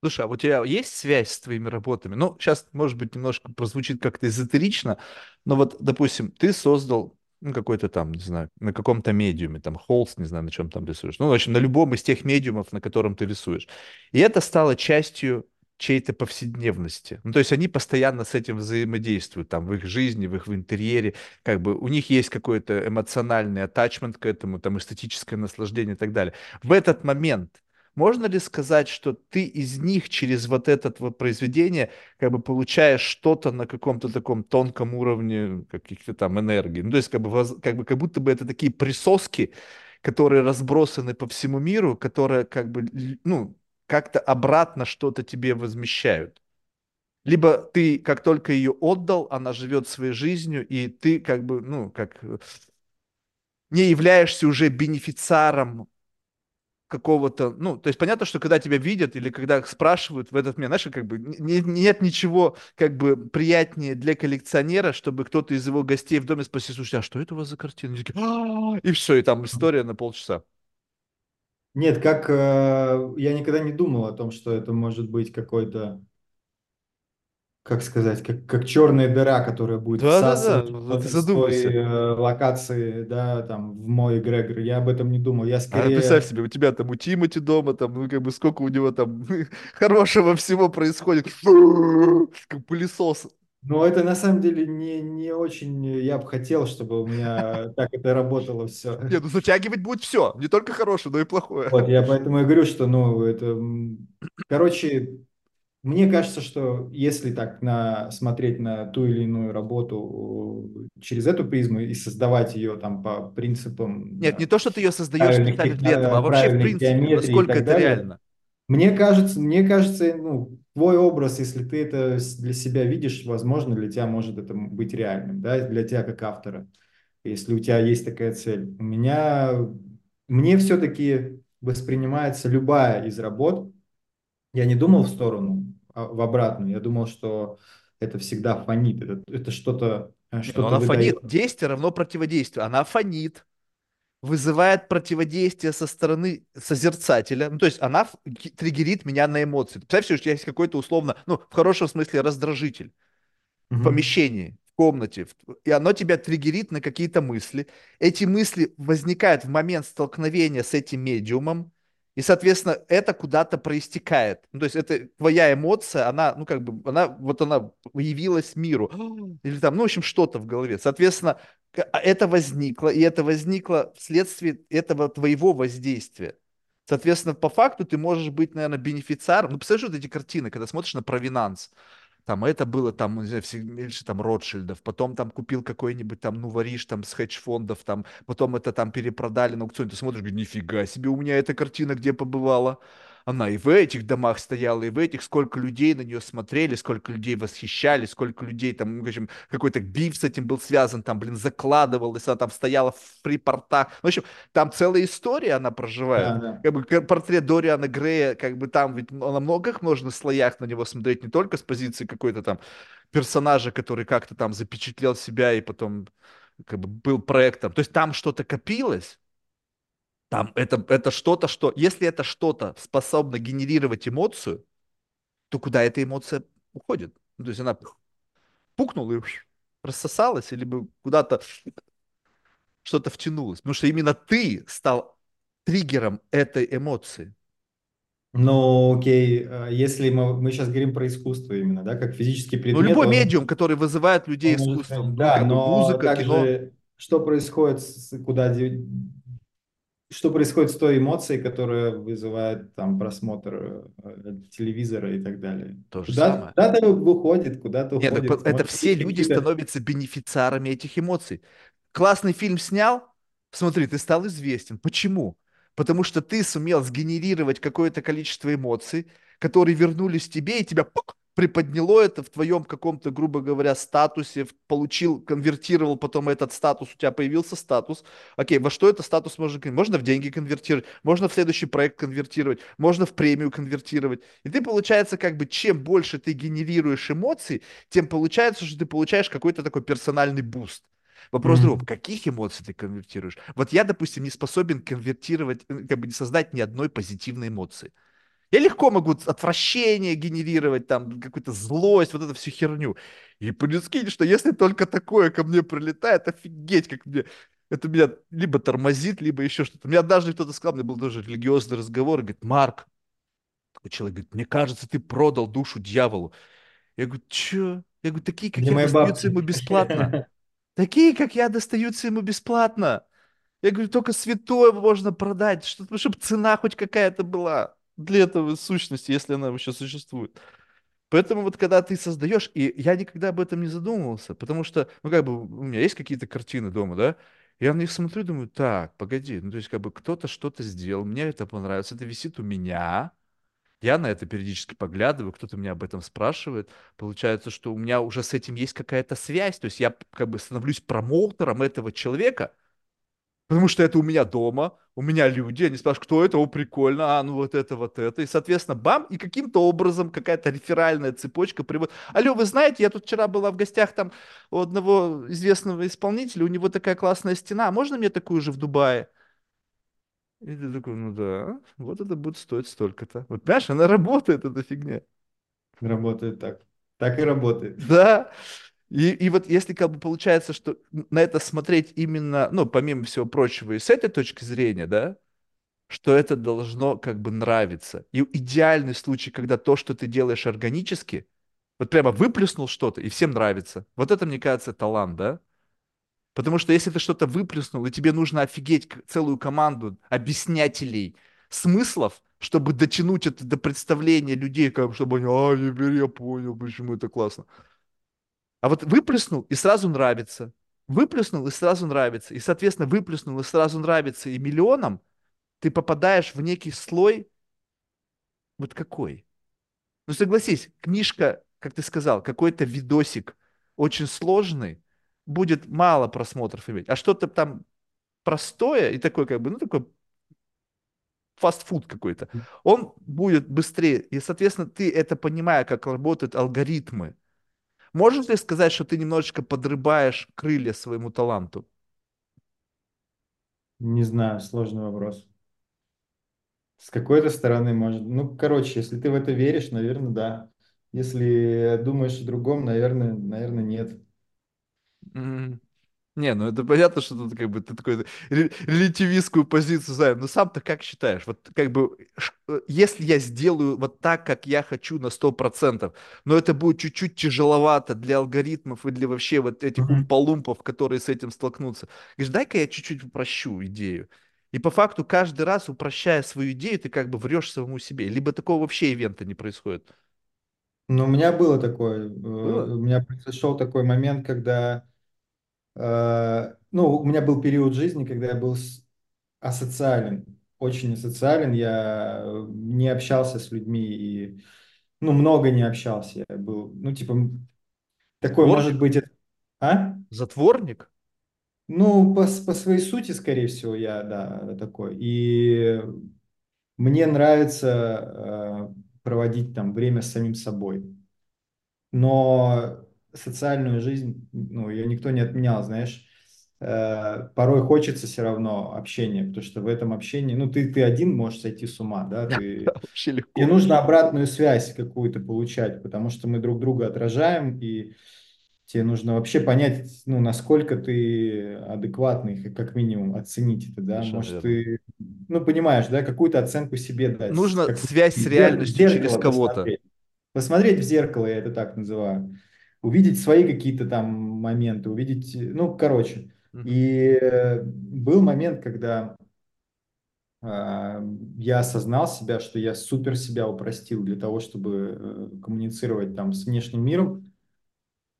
Слушай, а у тебя есть связь с твоими работами? Ну, сейчас, может быть, немножко прозвучит как-то эзотерично, но вот, допустим, ты создал ну, какой-то там, не знаю, на каком-то медиуме, там, холст, не знаю, на чем там рисуешь. Ну, в общем, на любом из тех медиумов, на котором ты рисуешь. И это стало частью чьей-то повседневности. Ну, то есть они постоянно с этим взаимодействуют, там, в их жизни, в их в интерьере, как бы у них есть какой-то эмоциональный атачмент к этому, там, эстетическое наслаждение и так далее. В этот момент можно ли сказать, что ты из них через вот это вот произведение как бы получаешь что-то на каком-то таком тонком уровне каких-то там энергий? Ну, то есть как бы, как бы как будто бы это такие присоски, которые разбросаны по всему миру, которые как бы, ну, как-то обратно что-то тебе возмещают. Либо ты, как только ее отдал, она живет своей жизнью, и ты как бы, ну, как не являешься уже бенефициаром какого-то, ну, то есть понятно, что когда тебя видят или когда спрашивают в этот момент, знаешь, как бы не, нет ничего как бы приятнее для коллекционера, чтобы кто-то из его гостей в доме спросил, слушай, а что это у вас за картина? И, и все, и там история на полчаса. Нет, как э, я никогда не думал о том, что это может быть какой-то, как сказать, как, как черная дыра, которая будет Да, да, да, всасывать вот ты задумайся. э, локации, да, там, в мой эгрегор. Я об этом не думал. Я А представь скорее... себе, у тебя там у Тимати дома, там, ну, как бы сколько у него там хорошего всего происходит, как пылесос. Но это на самом деле не, не очень... Я бы хотел, чтобы у меня так это работало все. Нет, ну затягивать будет все, не только хорошее, но и плохое. Вот, я поэтому и говорю, что, ну, это... Короче, Мне кажется, что если так на, смотреть на ту или иную работу э, через эту призму и создавать ее там по принципам Нет, не да, то, что ты ее создаешь специально для этого, а вообще в принципе, насколько это далее, реально. мне кажется, мне кажется, ну, твой образ, если ты это для себя видишь, возможно, для тебя может это быть реальным, да, для тебя как автора, если у тебя есть такая цель. У меня, мне все-таки воспринимается любая из работ, я не думал в сторону, а в обратную. Я думал, что это всегда фонит, это, это что-то э, Не, ну что-то она выдает. фонит. Действие равно противодействию. Она фонит, вызывает противодействие со стороны созерцателя. Ну, то есть она триггерит меня на эмоции. Представь что есть какой-то условно, ну, в хорошем смысле раздражитель в Мгм. помещении, в комнате, в- и оно тебя триггерит на какие-то мысли. Эти мысли возникают в момент столкновения с этим медиумом, и, соответственно, это куда-то проистекает. Ну, то есть это твоя эмоция, она, ну, как бы, она, вот она явилась миру. Или там, ну, в общем, что-то в голове. Соответственно, а это возникло, и это возникло вследствие этого твоего воздействия. Соответственно, по факту ты можешь быть, наверное, бенефициаром. Ну, представляешь, вот эти картины, когда смотришь на провинанс, там это было там, не знаю, все меньше там Ротшильдов, потом там купил какой-нибудь там, ну, вориш там с хедж-фондов, там, потом это там перепродали на аукционе, ты смотришь, говоришь, нифига себе, у меня эта картина где побывала. Она и в этих домах стояла, и в этих, сколько людей на нее смотрели, сколько людей восхищались, сколько людей там, ну, в общем, какой-то биф с этим был связан, там, блин, закладывалась, она там стояла в фрипортах. В общем, там целая история она Да, проживает да. как бы портрет Дориана Грея, как бы там ведь на многих можно слоях на него смотреть, не только с позиции какой-то там персонажа, который как-то там запечатлел себя и потом как бы был проектом. То есть там что-то копилось, там это, это что-то, что... Если это что-то способно генерировать эмоцию, то куда эта эмоция уходит? Ну, то есть она пукнула и рассосалась, или бы куда-то что-то втянулось. Потому что именно ты стал триггером этой эмоции. Ну, окей, э, если мы, мы сейчас говорим про искусство именно, да, как физический Ну, предмет, любой он, медиум, который вызывает людей искусством, ну, Да, как бы но музыка, кино. также что происходит, куда, что происходит с той эмоцией, которая вызывает там просмотр э, телевизора и так далее. То же Куда, самое. куда-то уходит, куда-то Нет, уходит. это все люди становятся бенефициарами этих эмоций. Классный фильм снял, смотри, ты стал известен. Почему? Потому что ты сумел сгенерировать какое-то количество эмоций, которые вернулись тебе, и тебя пук, приподняло это в твоем каком-то, грубо говоря, статусе, получил, конвертировал потом этот статус, у тебя появился статус. Окей, во что это статус можно конвертировать? Можно в деньги конвертировать, можно в следующий проект конвертировать, можно в премию конвертировать. И ты, получается, как бы, чем больше ты генерируешь эмоций, тем получается, что ты получаешь какой-то такой персональный boost. Вопрос другом, Мгм. каких эмоций ты конвертируешь? Вот я, допустим, не способен конвертировать, э, как бы не создать ни одной позитивной эмоции. Я легко могу отвращение генерировать, там, какую-то злость, вот эту всю херню. И прикинь, что если только такое ко мне прилетает, офигеть, как мне... Это меня либо тормозит, либо еще что-то. Мне однажды кто-то сказал, у меня был тоже религиозный разговор, и говорит, Марк, такой человек говорит, мне кажется, ты продал душу дьяволу. Я говорю, че? Я говорю, такие, как Где я, достаются бабки? ему бесплатно. Такие, как я, достаются ему бесплатно. Я говорю, только святое можно продать, чтобы, чтобы цена хоть какая-то была для этого сущности, если она вообще существует. Поэтому вот когда ты создаешь, и я никогда об этом не задумывался, потому что, ну как бы у меня есть какие-то картины дома, да, я на них смотрю, думаю, так, погоди, ну то есть как бы кто-то что-то сделал, мне это понравилось, это висит у меня, я на это периодически поглядываю, кто-то меня об этом спрашивает. Получается, что у меня уже с этим есть какая-то связь. То есть я как бы становлюсь промоутером этого человека, потому что это у меня дома, у меня люди, они спрашивают, кто это, о, прикольно, а, ну вот это, вот это. И, соответственно, бам, и каким-то образом какая-то реферальная цепочка приводит. Алло, вы знаете, я тут вчера была в гостях там у одного известного исполнителя, у него такая классная стена, а можно мне такую же в Дубае? И ты такой, ну да, вот это будет стоить столько-то. Вот понимаешь, она работает, эта фигня. Работает так. Так и работает. Да. И, и вот если как бы получается, что на это смотреть именно, ну, помимо всего прочего, и с этой точки зрения, да, что это должно как бы нравиться. И идеальный случай, когда то, что ты делаешь органически, вот прямо выплеснул что-то, и всем нравится. Вот это, мне кажется, талант, да? Потому что если ты что-то выплеснул, и тебе нужно офигеть целую команду объяснятелей смыслов, чтобы дотянуть это до представления людей, как, чтобы они, а, теперь я понял, почему это классно. А вот выплеснул, и сразу нравится. Выплеснул, и сразу нравится. И, соответственно, выплеснул, и сразу нравится. И миллионам ты попадаешь в некий слой, вот какой? Ну, согласись, книжка, как ты сказал, какой-то видосик очень сложный, будет мало просмотров иметь. А что-то там простое и такой, как бы, ну, такой фастфуд какой-то, он будет быстрее. И, соответственно, ты это понимая, как работают алгоритмы, можешь ли сказать, что ты немножечко подрыбаешь крылья своему таланту? Не знаю, сложный вопрос. С какой-то стороны, может. Ну, короче, если ты в это веришь, наверное, да. Если думаешь о другом, наверное, наверное, нет. Не, ну это понятно, что тут как бы ты такой ре- релятивистскую позицию занял. Но сам-то как считаешь? Вот как бы, э, если я сделаю вот так, как я хочу на 100%, но это будет чуть-чуть тяжеловато для алгоритмов и для вообще вот этих Мгм. умполумпов, которые с этим столкнутся. Говоришь, дай-ка я чуть-чуть упрощу идею. И по факту каждый раз, упрощая свою идею, ты как бы врешь самому себе. Либо такого вообще ивента не происходит. Ну, у меня было такое. э, Было? У меня произошел такой момент, когда... э, Ну, у меня был период жизни, когда я был асоциален. Очень асоциален. Я э, не общался с людьми и... Ну, много не общался. Я был... Ну, типа, такой, может Затворник? быть... это- А? Затворник? Ну, по, по своей сути, скорее всего, я, да, такой. И мне нравится э, проводить там время с самим собой. Но социальную жизнь, ну, ее никто не отменял, знаешь. Э, порой хочется все равно общения, потому что в этом общении, ну, ты, ты один можешь сойти с ума, да, ты... Тебе легко. нужно обратную связь какую-то получать, потому что мы друг друга отражаем, и Тебе нужно вообще понять, ну, насколько ты адекватный, как минимум, оценить это, да. Совершенно Может, верно. ты, ну, понимаешь, да, какую-то оценку себе дать, Нужно связь с реальностью через кого-то. посмотреть. Посмотреть в зеркало, я это так называю. Увидеть свои какие-то там моменты, увидеть, ну, короче. И э, был момент, когда а, я осознал себя, что я супер себя упростил для того, чтобы э, коммуницировать там с внешним миром.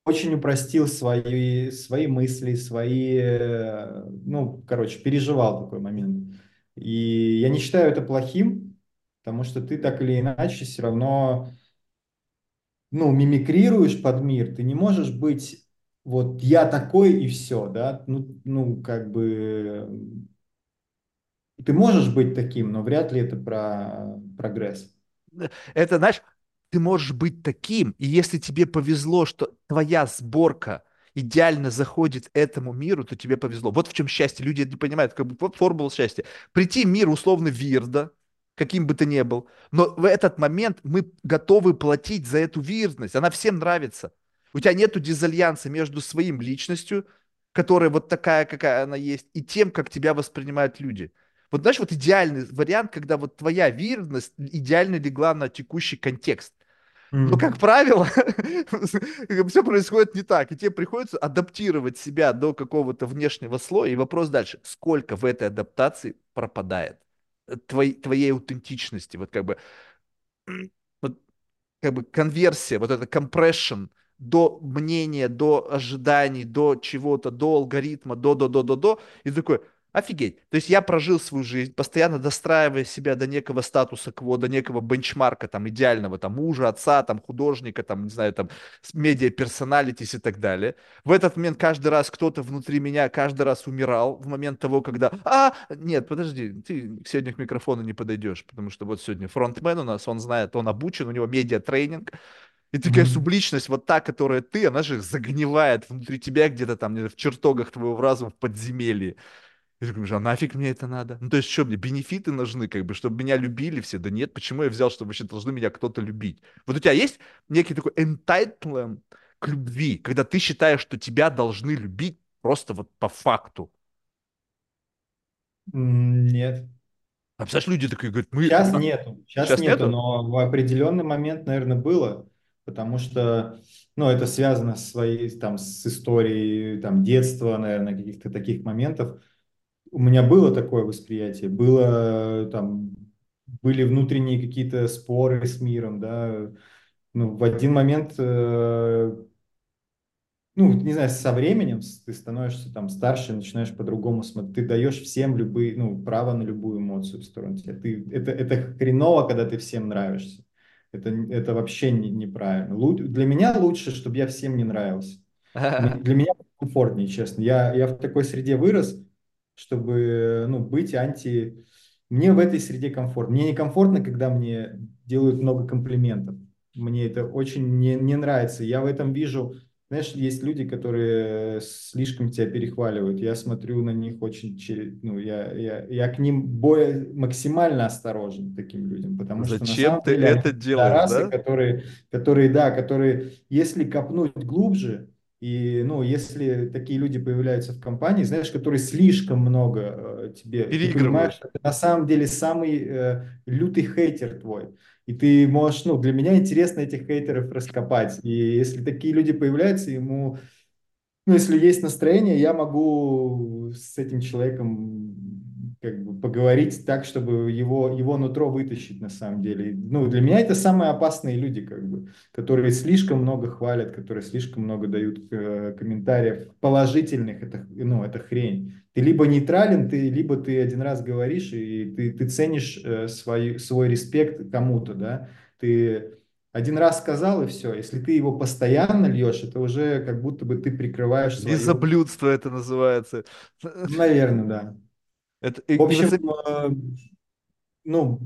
Очень упростил свои, свои мысли, свои, э, ну, короче, переживал такой момент. И я не считаю это плохим, потому что ты так или иначе все равно, ну, мимикрируешь под мир. Ты не можешь быть вот я такой и все, да, ну, ну, как бы ты можешь быть таким, но вряд ли это про прогресс. Это, знаешь, ты можешь быть таким, и если тебе повезло, что твоя сборка идеально заходит этому миру, то тебе повезло. Вот в чем счастье. Люди не понимают, как бы вот формула счастья. Прийти в мир условно вирда, каким бы ты ни был, но в этот момент мы готовы платить за эту вирдность. Она всем нравится. У тебя нету дизальянса между своим личностью, которая вот такая, какая она есть, и тем, как тебя воспринимают люди. Вот знаешь, вот идеальный вариант, когда вот твоя верность идеально легла на текущий контекст. Но, как правило, все происходит не так, и тебе приходится адаптировать себя до какого-то внешнего слоя. И вопрос дальше, сколько в этой адаптации пропадает твоей, твоей аутентичности, вот как бы, вот как бы конверсия, вот это compression до мнения, до ожиданий, до чего-то, до алгоритма, до, до, до, до, до, и такой, офигеть. То есть я прожил свою жизнь, постоянно достраивая себя до некого статуса кво, до некого бенчмарка, там, идеального, там, мужа, отца, там, художника, там, не знаю, там, медиа персоналитис и так далее. В этот момент каждый раз кто-то внутри меня каждый раз умирал в момент того, когда, а, нет, подожди, ты сегодня к микрофону не подойдешь, потому что вот сегодня фронтмен у нас, он знает, он обучен, у него медиа-тренинг, и конечно, Мгм. субличность, вот та, которая ты, она же загнивает внутри тебя где-то там, в чертогах твоего разума, в подземелье. Ты думаешь, а нафиг мне это надо? Ну, то есть, что мне, бенефиты нужны, как бы, чтобы меня любили все? Да нет, почему я взял, что вообще должны меня кто-то любить? Вот у тебя есть некий такой entitlement к любви, когда ты считаешь, что тебя должны любить просто вот по факту. Нет. А представляешь, люди такие говорят, мы... Сейчас а, нету, сейчас Сейчас нету, нету? но в определенный момент, наверное, было, потому что, ну, это связано с своей, там, с историей, там, детства, наверное, каких-то таких моментов. У меня было такое восприятие, было, там, были внутренние какие-то споры с миром, да, ну, в один момент э, ну, не знаю, со временем ты становишься там старше, начинаешь по-другому смотреть. Ты даешь всем любые, ну, право на любую эмоцию в сторону тебя. Ты, это, это хреново, когда ты всем нравишься. Это, это вообще не, неправильно. Лу- для меня лучше, чтобы я всем не нравился. Для меня комфортнее, честно. Я, я в такой среде вырос, чтобы, ну, быть анти... Мне в этой среде комфортно. Мне некомфортно, когда мне делают много комплиментов. Мне это очень не, не нравится. Я в этом вижу знаешь, есть люди, которые слишком тебя перехваливают. Я смотрю на них очень, че- ну, я, я, я к ним более, максимально осторожен, к таким людям, потому что на Зачем ты деле это делаешь, пидорасы, да? которые, которые, да, которые, если копнуть глубже, и, ну, если такие люди появляются в компании, знаешь, которые слишком много э, тебе, ты понимаешь, что на самом деле самый э, лютый хейтер твой. И ты можешь, ну, для меня интересно этих хейтеров раскопать. И если такие люди появляются, ему, ну, если есть настроение, я могу с этим человеком как бы поговорить так, чтобы его, его нутро вытащить на самом деле. Ну, для меня это самые опасные люди, как бы, которые слишком много хвалят, которые слишком много дают э, комментариев положительных, это, ну, это хрень. Ты либо нейтрален, ты, либо ты один раз говоришь, и ты, ты ценишь э, свой, свой респект кому-то, да, ты один раз сказал, и все. Если ты его постоянно льешь, это уже как будто бы ты прикрываешь свою... Лизоблюдство это называется. Наверное, да. Это, В общем, э, ну,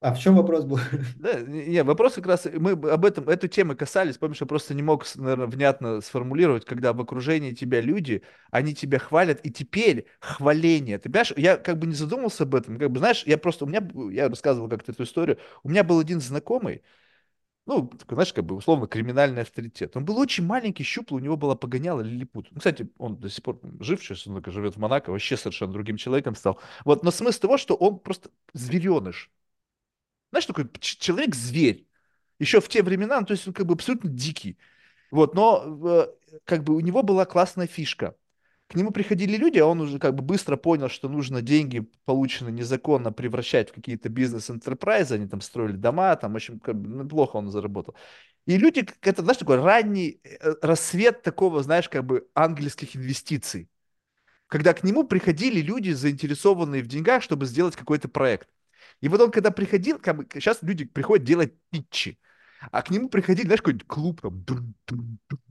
а в чем вопрос был? Да, не, вопрос как раз, мы об этом, эту тему касались, помнишь, я просто не мог, наверное, внятно сформулировать, когда в окружении тебя люди, они тебя хвалят, и теперь хваление, ты понимаешь, я как бы не задумался об этом, как бы, знаешь, я просто, у меня, я рассказывал как-то эту историю, у меня был один знакомый, ну, такой, знаешь, как бы условно криминальный авторитет. Он был очень маленький, щуплый, у него была погоняла лилипут. Ну, кстати, он до сих пор жив сейчас, он живет в Монако, вообще совершенно другим человеком стал. Вот, но смысл того, что он просто звереныш. Знаешь, такой человек-зверь. Еще в те времена, ну, то есть он как бы абсолютно дикий. Вот, но э, как бы у него была классная фишка. К нему приходили люди, а он уже как бы быстро понял, что нужно деньги, полученные незаконно, превращать в какие-то бизнес-энтерпрайзы, они там строили дома, там, в общем, как бы, неплохо он заработал. И люди, это, знаешь, такой ранний э, рассвет такого, знаешь, как бы ангельских инвестиций, когда к нему приходили люди, заинтересованные в деньгах, чтобы сделать какой-то проект. И вот он, когда приходил, как бы, сейчас люди приходят делать питчи, а к нему приходили, знаешь, какой-нибудь клуб, там,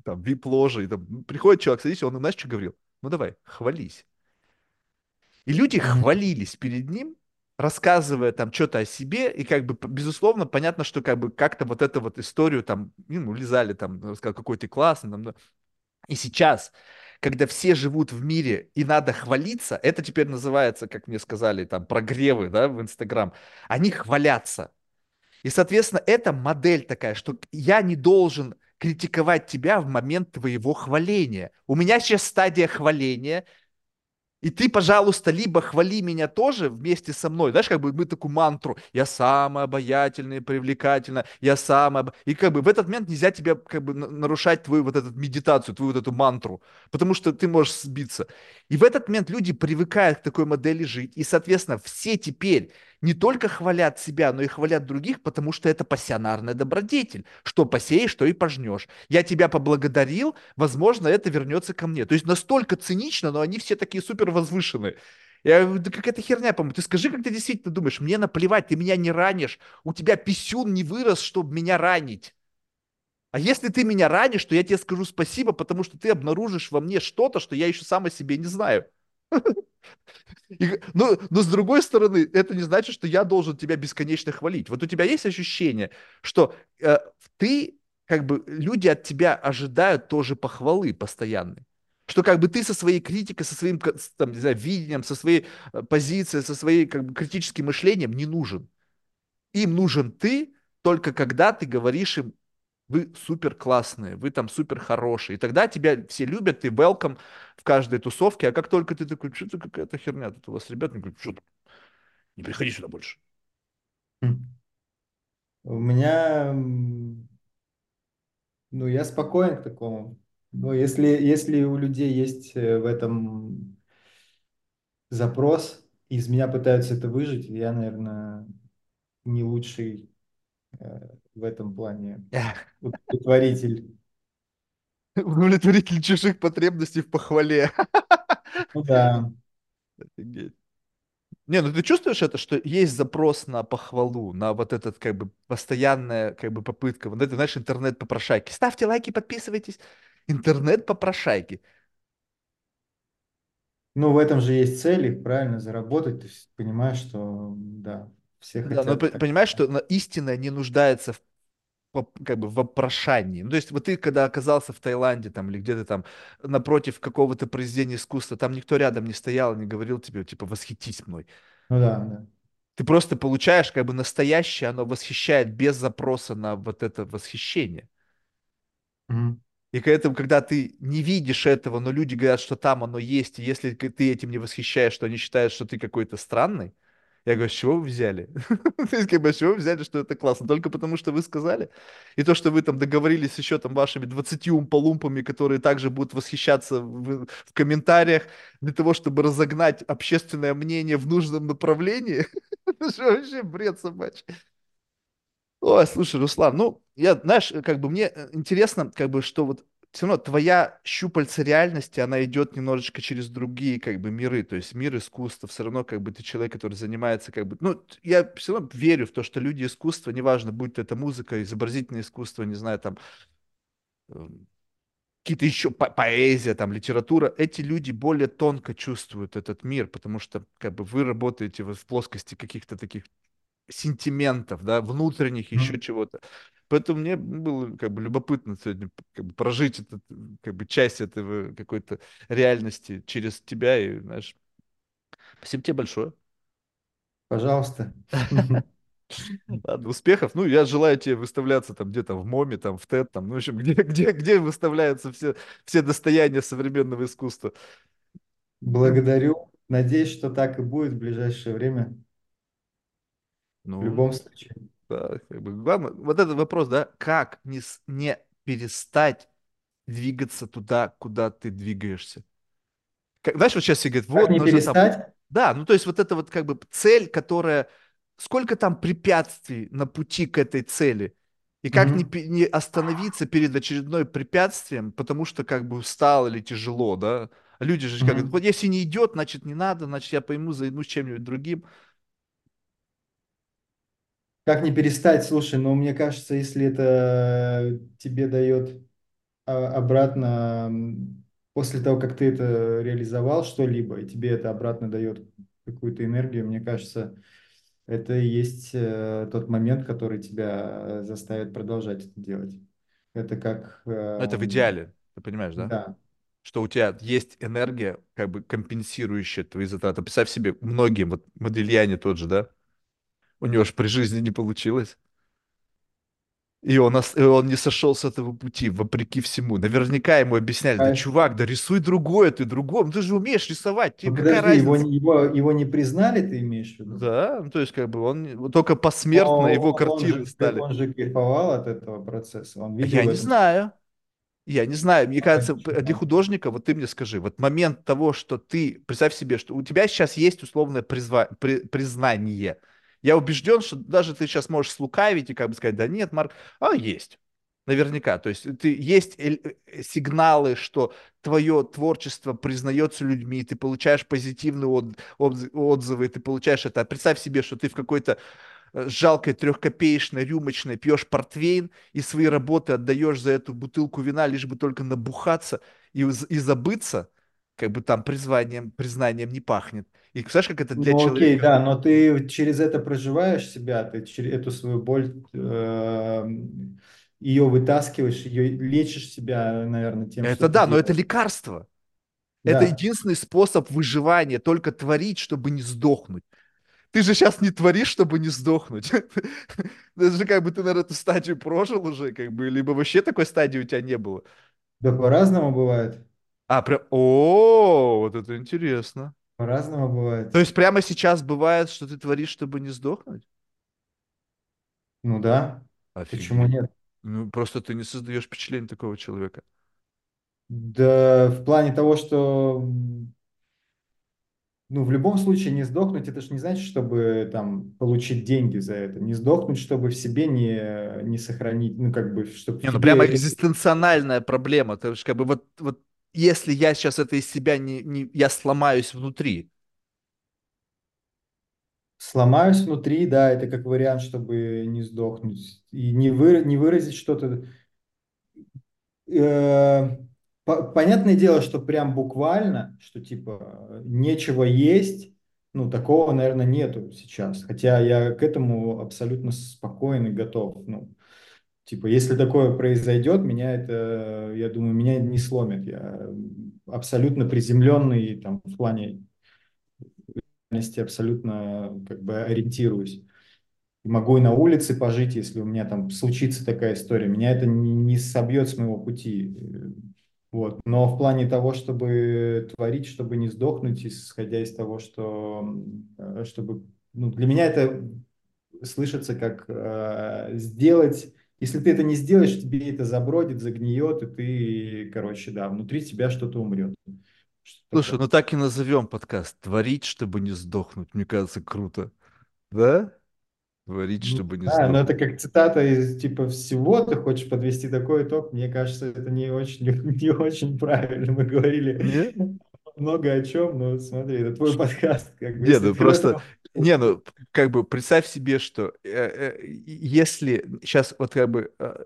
там вип-ложи, там приходит человек, садись, он, знаешь, что говорил? Ну давай, хвались. И люди хвалились перед ним, рассказывая там что-то о себе, и как бы, безусловно, понятно, что как бы как-то вот эту вот историю там, ну, лизали там, сказал, какой ты классный, там, да. И сейчас, когда все живут в мире и надо хвалиться, это теперь называется, как мне сказали, там, прогревы, да, в Инстаграм, они хвалятся. И, соответственно, это модель такая, что я не должен критиковать тебя в момент твоего хваления. У меня сейчас стадия хваления, и ты, пожалуйста, либо хвали меня тоже вместе со мной, знаешь, как бы мы такую мантру, я самая обаятельная, привлекательная, я самая... об-». И как бы в этот момент нельзя тебе как бы на- нарушать твою вот эту медитацию, твою вот эту мантру, потому что ты можешь сбиться. И в этот момент люди привыкают к такой модели жить, и, соответственно, все теперь не только хвалят себя, но и хвалят других, потому что это пассионарная добродетель. Что посеешь, то и пожнешь. Я тебя поблагодарил, возможно, это вернется ко мне. То есть настолько цинично, но они все такие супер возвышенные. Я говорю, да какая-то херня, по-моему. Ты скажи, как ты действительно думаешь, мне наплевать, ты меня не ранишь, у тебя писюн не вырос, чтобы меня ранить. А если ты меня ранишь, то я тебе скажу спасибо, потому что ты обнаружишь во мне что-то, что я еще сам о себе не знаю. И, но, но с другой стороны, это не значит, что я должен тебя бесконечно хвалить. Вот у тебя есть ощущение, что э, ты, как бы, люди от тебя ожидают тоже похвалы постоянной. Что как бы ты со своей критикой, со своим там, не знаю, видением, со своей э, позицией, со своей как бы, критическим мышлением не нужен. Им нужен ты только когда ты говоришь им, вы супер классные, вы там супер хорошие. И тогда тебя все любят, ты welcome в каждой тусовке. А как только ты такой, что-то какая-то херня тут у вас, ребят, они говорят, что не приходи сюда больше. М. У меня, ну, я спокоен к такому. Но если, если у людей есть э, в этом запрос, из меня пытаются это выжить, я, наверное, не лучший э, в этом плане удовлетворитель. Удовлетворитель чужих потребностей в похвале. Ну да, Офигеть. Не, ну ты чувствуешь это, что есть запрос на похвалу, на вот этот как бы постоянная как бы попытка, вот это, знаешь, интернет-попрошайки. Ставьте лайки, подписывайтесь. Интернет-попрошайки. ну в этом же есть цель, их правильно заработать. Есть понимаешь, что да, все Да, но хотят п- так. понимаешь, что на- истина не нуждается в как бы в вопрошании. Ну, то есть вот ты, когда оказался в Таиланде там или где-то там напротив какого-то произведения искусства, там никто рядом не стоял, не говорил тебе, типа, восхитись мной. Ну да, да. Ты просто получаешь как бы настоящее, оно восхищает без запроса на вот это восхищение. Мгм. И к этому, когда ты не видишь этого, но люди говорят, что там оно есть, и если ты этим не восхищаешь, что они считают, что ты какой-то странный, я говорю, с чего вы взяли? То есть, как бы, с чего вы взяли, что это классно? Только потому, что вы сказали? И то, что вы там договорились еще там вашими 20 умполумпами, которые также будут восхищаться в, в комментариях для того, чтобы разогнать общественное мнение в нужном направлении? Это же вообще бред собачий. Ой, слушай, Руслан, ну, я, знаешь, как бы мне э, интересно, как бы, что вот все равно твоя щупальца реальности, она идет немножечко через другие, как бы, миры, то есть мир искусства, все равно, как бы, ты человек, который занимается, как бы, ну, я все равно верю в то, что люди искусства, неважно, будь то это музыка, изобразительное искусство, не знаю, там, эм, какие-то еще по- поэзия, там, литература, эти люди более тонко чувствуют этот мир, потому что, как бы, вы работаете в плоскости каких-то таких сентиментов, да, внутренних, еще Мгм. чего-то. Поэтому мне было как бы любопытно сегодня как бы прожить этот, как бы часть этого какой-то реальности через тебя и, знаешь, спасибо тебе большое. Пожалуйста. Ладно, успехов. Ну, я желаю тебе выставляться там где-то в МОМе, там в ТЭД, там, ну, в общем, где, где, где выставляются все, все достояния современного искусства. Благодарю. Надеюсь, что так и будет в ближайшее время. В Ну, любом случае. да, как бы главное, вот этот вопрос, да, как не, не перестать двигаться туда, куда ты двигаешься. как, знаешь, вот сейчас все говорят, Как вот не нужно там... перестать? Да, ну то есть вот это вот как бы цель, которая... Сколько там препятствий на пути к этой цели? И как не, Мгм. пе- не остановиться перед очередной препятствием, потому что как бы устал или тяжело, да? Люди же как, Мгм. вот если не идет, значит не надо, значит я пойму, займусь чем-нибудь другим. Как не перестать? Слушай, ну мне кажется, если это тебе дает а, обратно, после того, как ты это реализовал что-либо, и тебе это обратно дает какую-то энергию, мне кажется, это и есть э, тот момент, который тебя э, заставит продолжать это делать. Это как, Но это в идеале, ты понимаешь, да? да, Что у тебя есть энергия, как бы компенсирующая твои затраты. Представь себе, многим, вот Модельяне тот же, да? У него же при жизни не получилось. И он, и он не сошел с этого пути, вопреки всему. Наверняка ему объясняли, да, чувак, да рисуй другое, ты другом, ты же умеешь рисовать, тебе Ну какая подожди, его, разница? его, его не признали, ты имеешь в виду? Да, ну, то есть как бы он только посмертно Но его он картины же, стали. он же кайфовал от этого процесса, он видел Я в не знаю. Я не знаю, мне кажется, для художника, вот ты мне скажи, вот момент того, что ты, представь себе, что у тебя сейчас есть условное призва- при- признание. Я убежден, что даже ты сейчас можешь слукавить и как бы сказать, да нет, Марк, а есть. Наверняка. То есть ты, есть э, сигналы, что твое творчество признается людьми, ты получаешь позитивные от- отзы- отзывы, ты получаешь это. А представь себе, что ты в какой-то э, жалкой трехкопеечной рюмочной пьешь портвейн и свои работы отдаешь за эту бутылку вина, лишь бы только набухаться и, и забыться, как бы там призванием, признанием не пахнет. И знаешь, как это для Ну окей, человека? да, но ты через это проживаешь себя, ты через эту свою боль, э, ее вытаскиваешь, ее лечишь себя, наверное, тем, Это да, но это лекарство. Это единственный способ выживания, только творить, чтобы не сдохнуть. Ты же сейчас не творишь, чтобы не сдохнуть. Даже как бы ты, наверное, эту стадию прожил уже, как бы, либо вообще такой стадии у тебя не было. да по-разному бывает, А, прям, о, вот это интересно. по-разному То бывает. есть прямо сейчас бывает, что ты творишь, чтобы не сдохнуть? Ну да, почему Офигеть. нет? Ну, просто ты не создаешь впечатление такого человека. Да, в плане того, что Ну, в любом случае не сдохнуть, это же не значит, чтобы там получить деньги за это. Не сдохнуть, чтобы в себе не, не сохранить, ну, как бы, чтобы Не, ну прямо экзистенциональная проблема. То есть как бы вот, вот если я сейчас это из себя не, не... Я сломаюсь внутри. Сломаюсь внутри, да, это как вариант, чтобы не сдохнуть. И не, вы, не выразить что-то. Э, по- понятное дело, что прям буквально, что типа нечего есть, ну, такого, наверное, нету сейчас. Хотя я к этому абсолютно спокоен и готов. Ну, Типа, если такое произойдет, меня это, я думаю, меня не сломит. Я абсолютно приземленный там в плане реальности абсолютно как бы ориентируюсь. Могу и на улице пожить, если у меня там случится такая история. Меня это не, не собьет с моего пути. Вот. Но в плане того, чтобы творить, чтобы не сдохнуть, исходя из того, что э, чтобы, ну, для меня это слышится как э, сделать, если ты это не сделаешь, тебе это забродит, загниет, и ты, короче, да, внутри тебя что-то умрет. Что Слушай, такое. ну так и назовем подкаст. Творить, чтобы не сдохнуть. Мне кажется, круто. Да? Творить, Ну, чтобы не Да, но это сдохнуть. как цитата из типа всего, ты хочешь подвести такой итог, мне кажется, это не очень, не очень правильно. Мы говорили Не? Много о чем, но смотри, это твой подкаст, как бы, Не, если ну просто, этом... не, ну как бы представь себе, что э, э, если сейчас вот как бы э,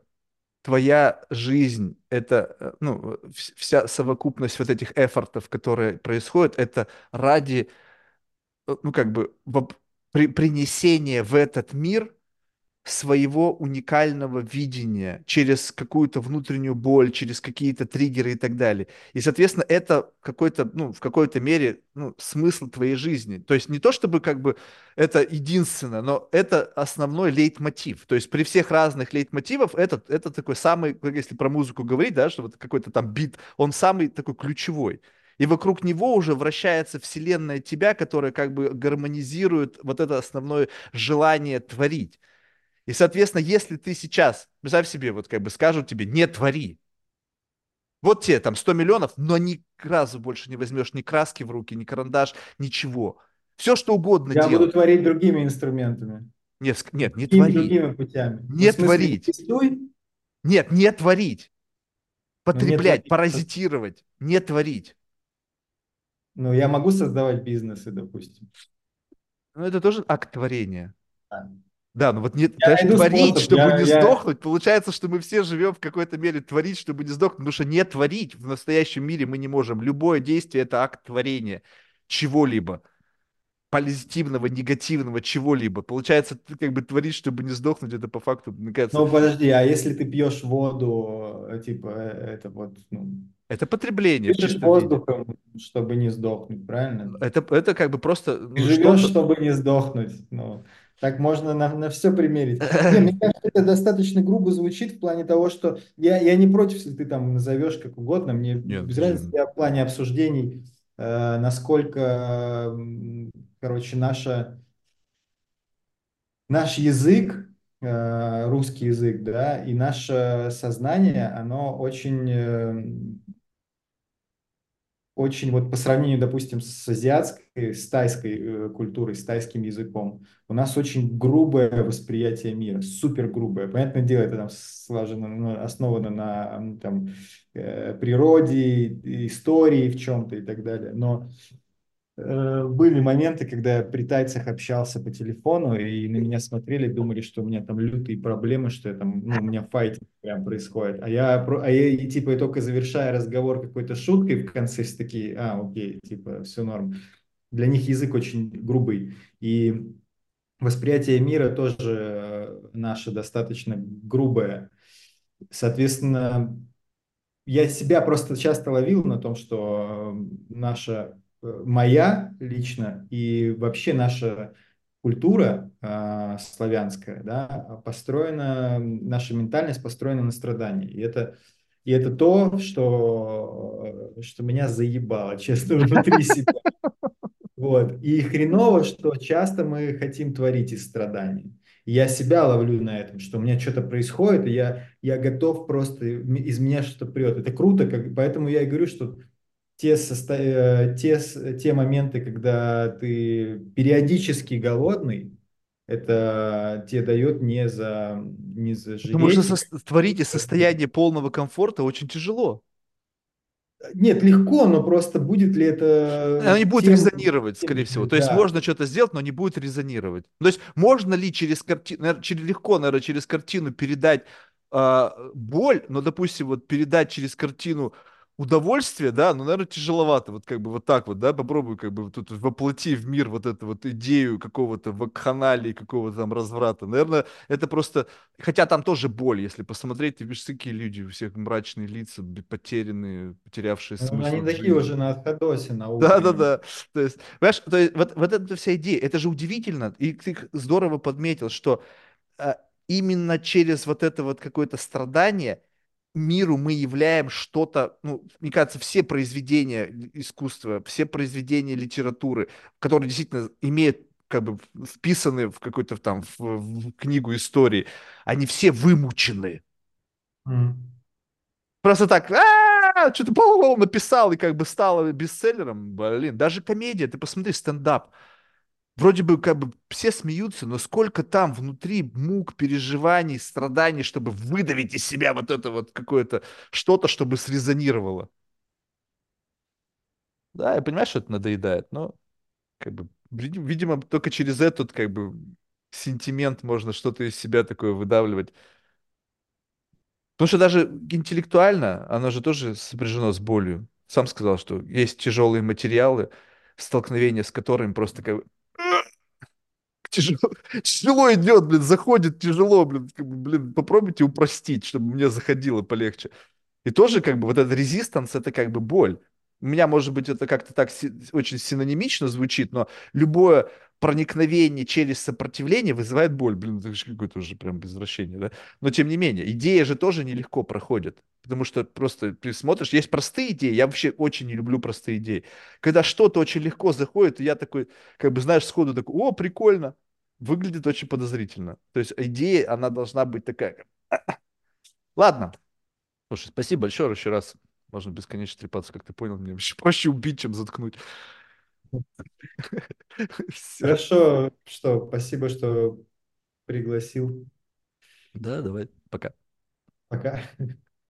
твоя жизнь, это, э, ну, вс- вся совокупность вот этих эфортов, которые происходят, это ради, э, ну, как бы, при, принесения в этот мир своего уникального видения через какую-то внутреннюю боль, через какие-то триггеры и так далее. И, соответственно, это какой-то, ну, в какой-то мере, ну, смысл твоей жизни. То есть не то, чтобы как бы это единственное, но это основной лейтмотив. То есть при всех разных лейтмотивах этот, это такой самый, если про музыку говорить, да, что вот какой-то там бит, он самый такой ключевой. И вокруг него уже вращается вселенная тебя, которая как бы гармонизирует вот это основное желание творить. И, соответственно, если ты сейчас, представь себе, вот как бы скажут тебе, не твори. Вот тебе там 100 миллионов, но не разу больше не возьмешь ни краски в руки, ни карандаш, ничего. Все, что угодно Я буду делать. творить другими инструментами. Нет, нет, не Другими, творить. другими путями. Ну, Не смысле, творить. рисуй, Нет, не творить. не Потреблять, творить. паразитировать, не творить. Ну, я могу создавать бизнесы, допустим. Ну, это тоже акт творения. Да. Да, ну вот не, Я творить, способ, чтобы я- не я- сдохнуть, получается, что мы все живем в какой-то мере творить, чтобы не сдохнуть, потому что не творить в настоящем мире мы не можем. Любое действие – это акт творения чего-либо, позитивного, негативного, чего-либо. Получается, ты как бы творишь, чтобы не сдохнуть, это по факту, мне кажется, Ну, подожди, а если ты пьешь воду, э, типа, э, это вот, ну, это потребление в дышишь чистом виде. воздухом, чтобы не сдохнуть, правильно? Это, это как бы просто ну, живешь, чтобы не сдохнуть. Ну, так можно на, на все примерить. Не, мне кажется, это достаточно грубо звучит в плане того, что я, я не против, если ты там назовешь как угодно, мне Нет, без разницы, я в плане обсуждений, э, насколько, м, короче, наша, наш язык, э, русский язык, да, и наше сознание, оно очень э, очень вот по сравнению, допустим, с азиатской, с тайской э, культурой, с тайским языком, у нас очень грубое восприятие мира, супер грубое. Понятное дело, это там слажено, ну, основано на там, э, природе, истории в чем-то и так далее. Но были моменты, когда я при тайцах общался по телефону, и на меня смотрели, думали, что у меня там лютые проблемы, что я там, ну, у меня файтинг прям происходит. А я, а я и, типа, только завершая разговор какой-то шуткой в конце, все такие, а, окей, типа, все норм. Для них язык очень грубый. И восприятие мира тоже э, наше достаточно грубое. Соответственно, я себя просто часто ловил на том, что э, наша, э, моя лично и вообще наша культура э, славянская, да, построена, наша ментальность построена на страдании. И это, и это то, что, что меня заебало, честно, внутри себя. Вот. И хреново, что часто мы хотим творить из страданий. Я себя ловлю на этом, что у меня что-то происходит, и я, я готов просто, из меня что-то прет. Это круто, как, поэтому я и говорю, что те, состо... э, те, те моменты, когда ты периодически голодный, это тебе дает не за, не за Потому что творить из состояния полного комфорта очень тяжело. Нет, легко, но просто будет ли это Оно не будет тем- резонировать, скорее всего. То есть Да. можно что-то сделать, но не будет резонировать. То есть можно ли через картину, через, легко, наверное, через картину передать а, боль, но, допустим, вот передать через картину удовольствие, да, ну, наверное, тяжеловато. Вот как бы вот так вот, да, попробуй как бы тут воплоти в мир вот эту вот идею какого-то вакханалии, какого-то там разврата. Наверное, это просто... Хотя там тоже боль, если посмотреть, ты видишь, какие люди, у всех мрачные лица, потерянные, потерявшие Ну, смысл Они такие уже на отходосе, на Да, да, утреннем. да. То есть, понимаешь, то есть вот, вот эта вся идея, это же удивительно, и ты здорово подметил, что а, именно через вот это вот какое-то страдание миру мы являем что-то, ну, мне кажется, все произведения искусства, все произведения литературы, которые действительно имеют как бы вписаны в какой-то там в, в книгу истории, они все вымучены. М. Просто так, «А, что-то написал и как бы стало бестселлером. Блин, даже комедия, ты посмотри, стендап. Вроде бы как бы все смеются, но сколько там внутри мук, переживаний, страданий, чтобы выдавить из себя вот это вот какое-то что-то, чтобы срезонировало. Да, я понимаю, что это надоедает, но как бы, види- видимо, только через этот как бы сентимент можно что-то из себя такое выдавливать. Потому что даже интеллектуально оно же тоже сопряжено с болью. Сам сказал, что есть тяжелые материалы, столкновение с которыми просто как тяжело, тяжело идет, блин, заходит тяжело, блин, блин, попробуйте упростить, чтобы мне заходило полегче. И тоже как бы вот этот резистанс, это как бы боль. У меня, может быть, это как-то так очень синонимично звучит, но любое проникновение через сопротивление вызывает боль. Блин, это же какое-то уже прям извращение, да? Но тем не менее, идея же тоже нелегко проходит. Потому что просто ты смотришь, есть простые идеи, я вообще очень не люблю простые идеи. Когда что-то очень легко заходит, и я такой, как бы, знаешь, сходу такой, о, прикольно, выглядит очень подозрительно. То есть идея, она должна быть такая. Ладно. Слушай, спасибо большое еще раз. Можно бесконечно трепаться, как ты понял, мне вообще проще убить, чем заткнуть. Хорошо, что, спасибо, что пригласил. Да, давай, пока. Пока.